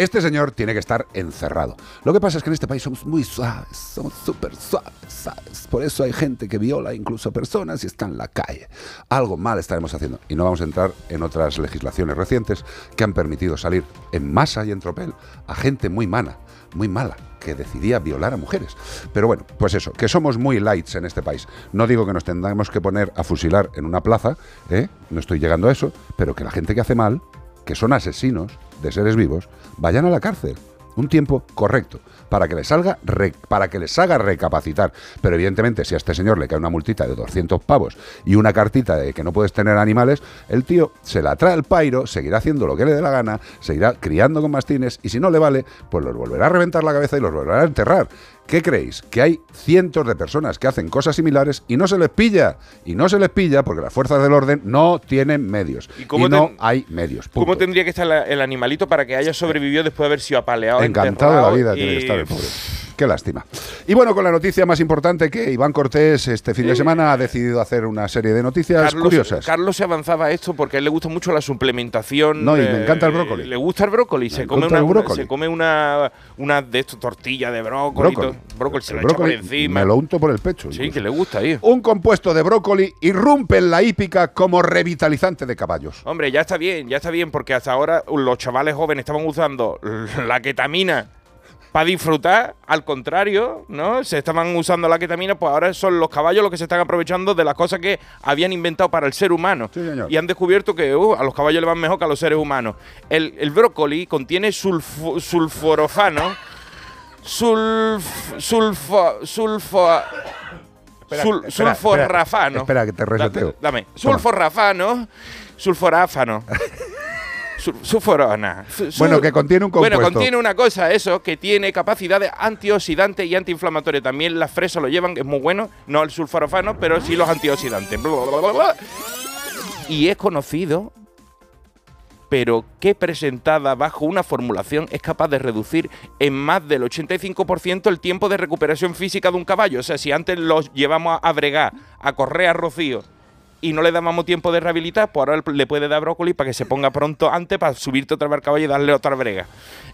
Este señor tiene que estar encerrado. Lo que pasa es que en este país somos muy suaves, somos súper suaves, ¿sabes? Por eso hay gente que viola incluso personas y está en la calle. Algo mal estaremos haciendo. Y no vamos a entrar en otras legislaciones recientes que han permitido salir en masa y en tropel a gente muy mana, muy mala, que decidía violar a mujeres. Pero bueno, pues eso, que somos muy lights en este país. No digo que nos tengamos que poner a fusilar en una plaza, ¿eh? no estoy llegando a eso, pero que la gente que hace mal, que son asesinos de seres vivos, vayan a la cárcel. Un tiempo correcto para que les salga re- para que les haga recapacitar. Pero evidentemente, si a este señor le cae una multita de 200 pavos y una cartita de que no puedes tener animales, el tío se la trae al pairo, seguirá haciendo lo que le dé la gana, seguirá criando con mastines y si no le vale, pues los volverá a reventar la cabeza y los volverá a enterrar. ¿Qué creéis? Que hay cientos de personas que hacen cosas similares y no se les pilla. Y no se les pilla porque las fuerzas del orden no tienen medios. Y, cómo no ten- hay medios. ¿Cómo punto. tendría que estar la- el animalito para que haya sobrevivido después de haber sido apaleado? Encantado de la vida y- tiene que estar el pobre. Qué lástima. Y bueno, con la noticia más importante que Iván Cortés este fin de semana ha decidido hacer una serie de noticias Carlos, curiosas. Carlos se avanzaba a esto porque a él le gusta mucho la suplementación. No, y me encanta el brócoli. Le gusta el brócoli. Se come, una, brócoli. se come una, una de estos tortillas de brócoli. Brócoli. se El lo echa por encima. me lo unto por el pecho. Sí, que le gusta, tío. Un compuesto de brócoli irrumpe en la hípica como revitalizante de caballos. Hombre, ya está bien, ya está bien, porque hasta ahora los chavales jóvenes estaban usando la ketamina para disfrutar, al contrario, ¿no? Se estaban usando la ketamina, pues ahora son los caballos los que se están aprovechando de las cosas que habían inventado para el ser humano. Y han descubierto que uh, a los caballos le van mejor que a los seres humanos. El, el brócoli contiene sulfo- sulforofano, sulf, sulfo, sulfo, Espera, sul- espera, que te reseteo. Dame. Toma. Sulforafano, sulforáfano. Sul- Sulforona. Su- su- Bueno, que contiene un Bueno, compuesto. contiene una cosa, eso, que tiene capacidades antioxidante y antiinflamatorio. También las fresas lo llevan, que es muy bueno. No el sulforafano, pero sí los antioxidantes. Bla, bla, bla, bla. Y es conocido, pero que presentada bajo una formulación es capaz de reducir en más del 85% el tiempo de recuperación física de un caballo. O sea, si antes los llevamos a bregar, a correr a rocío y no le dábamos tiempo de rehabilitar, pues ahora le puede dar brócoli para que se ponga pronto antes para subirte otra vez al caballo y darle otra brega.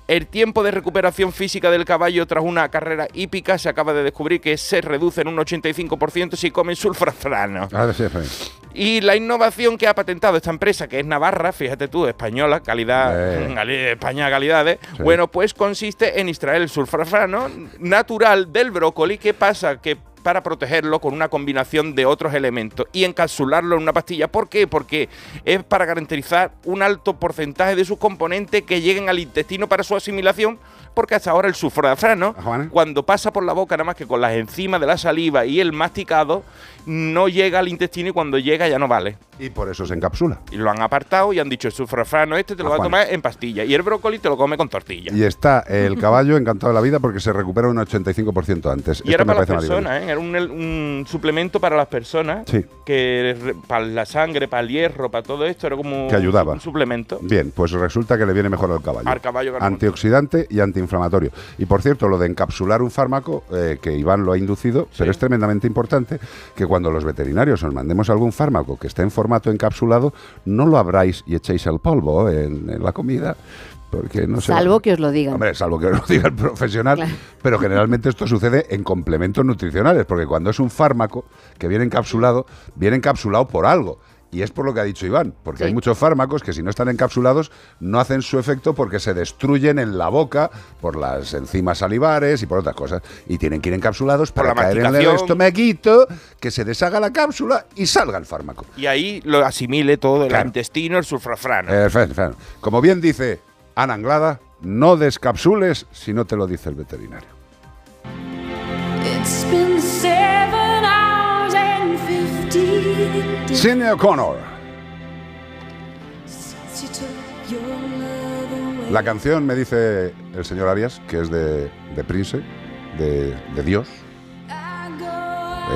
El tiempo de recuperación física del caballo tras una carrera hípica se acaba de descubrir que se reduce en un 85% si comen sulfrafrano. Ah. Y la innovación que ha patentado esta empresa, que es Navarra, fíjate tú, española, calidad, Eh. España calidades, Sí. bueno, pues consiste en extraer el sulfrafrano natural del brócoli. ¿Qué pasa? Que para protegerlo con una combinación de otros elementos y encapsularlo en una pastilla. ¿Por qué? Porque es para garantizar un alto porcentaje de sus componentes que lleguen al intestino para su asimilación, porque hasta ahora el sulforafrano, cuando pasa por la boca, nada más que con las enzimas de la saliva y el masticado, no llega al intestino y cuando llega ya no vale. Y por eso se encapsula. Y lo han apartado y han dicho, el sulforafrano este te lo vas a Juan. tomar en pastilla y el brócoli te lo come con tortilla. Y está el caballo encantado de la vida porque se recupera un 85% antes. Y era Esto para las personas, ¿eh? era un, un suplemento para las personas, Sí. que para la sangre, para el hierro, para todo esto, era como Que ayudaba. un suplemento. Bien, pues resulta que le viene mejor al caballo. Al caballo Antioxidante y antiinflamatorio. Y por cierto, lo de encapsular un fármaco, eh, que Iván lo ha inducido, pero es tremendamente importante que cuando los veterinarios os mandemos algún fármaco que esté en formato encapsulado, no lo abráis y echéis el polvo en, en la comida. Porque no Salvo que os lo digan. Hombre, salvo que os lo diga el profesional, Claro. pero generalmente esto sucede en complementos nutricionales, porque cuando es un fármaco que viene encapsulado, viene encapsulado por algo. Y es por lo que ha dicho Iván, porque hay muchos fármacos que si no están encapsulados no hacen su efecto porque se destruyen en la boca por las enzimas salivares y por otras cosas. Y tienen que ir encapsulados para la caer en el estomaguito, que se deshaga la cápsula y salga el fármaco. Y ahí lo asimile todo, el Claro. intestino, el sulfrafrano. Eh, Como bien dice Ana Anglada, no descapsules si no te lo dice el veterinario. It's been Sidney O'Connor. La canción me dice el señor Arias, que es de, de Prince, de, de Dios.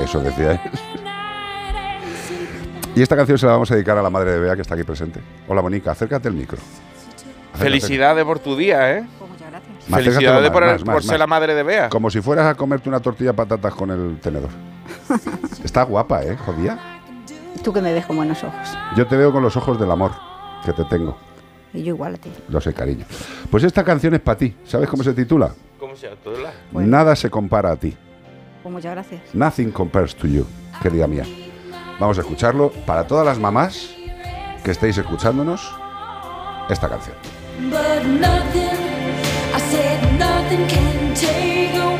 Eso decía él. Y esta canción se la vamos a dedicar a la madre de Bea, que está aquí presente. Hola, Bonica, acércate el micro. Acércate. Felicidades por tu día, ¿eh? Más, Felicidades por, más, el- más, por más. ser la madre de Bea. Como si fueras a comerte una tortilla de patatas con el tenedor. Está guapa, ¿eh? Jodía. Tú que me ves con buenos ojos. Yo te veo con los ojos del amor que te tengo. Y yo igual a ti. Lo sé, cariño. Pues esta canción es para ti. ¿Sabes cómo se titula? ¿Cómo se titula? Nada se compara a ti. Pues muchas gracias. Nothing compares to you, querida mía. Vamos a escucharlo para todas las mamás que estéis escuchándonos esta canción. But nothing, I said nothing can take away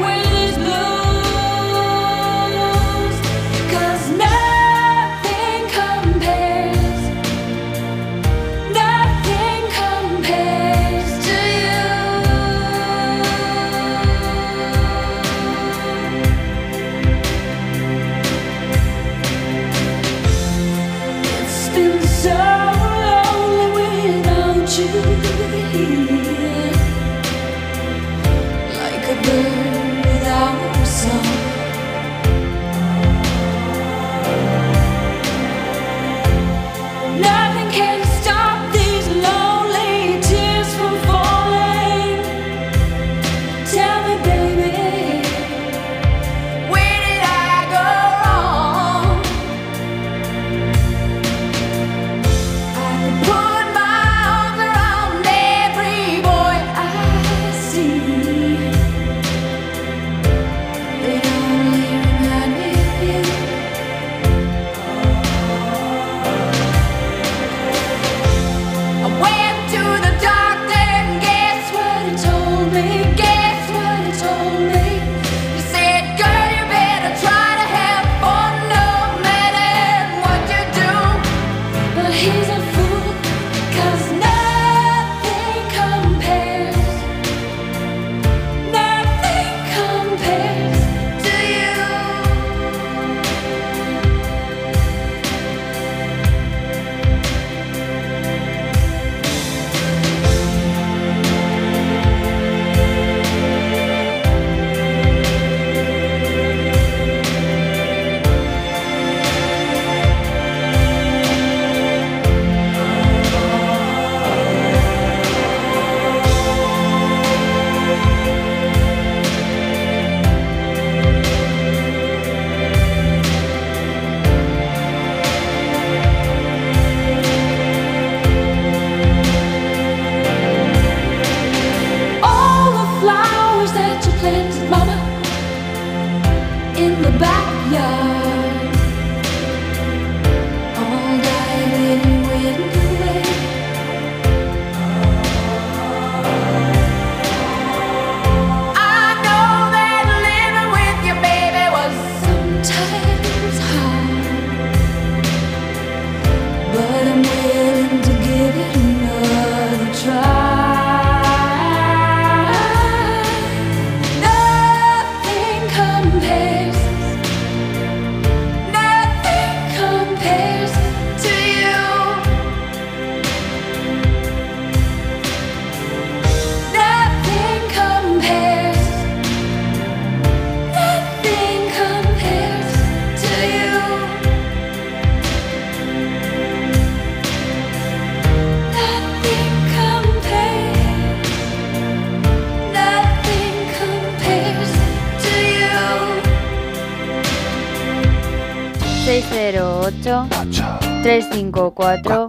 354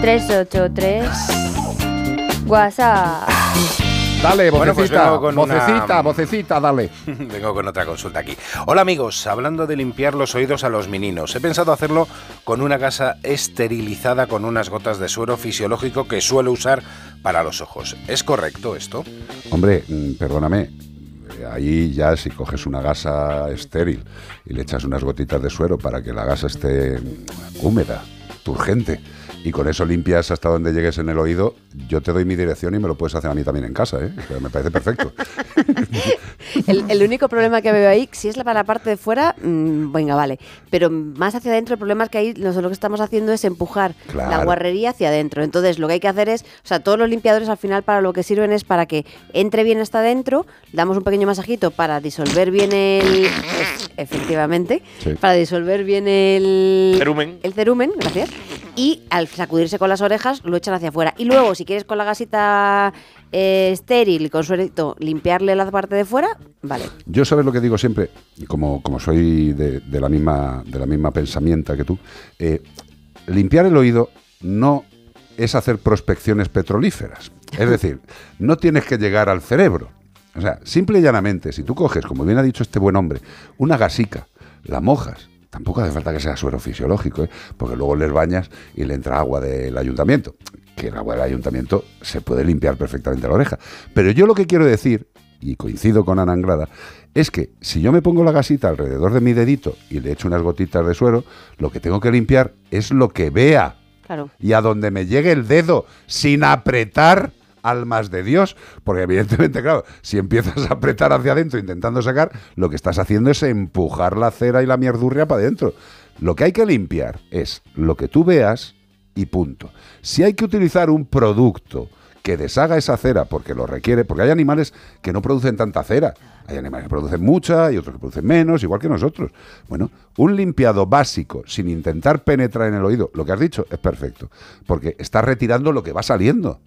383 WhatsApp. Dale, Bueno, pues vocecita, vengo con una- vocecita, vocecita, dale. Vengo con otra consulta aquí. Hola amigos, hablando de limpiar los oídos a los meninos, he pensado hacerlo con una gasa esterilizada con unas gotas de suero fisiológico que suelo usar para los ojos. ¿Es correcto esto? Hombre, mm, perdóname. eh, Ahí ya si coges una gasa estéril y le echas unas gotitas de suero para que la gasa esté húmeda, turgente, y con eso limpias hasta donde llegues en el oído, yo te doy mi dirección y me lo puedes hacer a mí también en casa, ¿eh? O sea, me parece perfecto. El, el único problema que veo ahí, si es para la parte de fuera, mm, venga, vale. Pero más hacia adentro, el problema es que ahí nosotros lo que estamos haciendo es empujar la guarrería hacia adentro. Entonces, lo que hay que hacer es, o sea, todos los limpiadores al final para lo que sirven es para que entre bien hasta adentro, damos un pequeño masajito para disolver bien el. ef- Efectivamente, Sí. para disolver bien el. Cerumen. El cerumen, gracias. Y al sacudirse con las orejas, lo echan hacia afuera. Y luego, si quieres con la gasita eh, estéril y con suerito limpiarle la parte de fuera, vale. Yo sabes lo que digo siempre, y como, como soy de, de la misma de la misma pensamienta que tú, eh, limpiar el oído no es hacer prospecciones petrolíferas. Es decir, no tienes que llegar al cerebro. O sea, simple y llanamente, si tú coges, como bien ha dicho este buen hombre, una gasica, la mojas, tampoco hace falta que sea suero fisiológico, ¿eh? porque luego les bañas y le entra agua del ayuntamiento, que el agua del ayuntamiento se puede limpiar perfectamente la oreja. Pero yo lo que quiero decir, y coincido con Ana Angrada, es que si yo me pongo la gasita alrededor de mi dedito y le echo unas gotitas de suero, lo que tengo que limpiar es lo que vea Claro. y a donde me llegue el dedo sin apretar almas de Dios, porque evidentemente, claro, si empiezas a apretar hacia adentro intentando sacar, lo que estás haciendo es empujar la cera y la mierdurria para adentro. Lo que hay que limpiar es lo que tú veas y punto. Si hay que utilizar un producto que deshaga esa cera porque lo requiere, porque hay animales que no producen tanta cera. Hay animales que producen mucha y otros que producen menos, igual que nosotros. Bueno, un limpiado básico sin intentar penetrar en el oído, lo que has dicho es perfecto, porque estás retirando lo que va saliendo.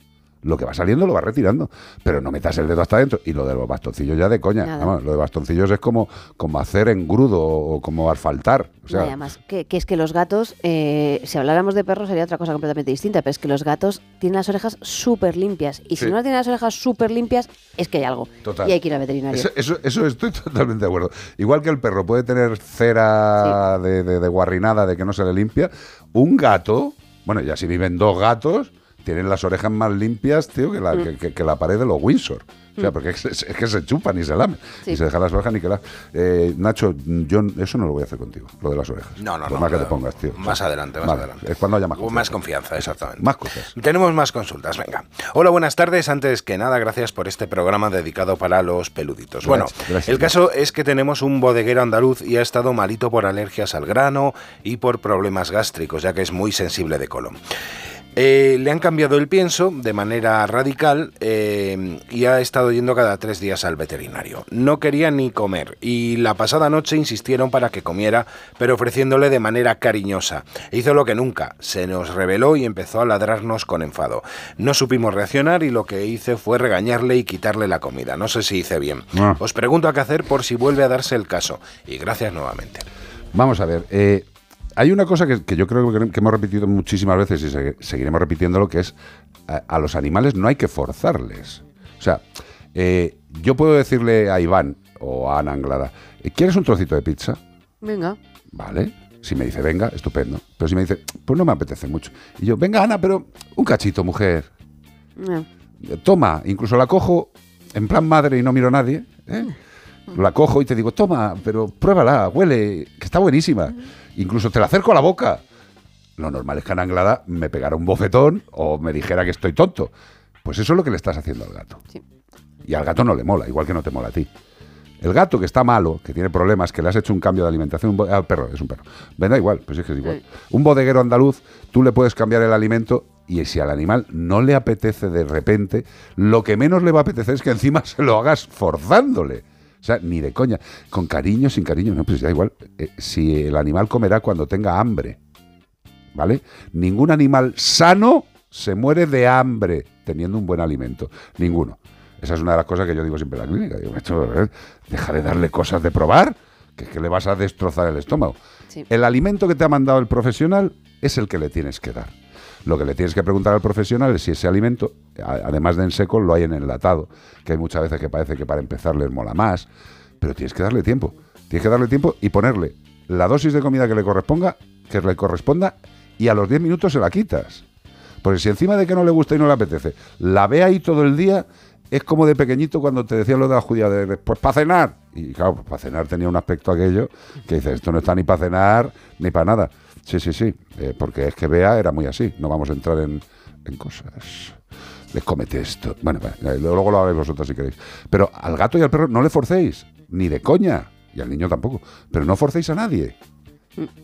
Lo que va saliendo lo va retirando, pero no metas el dedo hasta adentro. Y lo de los bastoncillos ya de coña. Vamos, lo de bastoncillos es como, como hacer engrudo o como asfaltar. O sea, además, que, que es que los gatos, eh, si habláramos de perros sería otra cosa completamente distinta, pero es que los gatos tienen las orejas súper limpias. Y si no tienen las orejas súper limpias, es que hay algo. Total. Y hay que ir al veterinario. Eso, eso, eso estoy totalmente de acuerdo. Igual que el perro puede tener cera de, de- de guarrinada de que no se le limpia, un gato, bueno, ya si viven dos gatos, tienen las orejas más limpias, tío, que la, Mm. que, que- que la pared de los Windsor. O sea, Mm. porque es, es que se chupan y se lamen. Sí. Y se dejan las orejas ni que la... Eh, Nacho, yo eso no lo voy a hacer contigo, lo de las orejas. No, no, Por no, más que te pongas, tío. Más adelante, más Vale, adelante. Es cuando haya más Con más confianza, exactamente. Más cosas. Tenemos más consultas, venga. Hola, buenas tardes. Antes que nada, gracias por este programa dedicado para los peluditos. bueno, Gracias, gracias. el caso es que tenemos un bodeguero andaluz y ha estado malito por alergias al grano y por problemas gástricos, ya que es muy sensible de colon. Eh, le han cambiado el pienso de manera radical eh, y ha estado yendo cada tres días al veterinario. No quería ni comer y la pasada noche insistieron para que comiera, pero ofreciéndole de manera cariñosa. Hizo lo que nunca, se nos reveló y empezó a ladrarnos con enfado. No supimos reaccionar y lo que hice fue regañarle y quitarle la comida. No sé si hice bien. Ah. Os pregunto a qué hacer por si vuelve a darse el caso. Y gracias nuevamente. Vamos a ver. eh, hay una cosa que, que yo creo que, que hemos repetido muchísimas veces y se- seguiremos repitiéndolo, que es a, a los animales no hay que forzarles. O sea, eh, yo puedo decirle a Iván, o a Ana Anglada, ¿quieres un trocito de pizza? Venga. Vale. Si me dice, venga, estupendo. Pero si me dice, pues no me apetece mucho. Y yo, venga, Ana, pero un cachito, mujer. Eh, Toma, incluso la cojo en plan madre y no miro a nadie. ¿eh? La cojo y te digo, toma, pero pruébala, huele, que está buenísima. Incluso te la acerco a la boca. Lo normal es que Ana Anglada me pegara un bofetón o me dijera que estoy tonto. Pues eso es lo que le estás haciendo al gato. Y al gato no le mola, igual que no te mola a ti. El gato que está malo, que tiene problemas, que le has hecho un cambio de alimentación, un ah, perro, es un perro. Ven, da igual, pues es que es igual. Un bodeguero andaluz, tú le puedes cambiar el alimento y si al animal no le apetece de repente, lo que menos le va a apetecer es que encima se lo hagas forzándole. O sea, ni de coña. Con cariño, sin cariño, no, pues da igual. Eh, si el animal comerá cuando tenga hambre, ¿vale? Ningún animal sano se muere de hambre teniendo un buen alimento. Ninguno. Esa es una de las cosas que yo digo siempre en la clínica. Digo, macho, eh, deja de darle cosas de probar, que es que le vas a destrozar el estómago. Sí. El alimento que te ha mandado el profesional es el que le tienes que dar. Lo que le tienes que preguntar al profesional es si ese alimento, además de en seco, lo hay en enlatado, que hay muchas veces que parece que para empezar les mola más, pero tienes que darle tiempo. Tienes que darle tiempo y ponerle la dosis de comida que le corresponda, que le corresponda, y a los 10 minutos se la quitas. Porque si encima de que no le gusta y no le apetece, la ve ahí todo el día, es como de pequeñito cuando te decían lo de la judía, de, pues para cenar. Y claro, pues para cenar tenía un aspecto aquello que dices, esto no está ni para cenar ni para nada. Sí, sí, sí, eh, porque es que Bea era muy así, no vamos a entrar en, en cosas. Les comete esto. Bueno, bueno, eh, luego lo habréis vosotros si queréis. Pero al gato y al perro no le forcéis, ni de coña, y al niño tampoco. Pero no forcéis a nadie.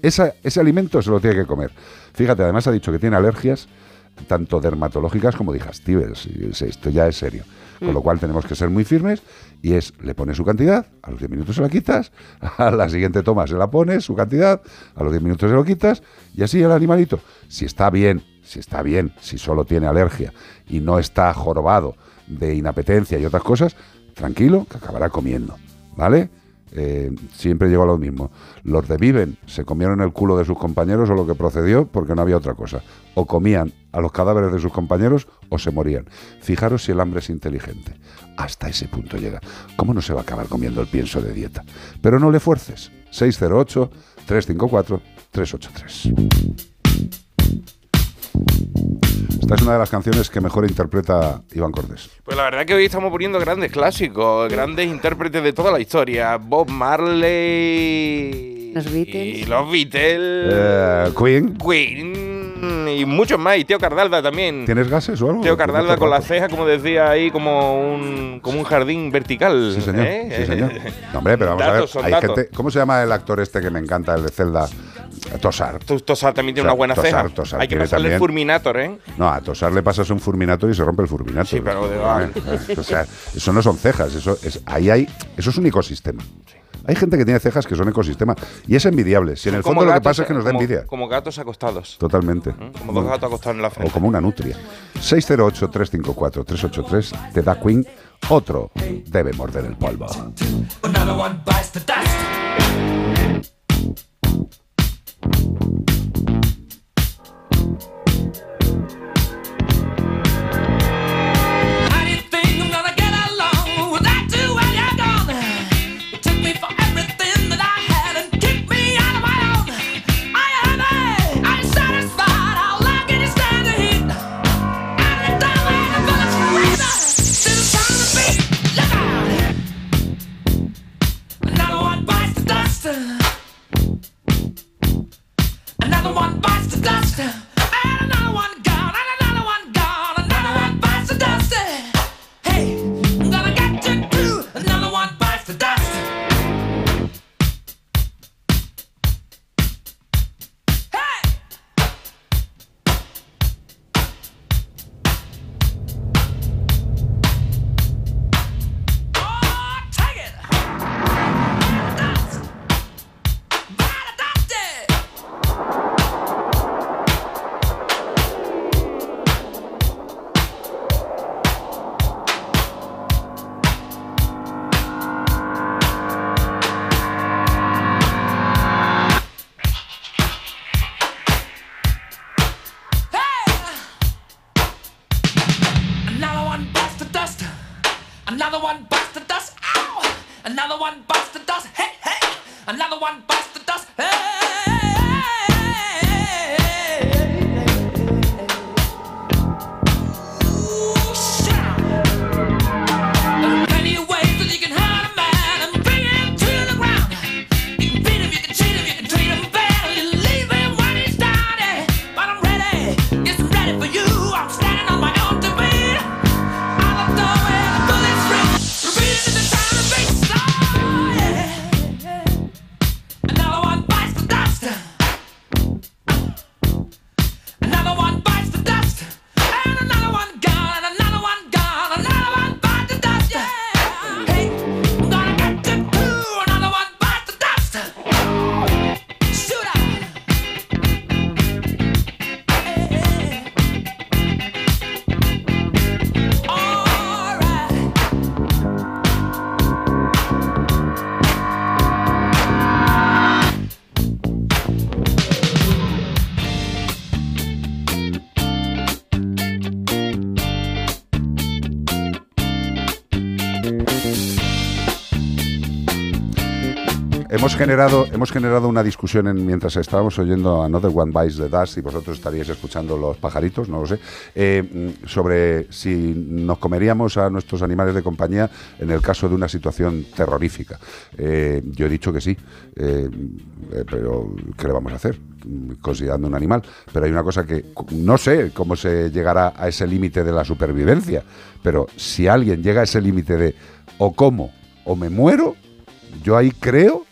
Esa- ese alimento se lo tiene que comer. Fíjate, además ha dicho que tiene alergias tanto dermatológicas como digestivas. Esto ya es serio. Con lo cual tenemos que ser muy firmes y es, le pones su cantidad, a los 10 minutos se la quitas, a la siguiente toma se la pones, su cantidad, a los 10 minutos se lo quitas y así el animalito, si está bien, si está bien, si solo tiene alergia y no está jorobado de inapetencia y otras cosas, tranquilo, que acabará comiendo, ¿vale? Eh, siempre llego a lo mismo. Los de Viven se comieron el culo de sus compañeros o lo que procedió porque no había otra cosa. O comían a los cadáveres de sus compañeros o se morían. Fijaros si el hambre es inteligente. Hasta ese punto llega. ¿Cómo no se va a acabar comiendo el pienso de dieta? Pero no le fuerces. 608-354-383. Esta es una de las canciones que mejor interpreta Iván Cortés. Pues la verdad que hoy estamos poniendo grandes clásicos, grandes intérpretes de toda la historia. Bob Marley. Los Beatles. Y los Beatles. Eh, Queen, Queen. Y muchos más. Y Teo Cardalda también. ¿tienes gases o algo? Noto Cardalda con roto. las cejas, como decía ahí, como un, como un jardín vertical. Sí, señor. ¿eh? Sí, señor. No, hombre, pero vamos Datos a ver. Hay gente, ¿Cómo se llama el actor este que me encanta, el de Zelda? Tosar. Tosar también tiene una buena Tosar, ceja. Tosar Hay que pasarle el también. Fulminator, ¿eh? No, a Tosar le pasas un fulminator y se rompe el fulminator. Sí, pero de- Eh, O sea, eso no son cejas, eso es, ahí hay, eso es un ecosistema. Hay gente que tiene cejas que son ecosistema y es envidiable. Si en el Como fondo lo que pasa es que nos da como- envidia. Como gatos acostados. Totalmente. Como dos gatos acostados en la O frente. como una nutria. 608-354-383 te da Queen. Otro debe morder el polvo. Dust. Hemos generado, hemos generado una discusión en- mientras estábamos oyendo Another One Bites the Dust y vosotros estaríais escuchando los pajaritos, no lo sé, eh, sobre si nos comeríamos a nuestros animales de compañía en el caso de una situación terrorífica. Eh, yo he dicho que sí, eh, pero ¿qué le vamos a hacer? Considerando un animal. Pero hay una cosa que no sé cómo se llegará a ese límite de la supervivencia, pero si alguien llega a ese límite de o como o me muero, yo ahí creo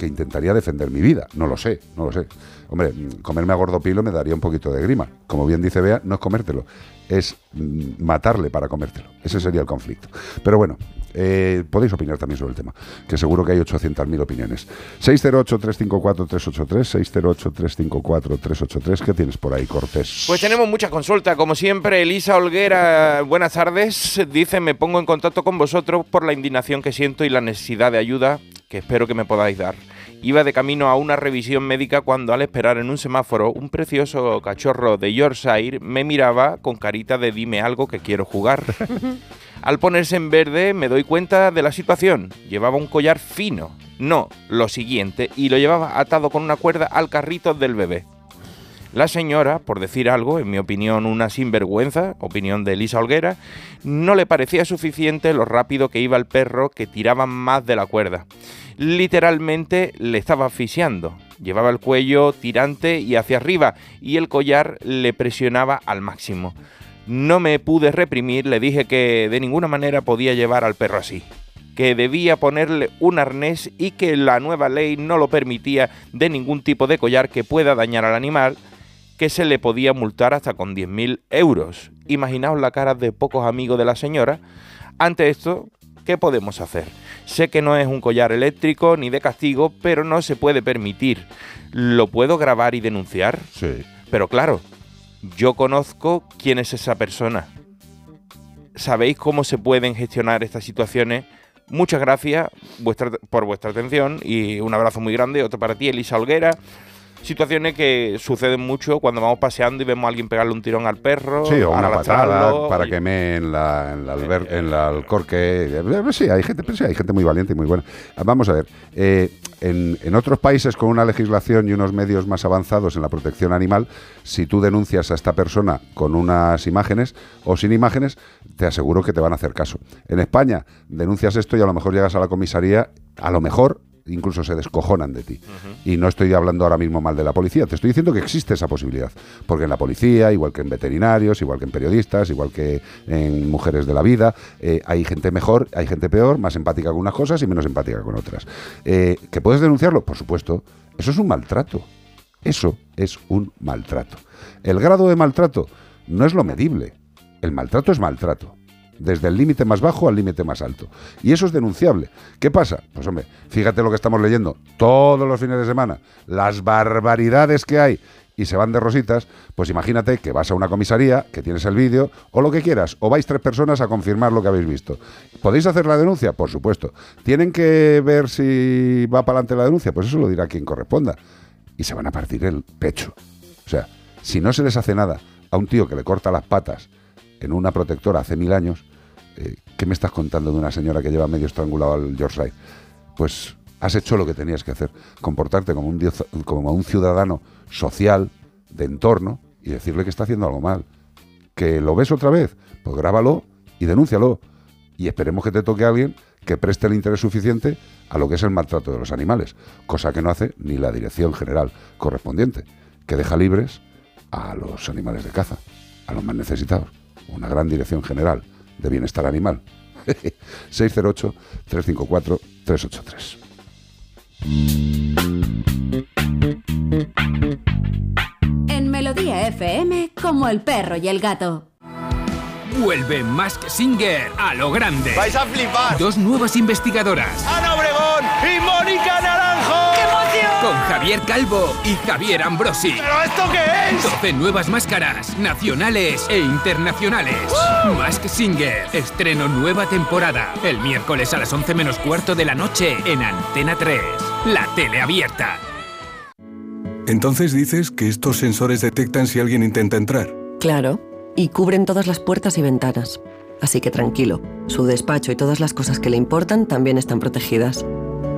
que intentaría defender mi vida. No lo sé, no lo sé. Hombre, comerme a Gordopilo me daría un poquito de grima. Como bien dice Bea, no es comértelo, es mm, matarle para comértelo. Ese sería el conflicto. Pero bueno, eh, podéis opinar también sobre el tema, que seguro que hay 800.000 opiniones. 608-354-383, 608-354-383. ¿Qué tienes por ahí, Cortés? Pues tenemos muchas consultas, como siempre. Elisa Olguera, buenas tardes. Dice, me pongo en contacto con vosotros por la indignación que siento y la necesidad de ayuda que espero que me podáis dar. Iba de camino a una revisión médica cuando al esperar en un semáforo un precioso cachorro de Yorkshire me miraba con carita de dime algo que quiero jugar. Al ponerse en verde me doy cuenta de la situación. Llevaba un collar fino. No, lo siguiente, y lo llevaba atado con una cuerda al carrito del bebé. La señora, por decir algo, en mi opinión una sinvergüenza, opinión de Elisa Olguera, no le parecía suficiente lo rápido que iba el perro que tiraba más de la cuerda. Literalmente le estaba asfixiando. Llevaba el cuello tirante y hacia arriba y el collar le presionaba al máximo. No me pude reprimir, le dije que de ninguna manera podía llevar al perro así que debía ponerle un arnés y que la nueva ley no lo permitía de ningún tipo de collar que pueda dañar al animal, que se le podía multar hasta con 10.000 euros. Imaginaos la cara de pocos amigos de la señora. Ante esto, ¿qué podemos hacer? Sé que no es un collar eléctrico ni de castigo, pero no se puede permitir. ¿Lo puedo grabar y denunciar? Sí. Pero claro, yo conozco quién es esa persona. ¿Sabéis cómo se pueden gestionar estas situaciones? Muchas gracias vuestra- por vuestra atención y un abrazo muy grande. Otro para ti, Elisa Olguera. Situaciones que suceden mucho cuando vamos paseando y vemos a alguien pegarle un tirón al perro, Sí, o una patada para que me en la, en la, alber- en la alcorque. Eh, Sí, hay gente, sí, hay gente muy valiente y muy buena. Ah, Vamos a ver, eh, en, en otros países con una legislación y unos medios más avanzados en la protección animal, si tú denuncias a esta persona con unas imágenes o sin imágenes, te aseguro que te van a hacer caso. En España denuncias esto y a lo mejor llegas a la comisaría, a lo mejor incluso se descojonan de ti. Y no estoy hablando ahora mismo mal de la policía, te estoy diciendo que existe esa posibilidad. Porque en la policía, igual que en veterinarios, igual que en periodistas, igual que en mujeres de la vida, eh, hay gente mejor, hay gente peor, más empática con unas cosas y menos empática con otras. Eh, ¿Que puedes denunciarlo? Por supuesto. Eso es un maltrato. Eso es un maltrato. El grado de maltrato no es lo medible. El maltrato es maltrato. Desde el límite más bajo al límite más alto. Y eso es denunciable. ¿Qué pasa? Pues hombre, fíjate lo que estamos leyendo todos los fines de semana. Las barbaridades que hay y se van de rositas, pues imagínate que vas a una comisaría, que tienes el vídeo, o lo que quieras, o vais tres personas a confirmar lo que habéis visto. ¿Podéis hacer la denuncia? Por supuesto. ¿Tienen que ver si va para adelante la denuncia? Pues eso lo dirá quien corresponda. Y se van a partir el pecho. O sea, si no se les hace nada a un tío que le corta las patas en una protectora hace mil años, eh, ¿qué me estás contando de una señora que lleva medio estrangulado al Yorkshire? pues has hecho lo que tenías que hacer, comportarte como un, como un ciudadano social, de entorno, y decirle que está haciendo algo mal. ¿Que lo ves otra vez? Pues grábalo y denúncialo. Y esperemos que te toque a alguien que preste el interés suficiente a lo que es el maltrato de los animales, cosa que no hace ni la dirección general correspondiente, que deja libres a los animales de caza, a los más necesitados. Una gran dirección general de bienestar animal. 608-354-383. En Melodía FM, como el perro y el gato. Vuelve Mask Singer a lo grande. Vais a flipar. Dos nuevas investigadoras. Ana Obregón y Mónica Naranjo. Con Javier Calvo y Javier Ambrosi. ¿Pero esto qué es? 12 nuevas máscaras, nacionales e internacionales. Mask Singer, estreno nueva temporada. El miércoles a las 11 menos cuarto de la noche en Antena 3. La tele abierta. Entonces dices que estos sensores detectan si alguien intenta entrar. Claro, y cubren todas las puertas y ventanas. Así que tranquilo, su despacho y todas las cosas que le importan también están protegidas.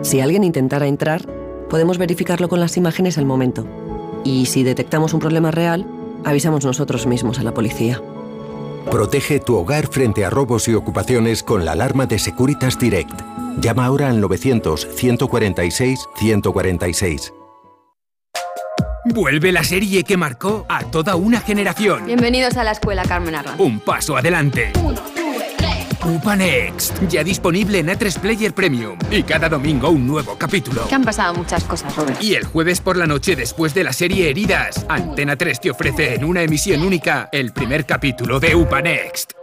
Si alguien intentara entrar, podemos verificarlo con las imágenes al momento. Y si detectamos un problema real, avisamos nosotros mismos a la policía. Protege tu hogar frente a robos y ocupaciones con la alarma de Securitas Direct. Llama ahora al 900-146-146. Vuelve la serie que marcó a toda una generación. Bienvenidos a la escuela Carmen Arran. Un paso adelante. Upa Next, ya disponible en A3 Player Premium. Y cada domingo un nuevo capítulo. Que han pasado muchas cosas, Robert. Y el jueves por la noche después de la serie Heridas, Antena 3 te ofrece en una emisión única el primer capítulo de Upa Next.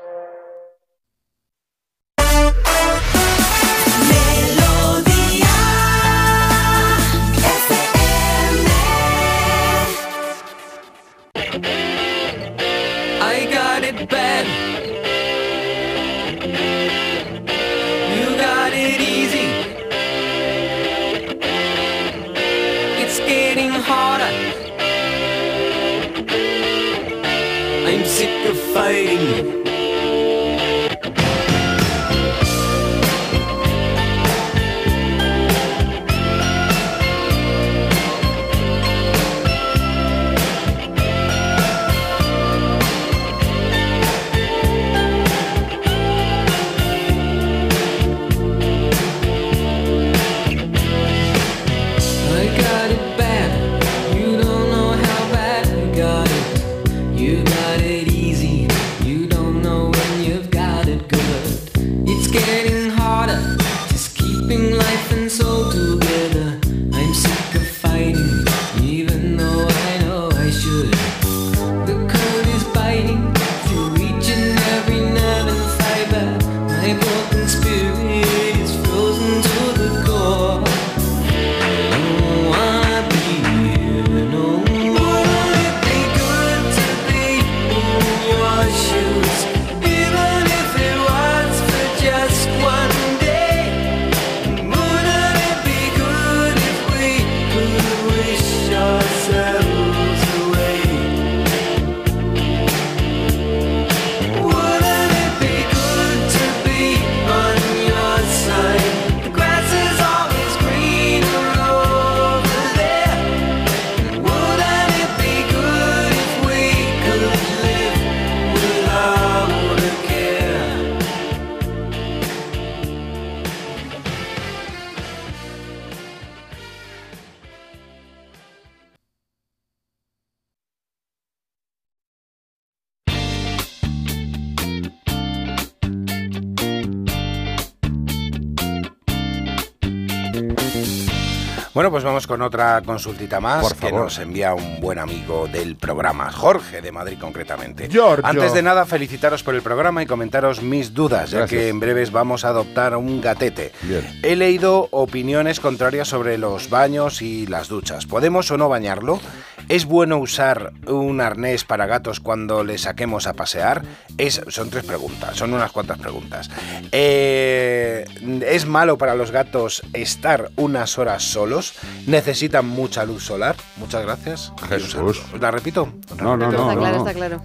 Con otra consultita más Por que favor. nos envía un buen amigo del programa, Jorge de Madrid concretamente. Giorgio. Antes de nada, felicitaros por el programa y comentaros mis dudas, ya que en breves vamos a adoptar un gatete. Bien. He leído opiniones contrarias sobre los baños y las duchas. ¿Podemos o no bañarlo? ¿Es bueno usar un arnés para gatos cuando le saquemos a pasear? Es, son tres preguntas, son unas cuantas preguntas. Eh, ¿Es malo para los gatos estar unas horas solos? ¿Necesitan mucha luz solar? Muchas gracias. Jesús. ¿La repito? No, no, no. está no, claro, no. está claro.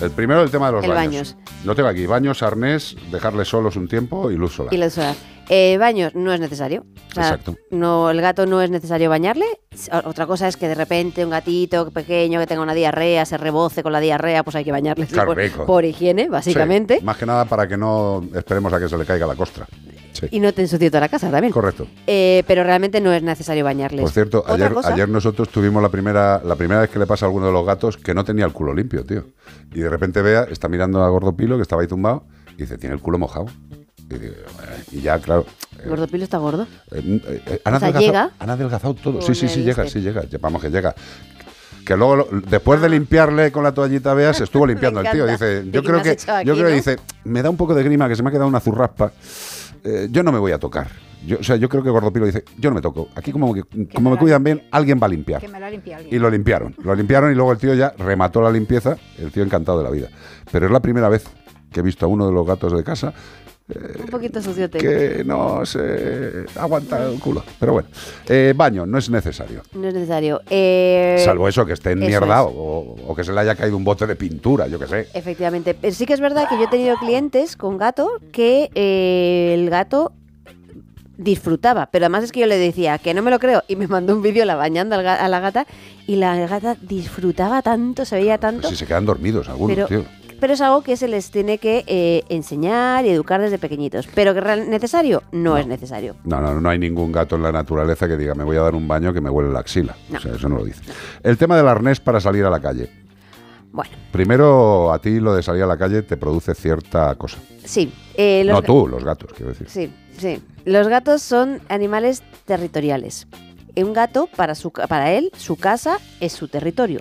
El primero, el tema de los El baños. baños. Lo tengo aquí. Baños, arnés, dejarles solos un tiempo y luz solar. Y la solar. Eh, baños no es necesario. O sea, Exacto. No, el gato no es necesario bañarle. Otra cosa es que de repente un gatito pequeño que tenga una diarrea, se reboce con la diarrea, pues hay que bañarle Claro, por, higiene, básicamente. Sí, más que nada para que no esperemos a que se le caiga la costra. Sí. Y no te ensucie toda la casa también. Correcto. Eh, pero realmente no es necesario bañarles. Por cierto, ayer, nosotros tuvimos la primera, la primera vez que le pasa a alguno de los gatos que no tenía el culo limpio, tío. Y de repente vea, está mirando a Gordopilo, que estaba ahí tumbado, y dice, tiene el culo mojado. "Eh", y ya, claro. Gordopilo está gordo. eh, eh, han, O sea, adelgazado, llega. han adelgazado todo. Sí, sí, sí, llega, sí, llega. Vamos, que llega. Que luego, lo- después de limpiarle con la toallita, veas, se estuvo limpiando el tío. Dice, ¿Y yo creo que, aquí, yo creo no? dice, me da un poco de grima, que se me ha quedado una zurraspa. Eh, yo no me voy a tocar. Yo, o sea, yo creo que Gordopilo dice, yo no me toco. Aquí como, que, como me cuidan bien, alguien va a limpiar. Que me limpie alguien. Y lo limpiaron. Lo limpiaron y luego el tío ya remató la limpieza. El tío encantado de la vida. Pero es la primera vez que he visto a uno de los gatos de casa Un poquito suciote. que no se aguanta el culo. Pero bueno, eh, baño no es necesario. No es necesario. Eh, Salvo eso, que esté en mierda es. o, o que se le haya caído un bote de pintura, yo qué sé. Efectivamente. Pero sí que es verdad que yo he tenido clientes con gato que eh, el gato disfrutaba, pero además es que yo le decía que no me lo creo y me mandó un vídeo la bañando a la gata y la gata disfrutaba tanto, se veía tanto, Si se quedan dormidos algunos, pero, tío. Pero es algo que se les tiene que eh, enseñar y educar desde pequeñitos, pero que real- necesario no, es necesario. No, no, no hay ningún gato en la naturaleza que diga me voy a dar un baño que me huele la axila. O sea, eso no lo dice. El tema del arnés para salir a la calle. Bueno. Primero, a ti lo de salir a la calle te produce cierta cosa. Sí. eh, los No tú, los gatos, quiero decir. Sí, sí. Los gatos son animales territoriales. Un gato, para, su, para él, su casa es su territorio.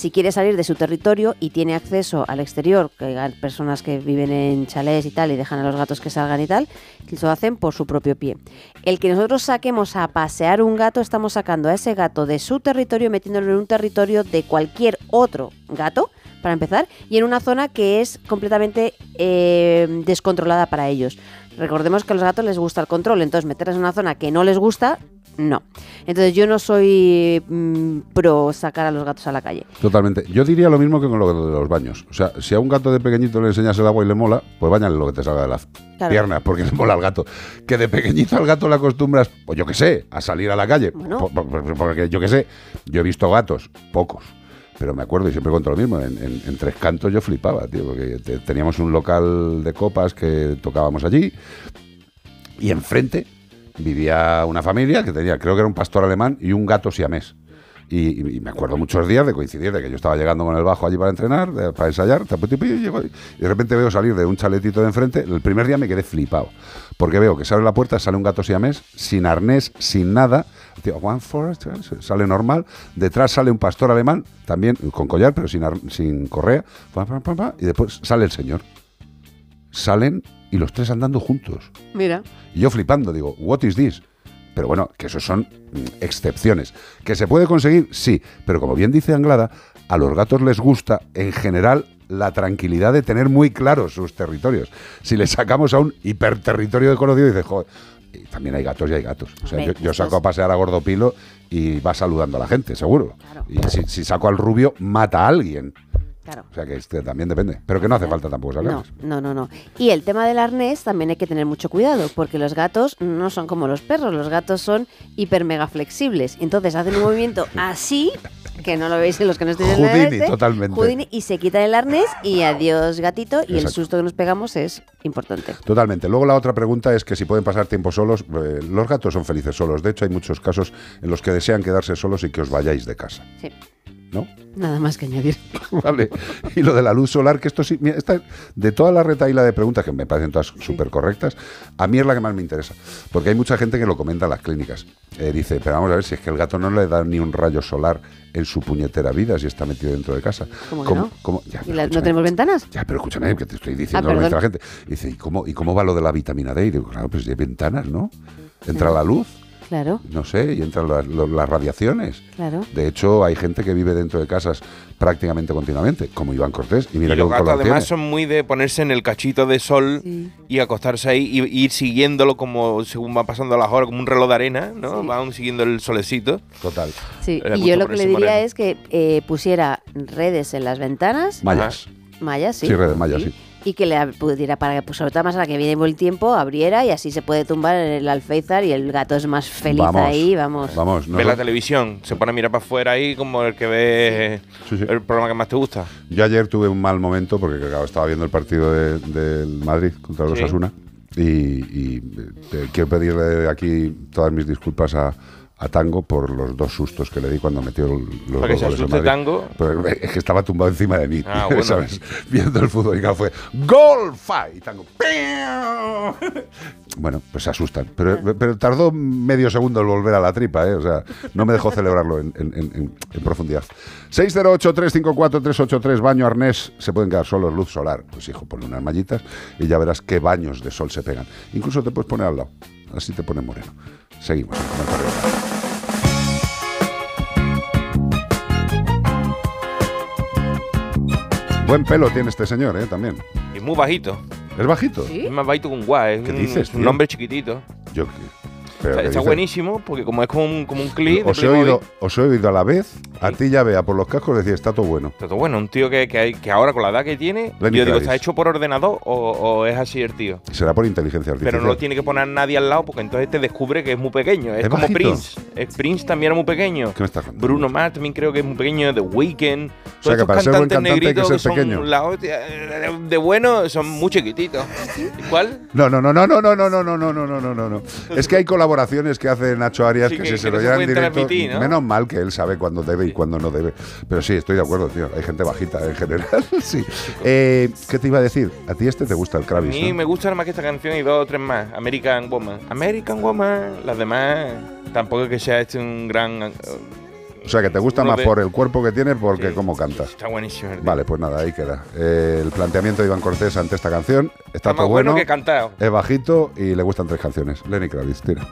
Si quiere salir de su territorio y tiene acceso al exterior, que hay personas que viven en chalés y tal y dejan a los gatos que salgan y tal, lo hacen por su propio pie. El que nosotros saquemos a pasear un gato, estamos sacando a ese gato de su territorio, metiéndolo en un territorio de cualquier otro gato, para empezar, y en una zona que es completamente eh, descontrolada para ellos. Recordemos que a los gatos les gusta el control, entonces meterles en una zona que no les gusta, no. Entonces yo no soy mm, pro sacar a los gatos a la calle. Totalmente. Yo diría lo mismo que con lo de los baños. O sea, si a un gato de pequeñito le enseñas el agua y le mola, pues bañale lo que te salga de las Claro. piernas, porque le mola al gato. Que de pequeñito al gato le acostumbras, pues yo qué sé, a salir a la calle. Po- Porque yo qué sé, yo he visto gatos, pocos. Pero me acuerdo y siempre cuento lo mismo. En, en- en Tres Cantos yo flipaba, tío, porque te- teníamos un local de copas que tocábamos allí y enfrente vivía una familia que tenía, creo que era un pastor alemán y un gato siamés. Y, y- me acuerdo muchos días de coincidir de que yo estaba llegando con el bajo allí para entrenar, de- para ensayar, y y de repente veo salir de un chaletito de enfrente. El primer día me quedé flipado, porque veo que sale la puerta, sale un gato siamés, sin arnés, sin nada. Tío, one forest, sale normal. Detrás sale un pastor alemán, también con collar, pero sin, sin correa. Y después sale el señor. Salen y los tres andando juntos. Mira. Y yo flipando, digo, ¿what is this? Pero bueno, que eso son mm, excepciones. ¿Que se puede conseguir? Sí. Pero como bien dice Anglada, a los gatos les gusta, en general, la tranquilidad de tener muy claros sus territorios. Si les sacamos a un hiperterritorio desconocido, dices, joder, y también hay gatos y hay gatos. O sea, yo, yo saco a pasear a Gordopilo y va saludando a la gente, seguro. Y si, si saco al rubio, mata a alguien. Claro. O sea que este también depende. Pero que no hace falta tampoco No, sacarlos. no, no, no. Y el tema del arnés también hay que tener mucho cuidado, porque los gatos no son como los perros, los gatos son hiper mega flexibles. Entonces hacen un movimiento así, que no lo veis en los que no estéis en la este, totalmente. Houdini, y se quitan el arnés y adiós gatito, y el susto que nos pegamos es importante. Totalmente. Luego la otra pregunta es que si pueden pasar tiempo solos, eh, los gatos son felices solos. De hecho, hay muchos casos en los que desean quedarse solos y que os vayáis de casa. Sí. ¿No? Nada más que añadir. vale. Y lo de la luz solar, que esto sí, mira, esta- de toda la retaíla de preguntas, que me parecen todas súper correctas, a mí es la que más me interesa. Porque hay mucha gente que lo comenta en las clínicas. Eh, dice, pero vamos a ver, si es que el gato no le da ni un rayo solar en su puñetera vida si está metido dentro de casa. ¿Cómo no? cómo- ya, ¿Y la- no tenemos ventanas? ya, pero escúchame, que te estoy Ah, diciendo lo que perdón. dice la gente. Dice, ¿y cómo, ¿y cómo va lo de la vitamina D? Y digo, claro, pues hay ventanas, ¿no? Entra la luz, Claro, no sé, y entran las, las radiaciones. claro. De hecho, hay gente que vive dentro de casas prácticamente continuamente, como Iván Cortés. Y mira y que los gatos además tiene. son muy de ponerse en el cachito de sol y acostarse ahí y y ir siguiéndolo como según va pasando las horas, como un reloj de arena, ¿no? Van siguiendo el solecito. Total. Sí, y yo lo que le diría moreno. es que eh, pusiera redes en las ventanas. Mallas. Mallas, sí. Sí, redes mallas, sí. Y que le pudiera, para que pues, sobre todo más a la que viene buen tiempo, abriera y así se puede tumbar en el alféizar y el gato es más feliz Vamos, ahí, vamos. Vamos, no Ve la televisión, se pone a mirar para afuera ahí como el que ve el programa que más te gusta. Yo ayer tuve un mal momento porque claro, estaba viendo el partido de- del Madrid contra los Sí. Asuna y, y, eh, quiero pedirle aquí todas mis disculpas a, a Tango por los dos sustos que le di cuando metió los dos goles. Tango. Pero es que estaba tumbado encima de mí, Ah, bueno. ¿sabes? Viendo el fútbol y fue ¡Gol! ¡Fa! Y Tango Bueno, pues se asustan. Pero, pero tardó medio segundo en volver a la tripa, ¿eh? O sea, no me dejó celebrarlo en, en- en- en- profundidad. 608-354-383, baño arnés. Se pueden quedar solos, luz solar. Pues hijo, ponle unas mallitas y ya verás qué baños de sol se pegan. Incluso te puedes poner al lado. Así te pone moreno. Seguimos Buen pelo tiene este señor, ¿eh? También. Y muy bajito. ¿Es bajito? Es más bajito que un guay. Es ¿Qué un- dices, es un tío? hombre chiquitito. Yo, pero Está, ¿qué está dices? buenísimo porque como es como un, como un clip. Os he, oído, os he oído a la vez, a ti ya vea por los cascos decir, está todo bueno. Está todo bueno, un tío que, que, hay- que ahora con la edad que tiene, Lenny yo digo. ¿está hecho por ordenador o, o es así el tío? Será por inteligencia artificial. Pero no lo tiene que poner nadie al lado porque entonces te descubre que es muy pequeño. Es, ¿Es como bajito? Prince. Es- Prince también era muy pequeño. ¿Qué me estás contando? Bruno Mars también creo que es muy pequeño. The Weeknd. O sea, que para ser buen cantantes cantante hay que negritos ser que pequeño. la de, bueno son muy chiquititos. ¿Y ¿Cuál? No, no, no, no, no, no, no, no, no, no, no, no, no, no, no. Es que hay colaboraciones que hace Nacho Arias Sí, que, que- si que se lo se llevan directo, menos mal que él sabe cuándo debe y cuándo no debe. Pero sí, estoy de acuerdo, tío. Hay gente bajita en general. sí. Eh, ¿Qué te iba a decir? A ti este te gusta el A Kravis, mí ¿no? me gusta más que esta canción y dos o tres más. American Woman. American Woman. Las demás, tampoco es que sea este un gran. Sea, que te gusta más por el cuerpo que tiene porque cómo cantas. Está buenísimo. el. Vale, pues nada, ahí queda. Eh, el planteamiento de Iván Cortés ante esta canción está, Está todo más bueno bueno, que cantado. es bajito y le gustan tres canciones. Lenny Kravitz, tira.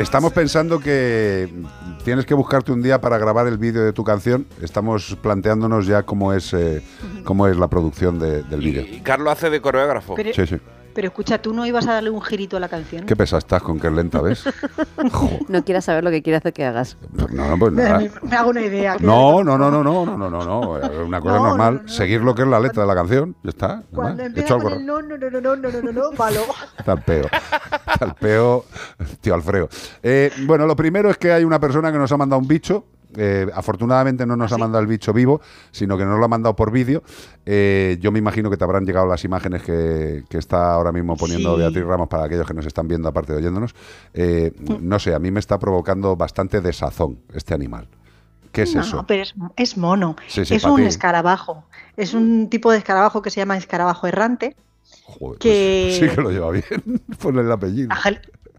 Estamos pensando que tienes que buscarte un día para grabar el vídeo de tu canción. Estamos planteándonos ya cómo es, eh, cómo es la producción de- del vídeo. Y Carlos hace de coreógrafo. Pero- Sí, sí. Pero escucha, ¿tú no ibas a darle un girito a la canción? Qué pesa estás con que es lenta, ¿ves? No quieras saber lo que quiere hacer que hagas. No, no, pues Me, nada. me- me hago una idea. No, no, no, no, no, no, no, no, no. Una cosa No, normal. Seguir lo que es la letra de la canción. Ya está. Cuando empieza hecho con algo el no, no, no, no, no, no, no, no, no, malo. Talpeo. Talpeo, tío Alfredo. Eh, bueno, lo primero es que hay una persona que nos ha mandado un bicho. Eh, afortunadamente no nos ha mandado el bicho vivo, sino que nos lo ha mandado por vídeo. Eh, yo me imagino que te habrán llegado las imágenes que, que está ahora mismo poniendo Sí. Beatriz Ramos para aquellos que nos están viendo, aparte de oyéndonos. Eh, no sé, a mí me está provocando bastante desazón este animal. ¿Qué es no, eso? pero es, es mono. Sí, sí, es un ti. escarabajo. Es un tipo de escarabajo que se llama escarabajo errante. Joder, que- pues sí que lo lleva bien. Ponle el apellido.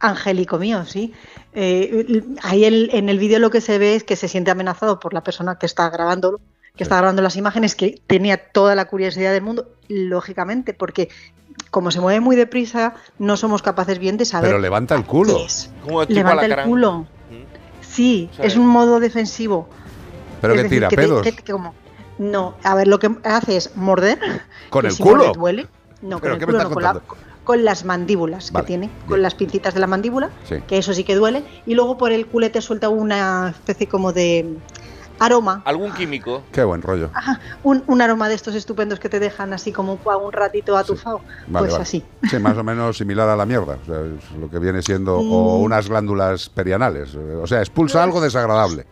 Angélico mío, sí. Eh, ahí el- en el vídeo lo que se ve es que se siente amenazado por la persona que está grabándolo, que está grabando las imágenes, que tenía toda la curiosidad del mundo, lógicamente, porque como se mueve muy deprisa, no somos capaces bien de saber. Pero levanta el culo. Como Levanta el culo. Sí, Sí. es un modo defensivo. Pero Es que decir, tira que te- pedos. que- que como- no, a ver, lo que hace es morder. ¿Con que el si culo? duele. No, con ¿Pero el qué me culo estás no, con, la- contando? Con las mandíbulas Vale, que tiene, con las pincitas de la mandíbula, Sí. que eso sí que duele. Y luego por el culete suelta una especie como de aroma, ¿Algún químico? Qué buen rollo. un, un aroma de estos estupendos que te dejan así como un, ratito atufado. Vale, pues vale. así. Sí, más o menos similar a la mierda. O sea, es lo que viene siendo. O Mm. unas glándulas perianales. O sea, expulsa algo desagradable.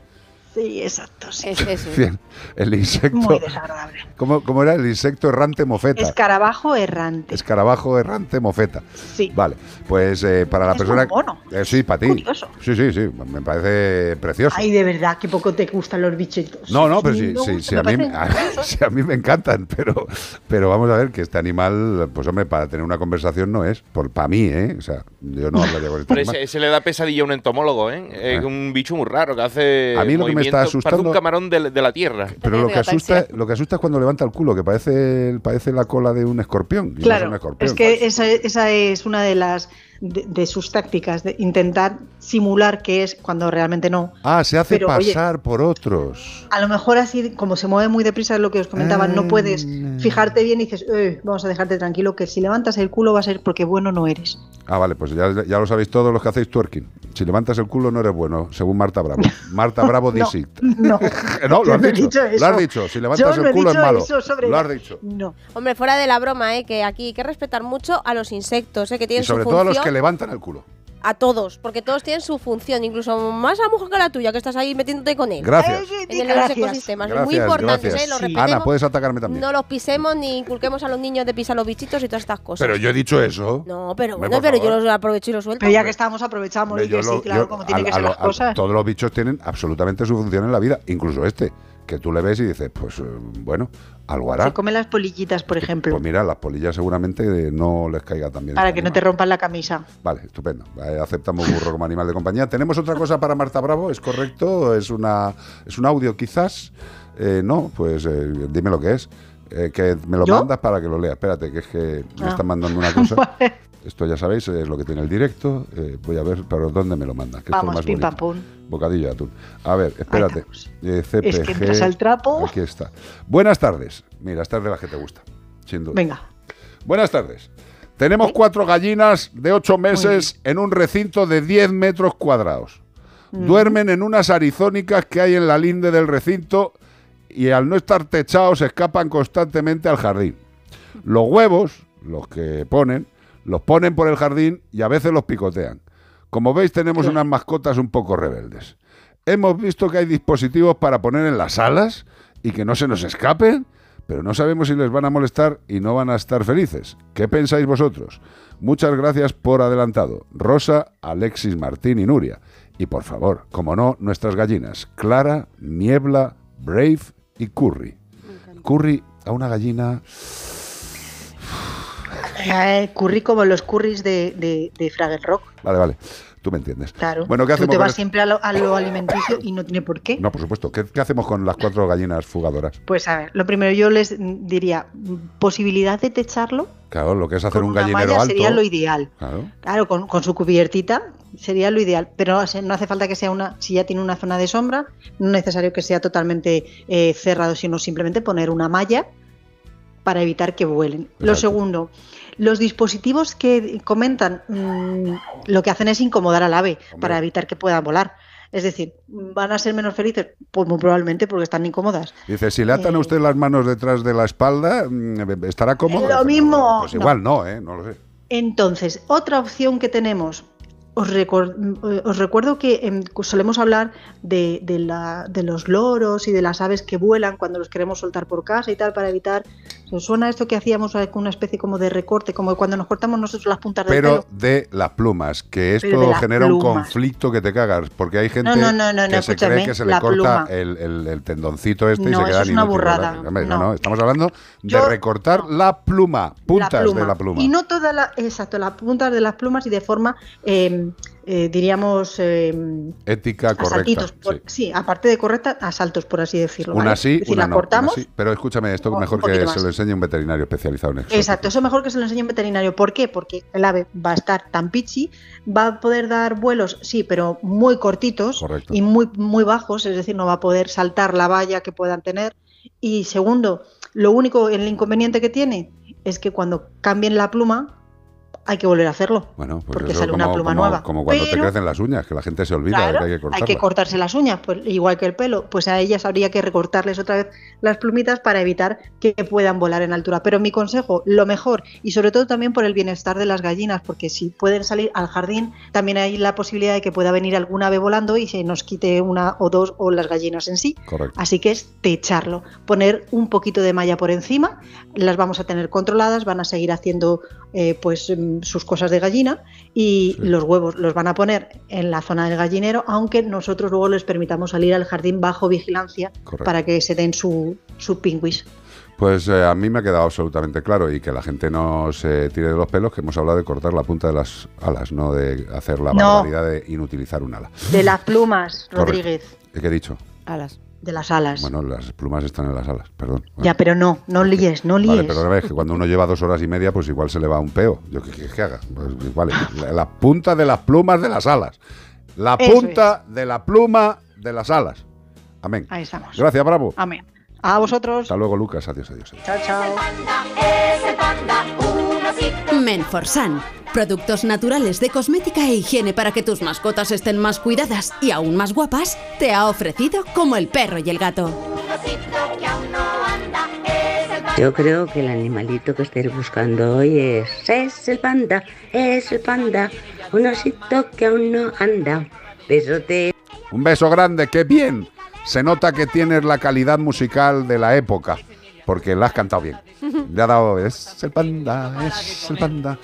Sí, exacto. sí. Es eso. Bien. El insecto. Muy desagradable. ¿Cómo, cómo era? El insecto errante mofeta. Escarabajo errante. Escarabajo errante mofeta. Sí. Vale, pues eh, para la Es persona. un mono. Eh, sí, para ti. Curioso. Sí, sí, sí. Me parece precioso. Ay, de verdad, que poco te gustan los bichitos. No, no, pero Sí, sí, sí, a, mí, a, sí, a mí me encantan, pero, pero vamos a ver que este animal, pues hombre, para tener una conversación no es, por para mí, ¿eh? O sea, yo no hablaría con este Pero animal. ese, ese le da pesadilla a un entomólogo, ¿eh? Eh, Ah. Un bicho muy raro que hace. A mí lo que me está asustando- Parece un camarón de, de la tierra. Pero lo que asusta, lo que asusta es cuando levanta el culo, que parece, parece la cola de un escorpión. y no es Claro, un escorpión. es que esa, esa es una de las de, de sus tácticas, de intentar simular que es cuando realmente no. Ah, se hace Pero, oye, pasar por otros. A lo mejor así, como se mueve muy deprisa, es lo que os comentaba, no puedes Ah. fijarte bien y dices, "Eh, vamos a dejarte tranquilo, que si levantas el culo va a ser porque bueno no eres. Ah, vale, pues ya, ya lo sabéis todos los que hacéis twerking. Si levantas el culo no eres bueno, según Marta Bravo. Marta Bravo No, dice. no, No, lo has dicho. Lo has dicho. Si levantas el culo es malo. Lo has dicho. No. Hombre, fuera de la broma, ¿eh? que aquí hay que respetar mucho a los insectos, ¿eh? que Y tienen sobre su todo a función. los que levantan el culo. A todos, porque todos tienen su función, incluso más a lo mejor que la tuya, que estás ahí metiéndote con él. Gracias. En los Gracias. ecosistemas. Gracias, muy importantes. ¿eh? Los Sí. respetemos. Ana, puedes atacarme también. No los pisemos ni inculquemos a los niños de pisar los bichitos y todas estas cosas. Pero yo he dicho eso. No, pero Hombre, bueno, pero yo los aprovecho y los suelto. Pero ya que estamos, aprovechamos Hombre, y que sí, claro, yo- como tienen que ser lo- las a- cosas. Todos los bichos tienen absolutamente su función en la vida, incluso este, que tú le ves y dices, pues eh, bueno, algo hará. Se comen las polillitas, por ejemplo, Pues mira, las polillas seguramente no les caiga tan bien. para que no te rompan la camisa. Vale, estupendo. Aceptamos burro como animal de compañía. Tenemos otra cosa para Marta Bravo, ¿es correcto? ¿Es, una, es un audio quizás? Eh, no, pues eh, dime lo que es. Eh, que me lo ¿Yo? mandas para que lo lea. Espérate, que es que me Ah. están mandando una cosa. Esto ya sabéis, es lo que tiene el directo. Eh, voy a ver, pero ¿dónde me lo manda? Que esto es Vamos, más pim pam pum. Bocadillo de atún. A ver, espérate. Eh, CPG. Es que entras al trapo. Aquí está. Buenas tardes. Mira, esta es de las que te gusta, sin duda. Venga. Buenas tardes. Tenemos cuatro gallinas de ocho meses en un recinto de 10 metros cuadrados. Mm. Duermen en unas arizónicas que hay en la linde del recinto y al no estar techados escapan constantemente al jardín. Los huevos, los que ponen, los ponen por el jardín y a veces los picotean. Como veis tenemos unas mascotas un poco rebeldes. Hemos visto que hay dispositivos para poner en las salas y que no se nos escapen, pero no sabemos si les van a molestar y no van a estar felices. ¿Qué pensáis vosotros? Muchas gracias por adelantado. Rosa, Alexis, Martín y Nuria. Y por favor, como no, nuestras gallinas, Clara, Niebla, Brave y Curry. Curry a una gallina... Eh, curry como los curries de, de, de Fraggle Rock. Vale, vale. Tú me entiendes. Claro. Bueno, ¿qué Tú te vas siempre a lo, a lo alimenticio y no tiene por qué. No, por supuesto. ¿Qué, qué hacemos con las cuatro gallinas fugadoras? Pues a ver, lo primero yo les diría, posibilidad de techarlo Claro, lo que es hacer con un una gallinero malla alto. sería lo ideal. Claro. Claro, con, con su cubiertita sería lo ideal, pero no hace- falta que sea una, si ya tiene una zona de sombra, no es necesario que sea totalmente eh, cerrado, sino simplemente poner una malla para evitar que vuelen. Lo segundo, los dispositivos que comentan mm, lo que hacen es incomodar al ave para evitar que puedan volar. Es decir, ¿van a ser menos felices? Pues muy probablemente porque están incómodas. Dice, si le atan a Eh. usted las manos detrás de la espalda, mm, ¿estará cómodo? Lo mismo. Pues No. igual no, ¿eh? No lo sé. Entonces, otra opción que tenemos, os, recor- eh, os recuerdo que em, solemos hablar de, de la- de los loros y de las aves que vuelan cuando los queremos soltar por casa y tal para evitar. ¿Os suena esto que hacíamos eh, con una especie como de recorte, como cuando nos cortamos nosotros las puntas del Pero pelo? de las plumas, que esto genera un conflicto que te cagas, porque hay gente No, no, no, no, que se cree que se le corta el, el- el tendoncito este y se queda es una burrada. No. Estamos hablando de recortar la pluma, puntas de la pluma. Y no toda la, exacto, las puntas de las plumas y de forma, eh, eh, diríamos, eh, Ética correcta. por- sí. aparte de correcta, a saltos, por así decirlo. Una ¿vale? sí, es decir, una la no. cortamos. una sí. Pero escúchame, esto mejor que se lo enseñe un veterinario especializado en eso. Exacto, eso mejor que se lo enseñe un veterinario. ¿Por qué? Porque el ave va a estar tan pichi, va a poder dar vuelos, sí, pero muy cortitos Correcto. y muy, muy bajos, es decir, no va a poder saltar la valla que puedan tener. Y segundo, lo único, el inconveniente que tiene es que cuando cambien la pluma hay que volver a hacerlo. Bueno, pues porque sale como, una pluma como- nueva. como cuando te crecen las uñas, que la gente se olvida de que hay que cortarlas. hay que cortarse las uñas, pues igual que el pelo, pues a ellas habría que recortarles otra vez las plumitas para evitar que puedan volar en altura. Pero mi consejo, lo mejor, y sobre todo también por el bienestar de las gallinas, porque si pueden salir al jardín, también hay la posibilidad de que pueda venir alguna ave volando y se nos quite una o dos o las gallinas en sí. Correcto. Así que es techarlo, poner un poquito de malla por encima, las vamos a tener controladas, van a seguir haciendo eh, pues sus cosas de gallina y los huevos los van a poner en la zona del gallinero, aunque nosotros luego les permitamos salir al jardín bajo vigilancia Correcto. para que se den su, su pingüis. Pues eh, a mí me ha quedado absolutamente claro y que la gente no se tire de los pelos, que hemos hablado de cortar la punta de las alas, no de hacer la No. barbaridad de inutilizar un ala. De las plumas, Correcto. Rodríguez, ¿Qué he dicho? Alas. De las alas. Bueno, las plumas están en las alas, perdón. Ya, pero no, no líes, no líes. Vale, perdóname, es que cuando uno lleva dos horas y media, pues igual se le va un peo. Yo qué quieres que haga. Pues, vale, la, la punta de las plumas de las alas. La Eso punta de la pluma de las alas. Amén. Ahí estamos. Gracias, bravo. Amén. A vosotros. Hasta luego, Lucas. Adiós, adiós. adiós. Chao, chao. Menforsan. Productos naturales de cosmética e higiene para que tus mascotas estén más cuidadas y aún más guapas, te ha ofrecido como el perro y el gato. Yo creo que el animalito que estáis buscando hoy es, es el panda, es el panda, un osito que aún no anda. Besote. Un beso grande, qué bien. Se nota que tienes la calidad musical de la época, porque la has cantado bien. Le ha dado, es el panda, es el panda.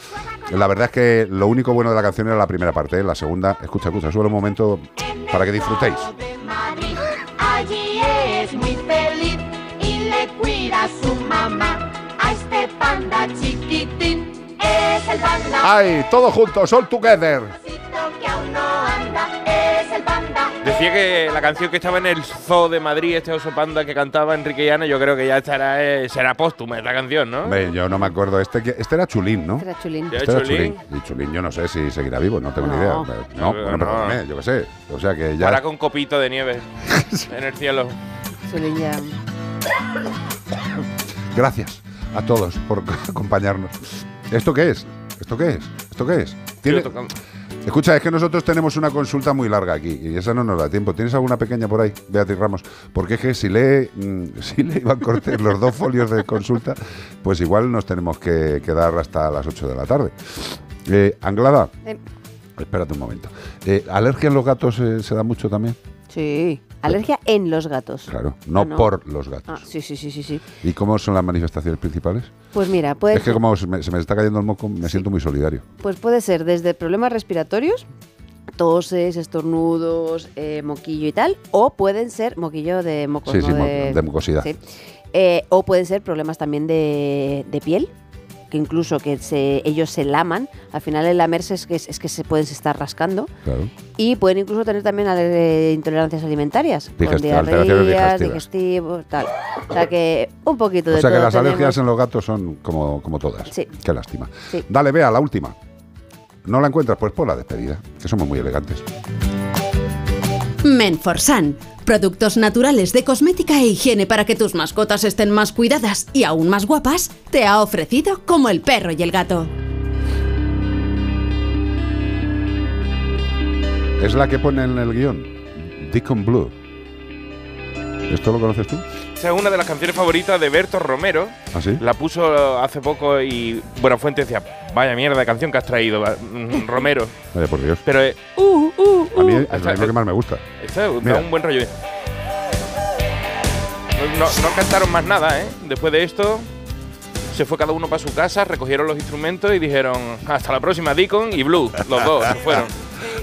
La verdad es que lo único bueno de la canción era la primera parte, ¿eh? la segunda, escucha, escucha, sube un momento para que disfrutéis. Allí es muy feliz y le cuida a su mamá. A este panda chiquitín es el panda. ¡Ay, todos juntos, all together! Decía que la canción que estaba en el Zoo de Madrid, este oso panda que cantaba Enrique Llano, yo creo que ya estará, eh, será póstuma esta canción, ¿no? Ve, yo no me acuerdo, este, que- este era Chulín, ¿no? Este era Chulín. ¿Era Este era Chulín? Chulín. Y Chulín yo no sé si seguirá vivo, no tengo ni idea. No, No, bueno, no. perdóname, yo qué sé. O sea que ya... Para con copito de nieve en el cielo. Chulín ya. Gracias a todos por acompañarnos. ¿Esto qué es? ¿Esto qué es? ¿Esto qué es? ¿Tiene-. Escucha, es que nosotros tenemos una consulta muy larga aquí y esa no nos da tiempo. ¿Tienes alguna pequeña por ahí, Beatriz Ramos? Porque es que si lee, mm, si lee Iván Cortés los dos folios de consulta, pues igual nos tenemos que quedar hasta las 8 de la tarde. Eh, Anglada, Eh, espérate un momento. Eh, ¿Alergia en los gatos eh, se da mucho también? Sí. Alergia en los gatos. Claro, no, Ah, no. por los gatos. Ah, sí, sí, sí, sí, sí. ¿Y cómo son las manifestaciones principales? Pues mira, puede, Es que como se me, se me está cayendo el moco, me siento muy solidario. pues puede ser desde problemas respiratorios, toses, estornudos, eh, moquillo y tal, o pueden ser moquillo de mocos, Sí, ¿no? sí, mo- de mucosidad. sí. Eh, o pueden ser problemas también de, de piel, que incluso que se, ellos se laman. Al final el lamerse es que, es que se pueden estar rascando. Claro. Y pueden incluso tener también ale- intolerancias alimentarias, con Digesti- alteraciones diarreas, digestivas. digestivos, tal. O sea que un poquito de O sea que las alergias en los gatos son como, como todas. Sí. Qué lástima. Sí. Dale, vea, la última. ¿No la encuentras? Pues por la despedida, que somos muy elegantes. Menforsan. Productos naturales de cosmética e higiene para que tus mascotas estén más cuidadas y aún más guapas, te ha ofrecido como el perro y el gato. Es la que pone en el guion. Deacon Blue. ¿Esto lo conoces tú? Esa es una de las canciones favoritas de Berto Romero. ¿Ah, sí? La puso hace poco y Buenafuente decía, vaya mierda de canción que has traído, mm, Romero. Vaya por Dios. Pero eh, uh, uh, A mí uh. es Esta- lo que más me gusta. esta da un buen rollo. No, no- no cantaron más nada, ¿eh? Después de esto, se fue cada uno para su casa, recogieron los instrumentos y dijeron, hasta la próxima, Deacon y Blue. Los dos se fueron.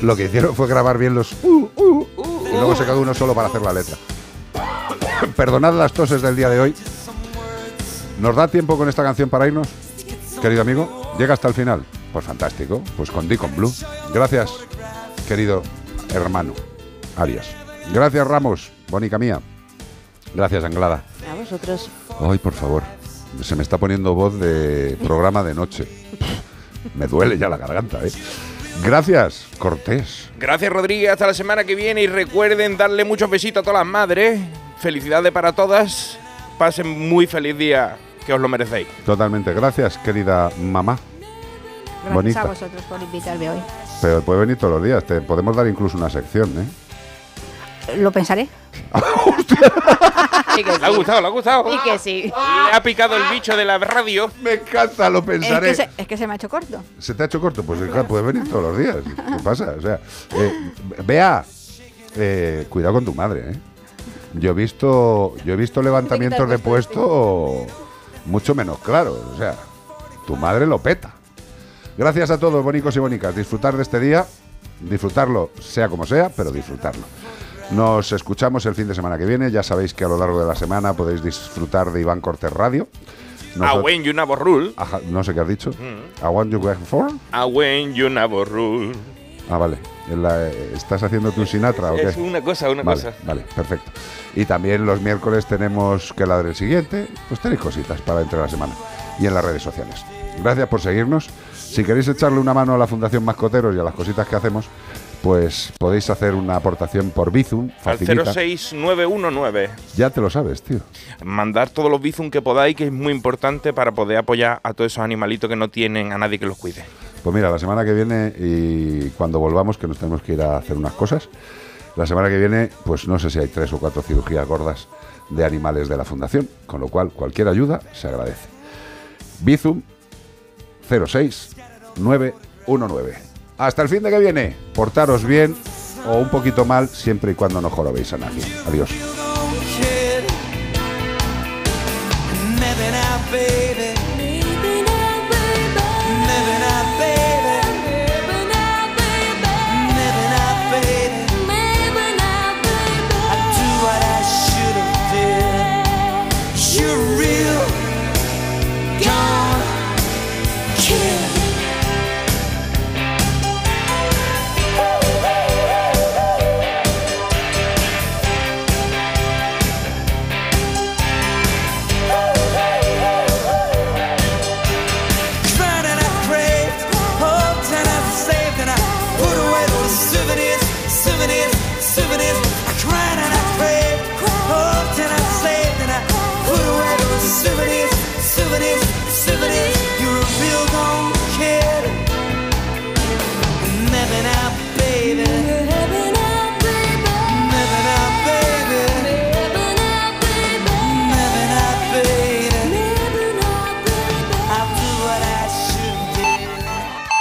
Lo que hicieron fue grabar bien los uh, uh, uh, y luego se quedó uno solo para hacer la letra. Perdonad las toses del día de hoy. ¿Nos da tiempo con esta canción para irnos? Querido amigo, llega hasta el final. Pues fantástico, pues con Deacon Blue. Gracias, querido hermano Arias. Gracias, Ramos, bonica mía. Gracias, Anglada. A vosotros. Ay, por favor, se me está poniendo voz de programa de noche. Me duele ya la garganta, ¿eh? Gracias, Cortés. Gracias, Rodríguez. Hasta la semana que viene. Y recuerden darle muchos besitos a todas las madres. Felicidades para todas. Pasen muy feliz día, que os lo merecéis. Totalmente. Gracias, querida mamá. Gracias Bonita. a vosotros por invitarme hoy. Pero puede venir todos los días. Te podemos dar incluso una sección, ¿eh? Lo pensaré. Le ha gustado, le ha gustado. Y que sí. Le ha picado el bicho de la radio. Me encanta, lo Es pensaré. que, se, es que se me ha hecho corto. ¿Se te ha hecho corto? Pues claro, puedes venir todos los días. ¿Qué pasa? O sea, eh, vea, eh, cuidado con tu madre, ¿eh? Yo he visto, yo he visto levantamientos de puesto mucho menos claros. O sea, tu madre lo peta. Gracias a todos, bonicos y bonicas. Disfrutar de este día, disfrutarlo sea como sea, pero disfrutarlo. Nos escuchamos el fin de semana que viene. Ya sabéis que a lo largo de la semana podéis disfrutar de Iván Cortés Radio. A when you never rule. Ajá, no sé qué has dicho. Mm. Want you for? A when you never rule. Ah, vale. La- ¿Estás haciéndote un Sinatra o qué? Es una cosa, una vale, cosa. Vale, perfecto. Y también los miércoles tenemos que la del siguiente. Pues tenéis cositas para entre la semana. Y en las redes sociales. Gracias por seguirnos. Si queréis echarle una mano a la Fundación Mascoteros y a las cositas que hacemos, pues podéis hacer una aportación por Bizum. Al Facilita. 06919. Ya te lo sabes, tío. Mandar todos los bizum que podáis, que es muy importante para poder apoyar a todos esos animalitos que no tienen a nadie que los cuide. Pues mira, la semana que viene y cuando volvamos, que nos tenemos que ir a hacer unas cosas, la semana que viene, pues no sé si hay tres o cuatro cirugías gordas de animales de la Fundación, con lo cual cualquier ayuda se agradece. Bizum 06919. Hasta el fin de que viene, portaros bien o un poquito mal, siempre y cuando no jorobéis a nadie. Adiós.